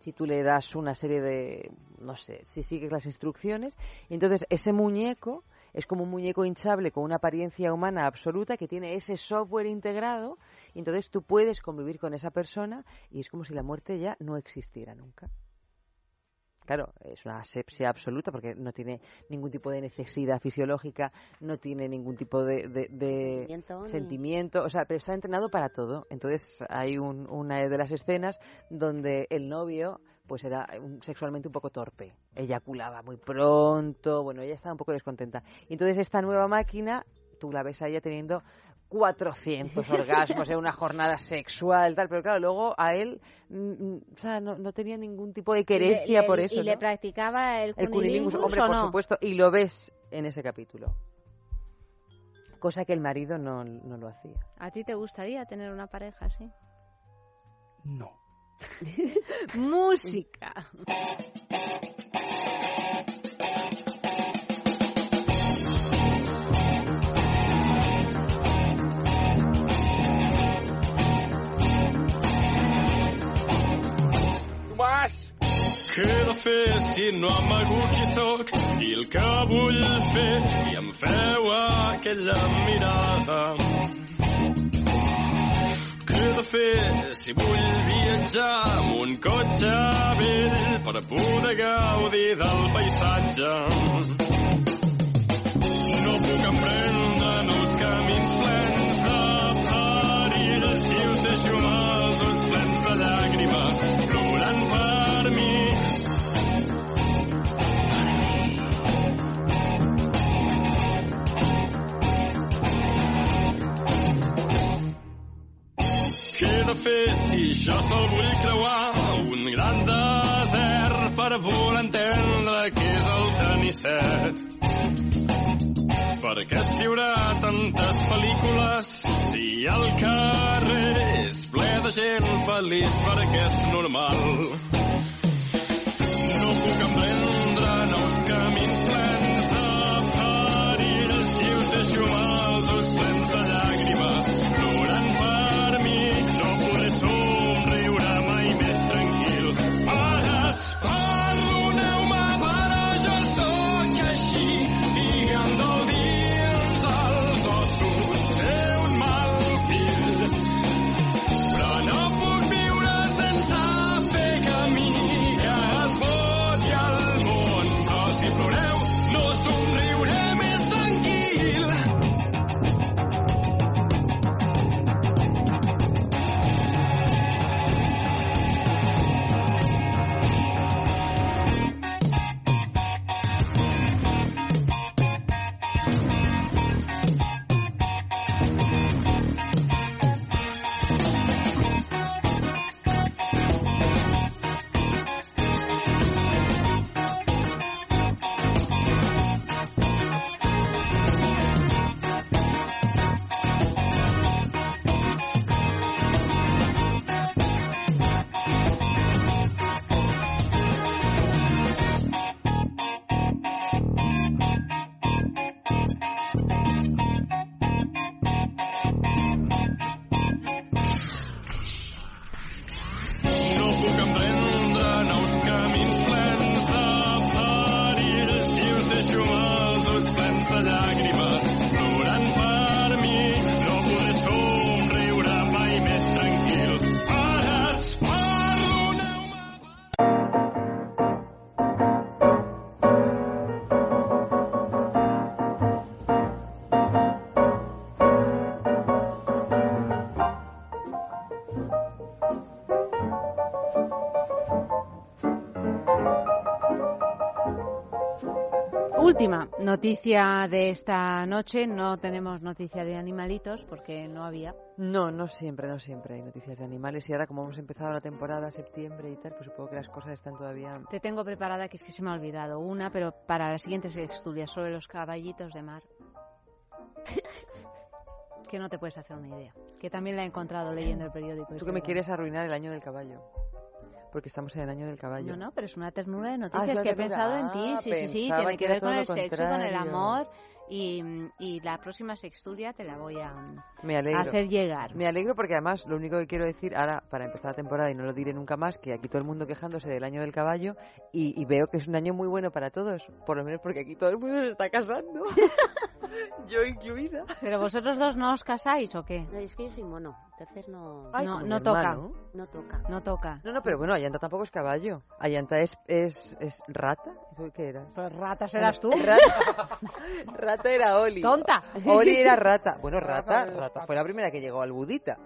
si tú le das una serie de no sé si sigues las instrucciones entonces ese muñeco es como un muñeco hinchable con una apariencia humana absoluta que tiene ese software integrado y entonces tú puedes convivir con esa persona y es como si la muerte ya no existiera nunca Claro, es una asepsia absoluta porque no tiene ningún tipo de necesidad fisiológica, no tiene ningún tipo de, de- de Sentimiento, sentimiento, o sea, pero está entrenado para todo. Entonces hay un- una de las escenas donde el novio pues era un- sexualmente un poco torpe, eyaculaba muy pronto, bueno, ella estaba un poco descontenta. Y entonces esta nueva máquina, tú la ves a ella teniendo 400 orgasmos en una jornada sexual, tal, pero claro, luego a él, mm, mm, o sea, no, no tenía ningún tipo de querencia le- por eso. ¿Y le practicaba el, El cunilingus, hombre, por no? supuesto, y lo ves en ese capítulo. Cosa que el marido no, no lo hacía. ¿A ti te gustaría tener una pareja así? No. Música. Tomàs! Què de fer si no amago qui sóc i el que vull fer i em feu aquella mirada? De fer si vull viatjar amb un cotxe vell per poder gaudir del paisatge? No puc emprendre nous camins plens de perills si us deixo amb els ulls plens de llàgrimes plorant Què he de fer si jo sol vull creuar un gran desert per voler entendre què és el tenisset? Per què escriurà tantes pel·lícules si el carrer és ple de gent feliç perquè és normal? No puc emprendre nous camins plens de perills si us deixo amb els ulls plens llàgrimes noticia de esta noche. No tenemos noticia de animalitos porque no había. No, no siempre, no siempre hay noticias de animales. Y ahora, como hemos empezado la temporada, septiembre y tal, pues supongo que las cosas están todavía. Te tengo preparada, que es que se me ha olvidado una, pero para las siguientes estudias sobre los caballitos de mar. que no te puedes hacer una idea. Que también la he encontrado leyendo el periódico. Tú este que me quieres arruinar el año del caballo. Porque estamos en el año del caballo. No, no, pero es una ternura de Ah, noticias es que he pensado en ti. Ah, Sí, sí, sí. Tiene que ver con el sexo, con el amor. Y, y la próxima sexturia te la voy a Me alegro. hacer llegar. Me alegro porque además lo único que quiero decir ahora, para empezar la temporada, y no lo diré nunca más, que aquí todo el mundo quejándose del año del caballo y, y veo que es un año muy bueno para todos. Por lo menos porque aquí todo el mundo se está casando. yo incluida. ¿Pero vosotros dos no os casáis o qué? No, es que yo soy mono, entonces no... Ay, no, no toca. hermano. No toca. No toca. No, no, pero bueno, Ayanta tampoco es caballo. Ayanta es, es, es rata. ¿Eso qué era? Pues rata serás tú. Rata, rata era Oli. Tonta. Oli era rata. Bueno, rata, Rata, fue la primera que llegó al budita.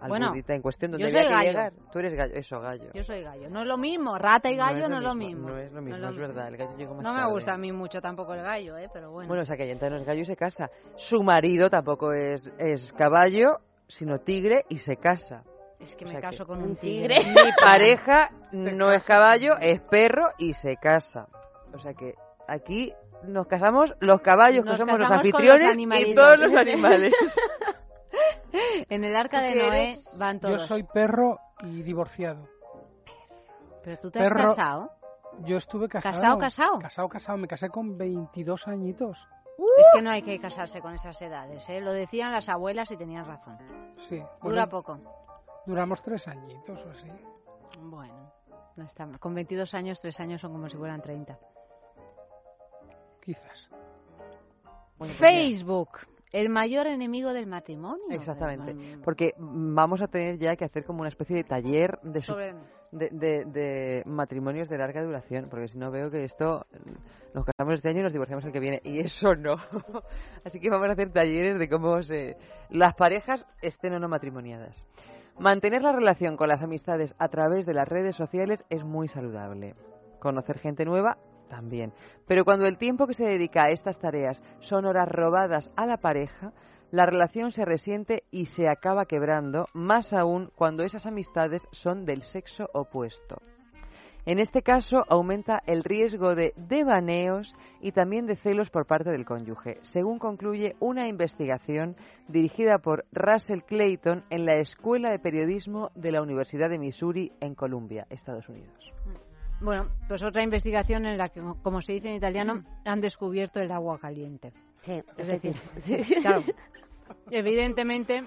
Al Bueno, budita en cuestión, donde yo había soy que gallo. llegar. Tú eres gallo, eso, gallo. Yo soy gallo. No es lo mismo. Rata y gallo no es lo mismo. No es lo mismo, No es verdad. El gallo llegó más No me tarde. gusta a mí mucho tampoco el gallo, ¿eh? Pero bueno. Bueno, o sea que Ayanta no es gallo y se casa. Su marido tampoco es, es caballo, sino tigre y se casa. es que o me sea caso que- con un tigre. tigre. Mi pareja no es caballo, es perro y se casa. O sea que aquí nos casamos los caballos, Nos que somos los anfitriones los y todos los animales. en el arca ¿Tú de Noé eres? van Yo todos. soy perro y divorciado. Pero tú te has perro- casado. Yo estuve casado. ¿Casado, casado? Casado, casado. Me casé con 22 añitos. Es que no hay que casarse con esas edades, ¿eh? Lo decían las abuelas y tenían razón. Sí. Dura Bueno, poco. Duramos tres añitos o así. Bueno, no está mal. Con 22 años, 3 años son como si fueran 30. Quizás. Bueno, pues Facebook, el mayor enemigo del matrimonio. Exactamente. Porque vamos a tener ya que hacer como una especie de taller de, su- de, de- de matrimonios de larga duración, porque si no veo que esto nos casamos este año y nos divorciamos el que viene, y eso no. Así que vamos a hacer talleres de cómo se, las parejas estén o no matrimoniadas. Mantener la relación con las amistades a través de las redes sociales es muy saludable. Conocer gente nueva también. Pero cuando el tiempo que se dedica a estas tareas son horas robadas a la pareja, la relación se resiente y se acaba quebrando, más aún cuando esas amistades son del sexo opuesto. En este caso aumenta el riesgo de devaneos y también de celos por parte del cónyuge, según concluye una investigación dirigida por Russell Clayton en la Escuela de Periodismo de la Universidad de Missouri en Columbia, Estados Unidos. Bueno, pues otra investigación en la que, como se dice en italiano, han descubierto el agua caliente. Sí, Es decir, claro, evidentemente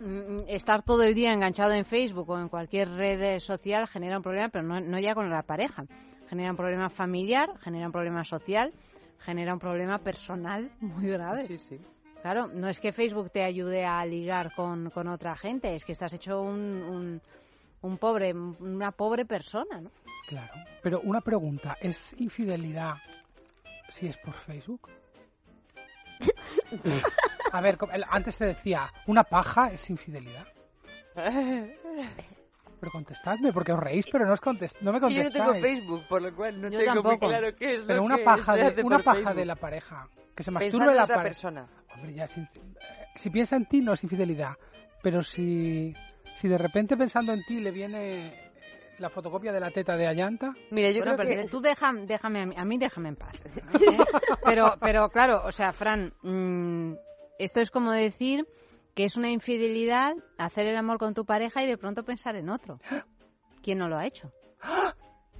mm, estar todo el día enganchado en Facebook o en cualquier red social genera un problema, pero no, no ya con la pareja. Genera un problema familiar, genera un problema social, genera un problema personal muy grave. Sí, sí. Claro, no es que Facebook te ayude a ligar con, con otra gente, es que estás hecho un, un, un pobre, una pobre persona, ¿no? Claro. Pero una pregunta, ¿es infidelidad si es por Facebook? A ver, antes te decía, ¿una paja es infidelidad? Pero contestadme, porque os reís, pero no, os contest no me Y yo no contestáis. tengo Facebook, por lo cual no Yo tengo muy tampoco. claro qué es Pero lo una que paja, de, una paja Facebook. de la pareja. Que se masturbe la otra persona. Hombre, ya, si, si piensa en ti no es infidelidad. Pero si, si de repente pensando en ti le viene la fotocopia de la teta de Ayanta... Mira, yo Bueno, creo pero que... tú deja- déjame a mí, a mí déjame en paz. ¿eh? Pero, pero claro, o sea, Fran, mm, esto es como decir que es una infidelidad hacer el amor con tu pareja y de pronto pensar en otro. ¿Quién no lo ha hecho?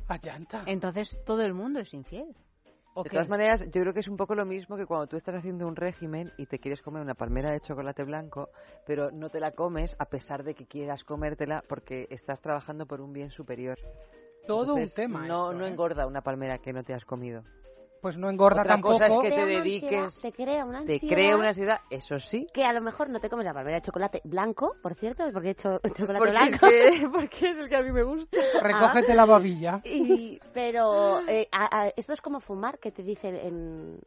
Ayanta. Entonces todo el mundo es infiel. ¿O De todas maneras, yo creo que es un poco lo mismo que cuando tú estás haciendo un régimen y te quieres comer una palmera de chocolate blanco, pero no te la comes a pesar de que quieras comértela porque estás trabajando por un bien superior. Todo un tema No, esto, no ¿eh? engorda una palmera que no te has comido. Pues no engorda Otra tampoco. cosa es que te dediques, ansiedad, te crea una te ansiedad. crea una ansiedad, eso sí. Que a lo mejor no te comes la palmera de chocolate blanco, por cierto, porque he hecho chocolate Porque es, blanco. que, porque es el que a mí me gusta. Recógete la babilla. Y, pero eh, a- a- esto es como fumar, que te dicen en,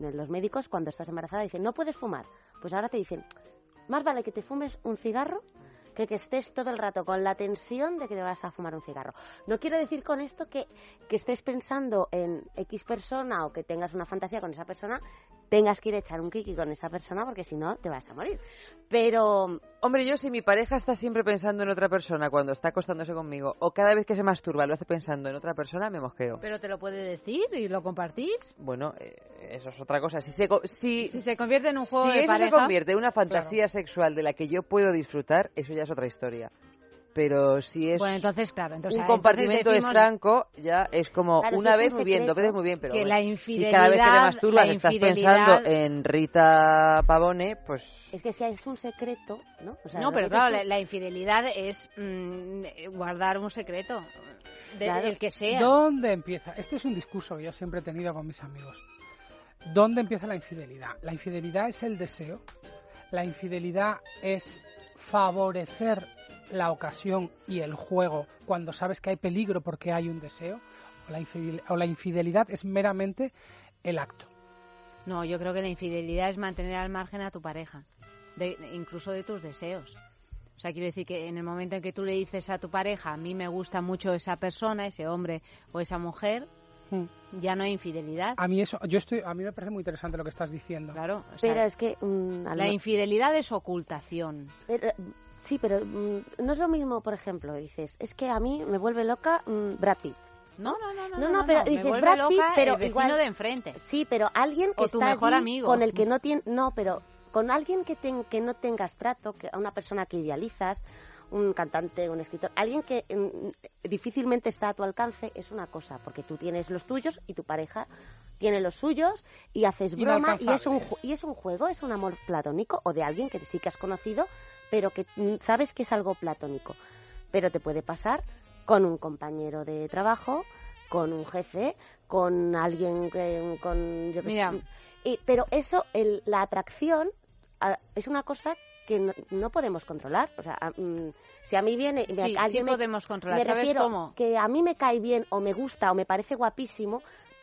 en los médicos cuando estás embarazada, dicen, no puedes fumar. Pues ahora te dicen, más vale que te fumes un cigarro que que estés todo el rato con la tensión de que te vas a fumar un cigarro. No quiero decir con esto que, que estés pensando en X persona o que tengas una fantasía con esa persona, tengas que ir a echar un kiki con esa persona porque si no te vas a morir. Pero Hombre, yo si mi pareja está siempre pensando en otra persona cuando está acostándose conmigo o cada vez que se masturba lo hace pensando en otra persona, me mosqueo. Pero te lo puede decir y lo compartís. Bueno, eh, eso es otra cosa. Si se, co- si, Si se convierte en un juego si de eso pareja, se convierte en una fantasía sexual de la que yo puedo disfrutar, eso ya es otra historia. Pero si es Bueno, entonces, claro, entonces, un entonces compartimento decimos- estanco, ya es como Claro, una vez muy bien, dos veces muy bien, pero que bueno, la si cada vez que te masturbas la estás pensando en Rita Pavone, pues es que si es un secreto, ¿no? O sea, no, pero claro, la, la infidelidad es mm, guardar un secreto. De, Claro. El que sea. ¿Dónde empieza? Este es un discurso que yo siempre he tenido con mis amigos. ¿Dónde empieza la infidelidad? La infidelidad es el deseo. La infidelidad es favorecer la ocasión y el juego cuando sabes que hay peligro porque hay un deseo. O la, infidel- o la infidelidad es meramente el acto. No, yo creo que la infidelidad es mantener al margen a tu pareja, de, incluso de tus deseos. O sea, quiero decir que en el momento en que tú le dices a tu pareja, a mí me gusta mucho esa persona, ese hombre o esa mujer, ya no hay infidelidad. A mí eso, yo estoy, a mí me parece muy interesante lo que estás diciendo. Claro. o sea, Pero es que... mm, la infidelidad es ocultación. Pero, sí, pero mm, no es lo mismo, por ejemplo, dices, es que a mí me vuelve loca mm, Brad Pitt. No, no, no, no. No, no, no, pero me dices Brad Pitt, loca pero el vecino igual de enfrente. Sí, pero alguien que O tu está mejor allí amigo. con el que no tiene, no, pero con alguien que ten- que no tengas trato, que a una persona que idealizas, un cantante, un escritor, alguien que mm, difícilmente está a tu alcance es una cosa, porque tú tienes los tuyos y tu pareja tiene los suyos y haces broma y es un y es un juego, es un amor platónico o de alguien que sí que has conocido, pero que mm, sabes que es algo platónico. Pero te puede pasar con un compañero de trabajo, con un jefe, con alguien que, con yo. Mira. Y- pero eso, el- la atracción a- es una cosa que no, no podemos controlar. O sea, a- mm, si a mí viene me- Sí, sí alguien me- podemos controlar. me ¿Sabes refiero cómo? que a mí me cae bien o me gusta o me parece guapísimo,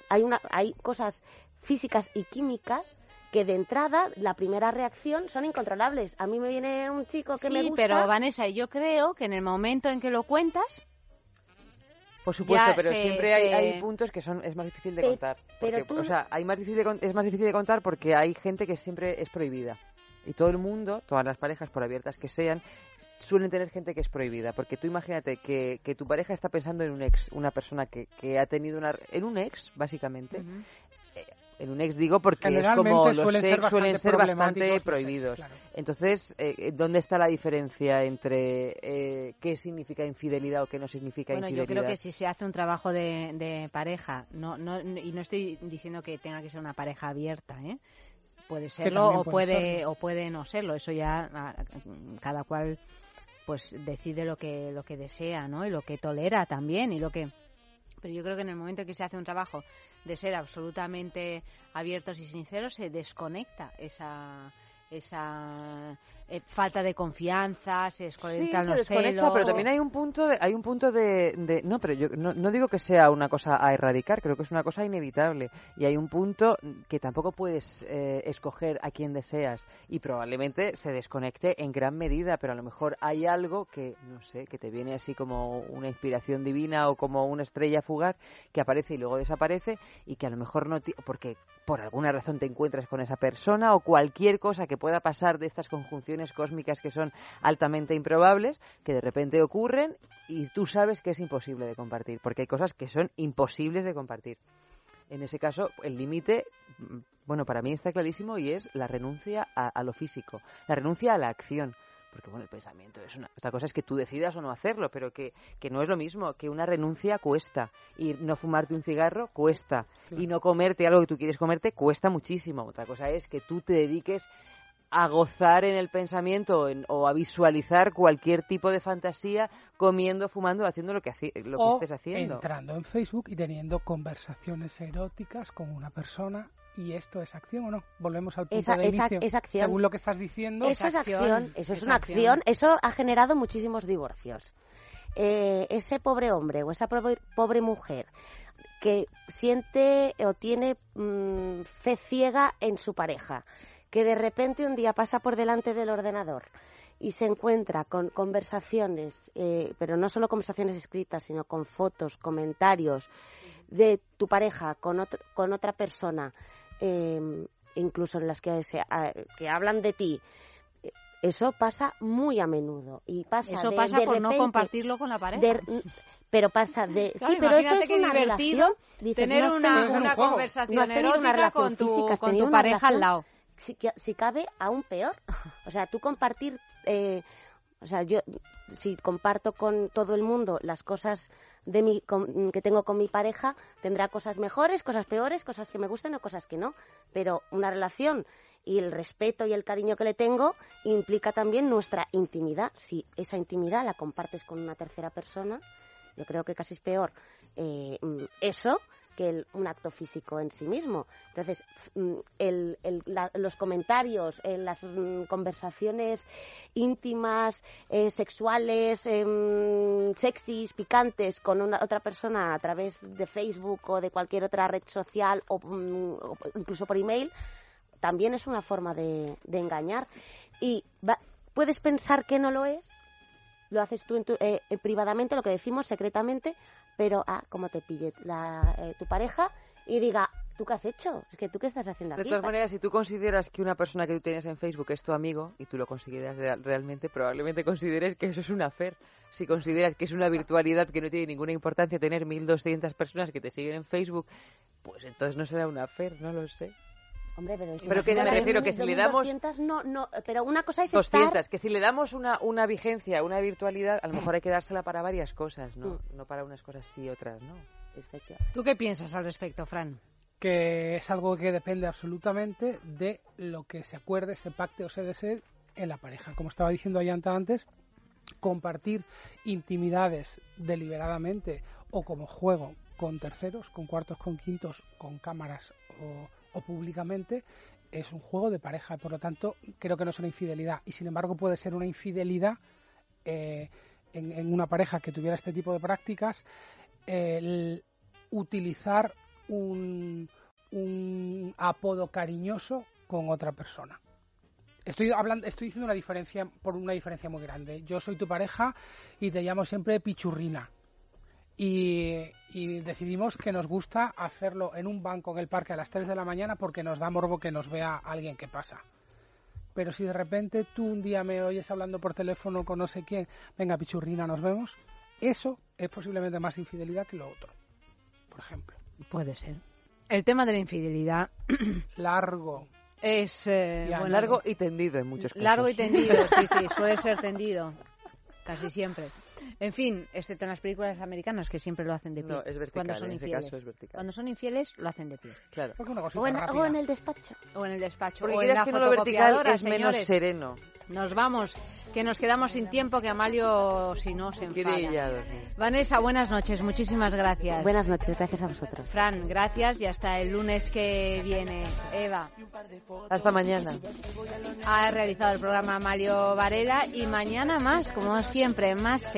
hay una hay cosas físicas y químicas que de entrada la primera reacción son incontrolables. A mí me viene un chico que sí, me gusta. pero Vanessa, yo creo que en el momento en que lo cuentas, Por supuesto, Ya pero siempre hay, puntos que son es más difícil de Pe- contar. pero Porque, tú- O sea, hay más difícil de con- es más difícil de contar porque hay gente que siempre es prohibida. Y todo el mundo, todas las parejas, por abiertas que sean, suelen tener gente que es prohibida. Porque tú imagínate que, que tu pareja está pensando en un ex, una persona que, que ha tenido una... En un ex, básicamente. En un ex digo porque es como los suelen ser ex suelen ser bastante prohibidos. claro. Entonces, eh, ¿dónde está la diferencia entre eh, qué significa infidelidad o qué no significa bueno, yo infidelidad? creo que si se hace un trabajo de, de pareja, no, no, y no estoy diciendo que tenga que ser una pareja abierta, ¿eh? Puede serlo o puede o puede no serlo. Eso ya cada cual pues decide lo que lo que desea, ¿no? Y lo que tolera también y lo que pero yo creo que en el momento en que se hace un trabajo de ser absolutamente abiertos y sinceros se desconecta esa esa eh, falta de confianza, se Sí, desconectan se los desconecta, celos. pero también hay un punto de, hay un punto de, de- no, pero yo no, no digo que sea una cosa a erradicar, creo que es una cosa inevitable y hay un punto que tampoco puedes eh, escoger a quien deseas y probablemente se desconecte en gran medida, pero a lo mejor hay algo que no sé, que te viene así como una inspiración divina o como una estrella fugaz que aparece y luego desaparece y que a lo mejor no porque por alguna razón te encuentras con esa persona o cualquier cosa que pueda pasar de estas conjunciones cósmicas que son altamente improbables, que de repente ocurren y tú sabes que es imposible de compartir, porque hay cosas que son imposibles de compartir. En ese caso, el límite, mm, bueno, para mí está clarísimo y es la renuncia a, a lo físico, la renuncia a la acción. Porque, bueno, el pensamiento es una... Otra cosa es que tú decidas o no hacerlo, pero que, que no es lo mismo, que una renuncia cuesta. Y no fumarte un cigarro cuesta. Y no comerte algo que tú quieres comerte cuesta muchísimo. Otra cosa es que tú te dediques a gozar en el pensamiento o en- o a visualizar cualquier tipo de fantasía comiendo, fumando, haciendo lo que, lo que estés haciendo. entrando en Facebook y teniendo conversaciones eróticas con una persona y esto es acción o no volvemos al punto Esa- de esa- acción. según lo que estás diciendo Eso es acción, eso es, una acción. Eso ha generado muchísimos divorcios. Eh, ese pobre hombre o esa pobre, pobre mujer que siente o tiene mm, fe ciega en su pareja, que de repente un día pasa por delante del ordenador y se encuentra con conversaciones, eh, pero no solo conversaciones escritas, sino con fotos, comentarios de tu pareja con, otro- con otra persona, eh, incluso en las que, se, a- que hablan de ti, eso pasa muy a menudo y pasa Eso de- pasa de por no repente- compartirlo con la pareja. de- pero pasa de Claro, sí pero eso es una divertido relación Dices, tener no una- tenido- una conversación no una erótica relación con tu- física, con tu una pareja al relación, lado. si, si cabe aún peor o sea tú compartir eh, o sea yo si comparto con todo el mundo las cosas de mi que tengo con mi pareja tendrá cosas mejores cosas peores cosas que me gusten o cosas que no. Pero una relación y el respeto y el cariño que le tengo implica también nuestra intimidad. Si esa intimidad la compartes con una tercera persona yo creo que casi es peor. Eh, mm, eso que el- un acto físico en sí mismo. Entonces, mm, el- el- la- los comentarios, eh, las mm, conversaciones íntimas, eh, sexuales, em, sexys, picantes con una, otra persona a través de Facebook o de cualquier otra red social o, mm, o incluso por email, también es una forma de, de engañar. Y va- puedes pensar que no lo es, lo haces tú en tu- eh, eh, privadamente, lo que decimos secretamente, pero ah, como te pille la, eh, tu pareja y diga, ¿tú qué has hecho? Es que tú qué estás haciendo De todas maneras, si tú consideras que una persona que tú tienes en Facebook es tu amigo y tú lo consideras real- realmente, probablemente consideres que eso es una fer. Si consideras que es una virtualidad que no tiene ninguna importancia tener 1.200 personas que te siguen en Facebook, pues entonces no será una fer, no lo sé. Hombre, pero, es Pero que me refiero que si le damos 200 no, no, pero una cosa es 200, estar... que si le damos una, una vigencia, una virtualidad, a lo mejor hay que dársela para varias cosas, ¿no? Mm. No para unas cosas sí y otras no. ¿Tú qué piensas al respecto, Fran? que es algo que depende absolutamente de lo que se acuerde, se pacte o se desee en la pareja. Como estaba diciendo Ayanta antes, compartir intimidades deliberadamente o como juego con terceros, con cuartos, con quintos, con cámaras o, o públicamente, es un juego de pareja. Por lo tanto, creo que no es una infidelidad. Y sin embargo, puede ser una infidelidad eh, en, en una pareja que tuviera este tipo de prácticas el utilizar un, un apodo cariñoso con otra persona. Estoy hablando, estoy diciendo una diferencia por una diferencia muy grande. Yo soy tu pareja y te llamo siempre pichurrina. Y, y decidimos que nos gusta hacerlo en un banco en el parque a las 3 de la mañana porque nos da morbo que nos vea alguien que pasa. Pero si de repente tú un día me oyes hablando por teléfono con no sé quién, venga pichurrina, nos vemos, eso es posiblemente más infidelidad que lo otro, por ejemplo. Puede ser. El tema de la infidelidad Largo. es eh, Ya, bueno, largo y tendido en muchos casos. Largo y tendido, sí, sí, suele ser tendido. Casi siempre. En fin, excepto en las películas americanas que siempre lo hacen de pie. No, es vertical, Cuando son en ese infieles. caso es vertical. Cuando son infieles, lo hacen de pie. Claro. O en, o en el despacho. O en el despacho. Porque o en la que lo vertical es menos señores. sereno. Nos vamos, que nos quedamos sin tiempo, que Amalio, si no, se enfada. Vanessa, buenas noches, muchísimas gracias. Buenas noches, gracias a vosotros. Fran, gracias y hasta el lunes que viene. Eva. Hasta mañana. Ha realizado el programa Amalio Varela y mañana más, como siempre, más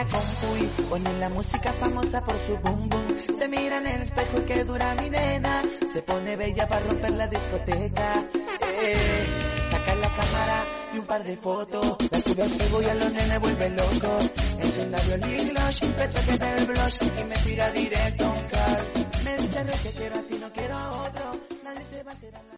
la compu ponen la música famosa por su boom boom. Se mira en el espejo y que dura mi nena. Se pone bella para romper la discoteca. Eh, saca la cámara y un par de fotos. La sube al fuego y a los nenes vuelve locos. Es un labio lip gloss, retoque del blush y me tira directo a un car. Me dice "Re, que quiero a ti, no quiero a otro. Nadie se va a enterar.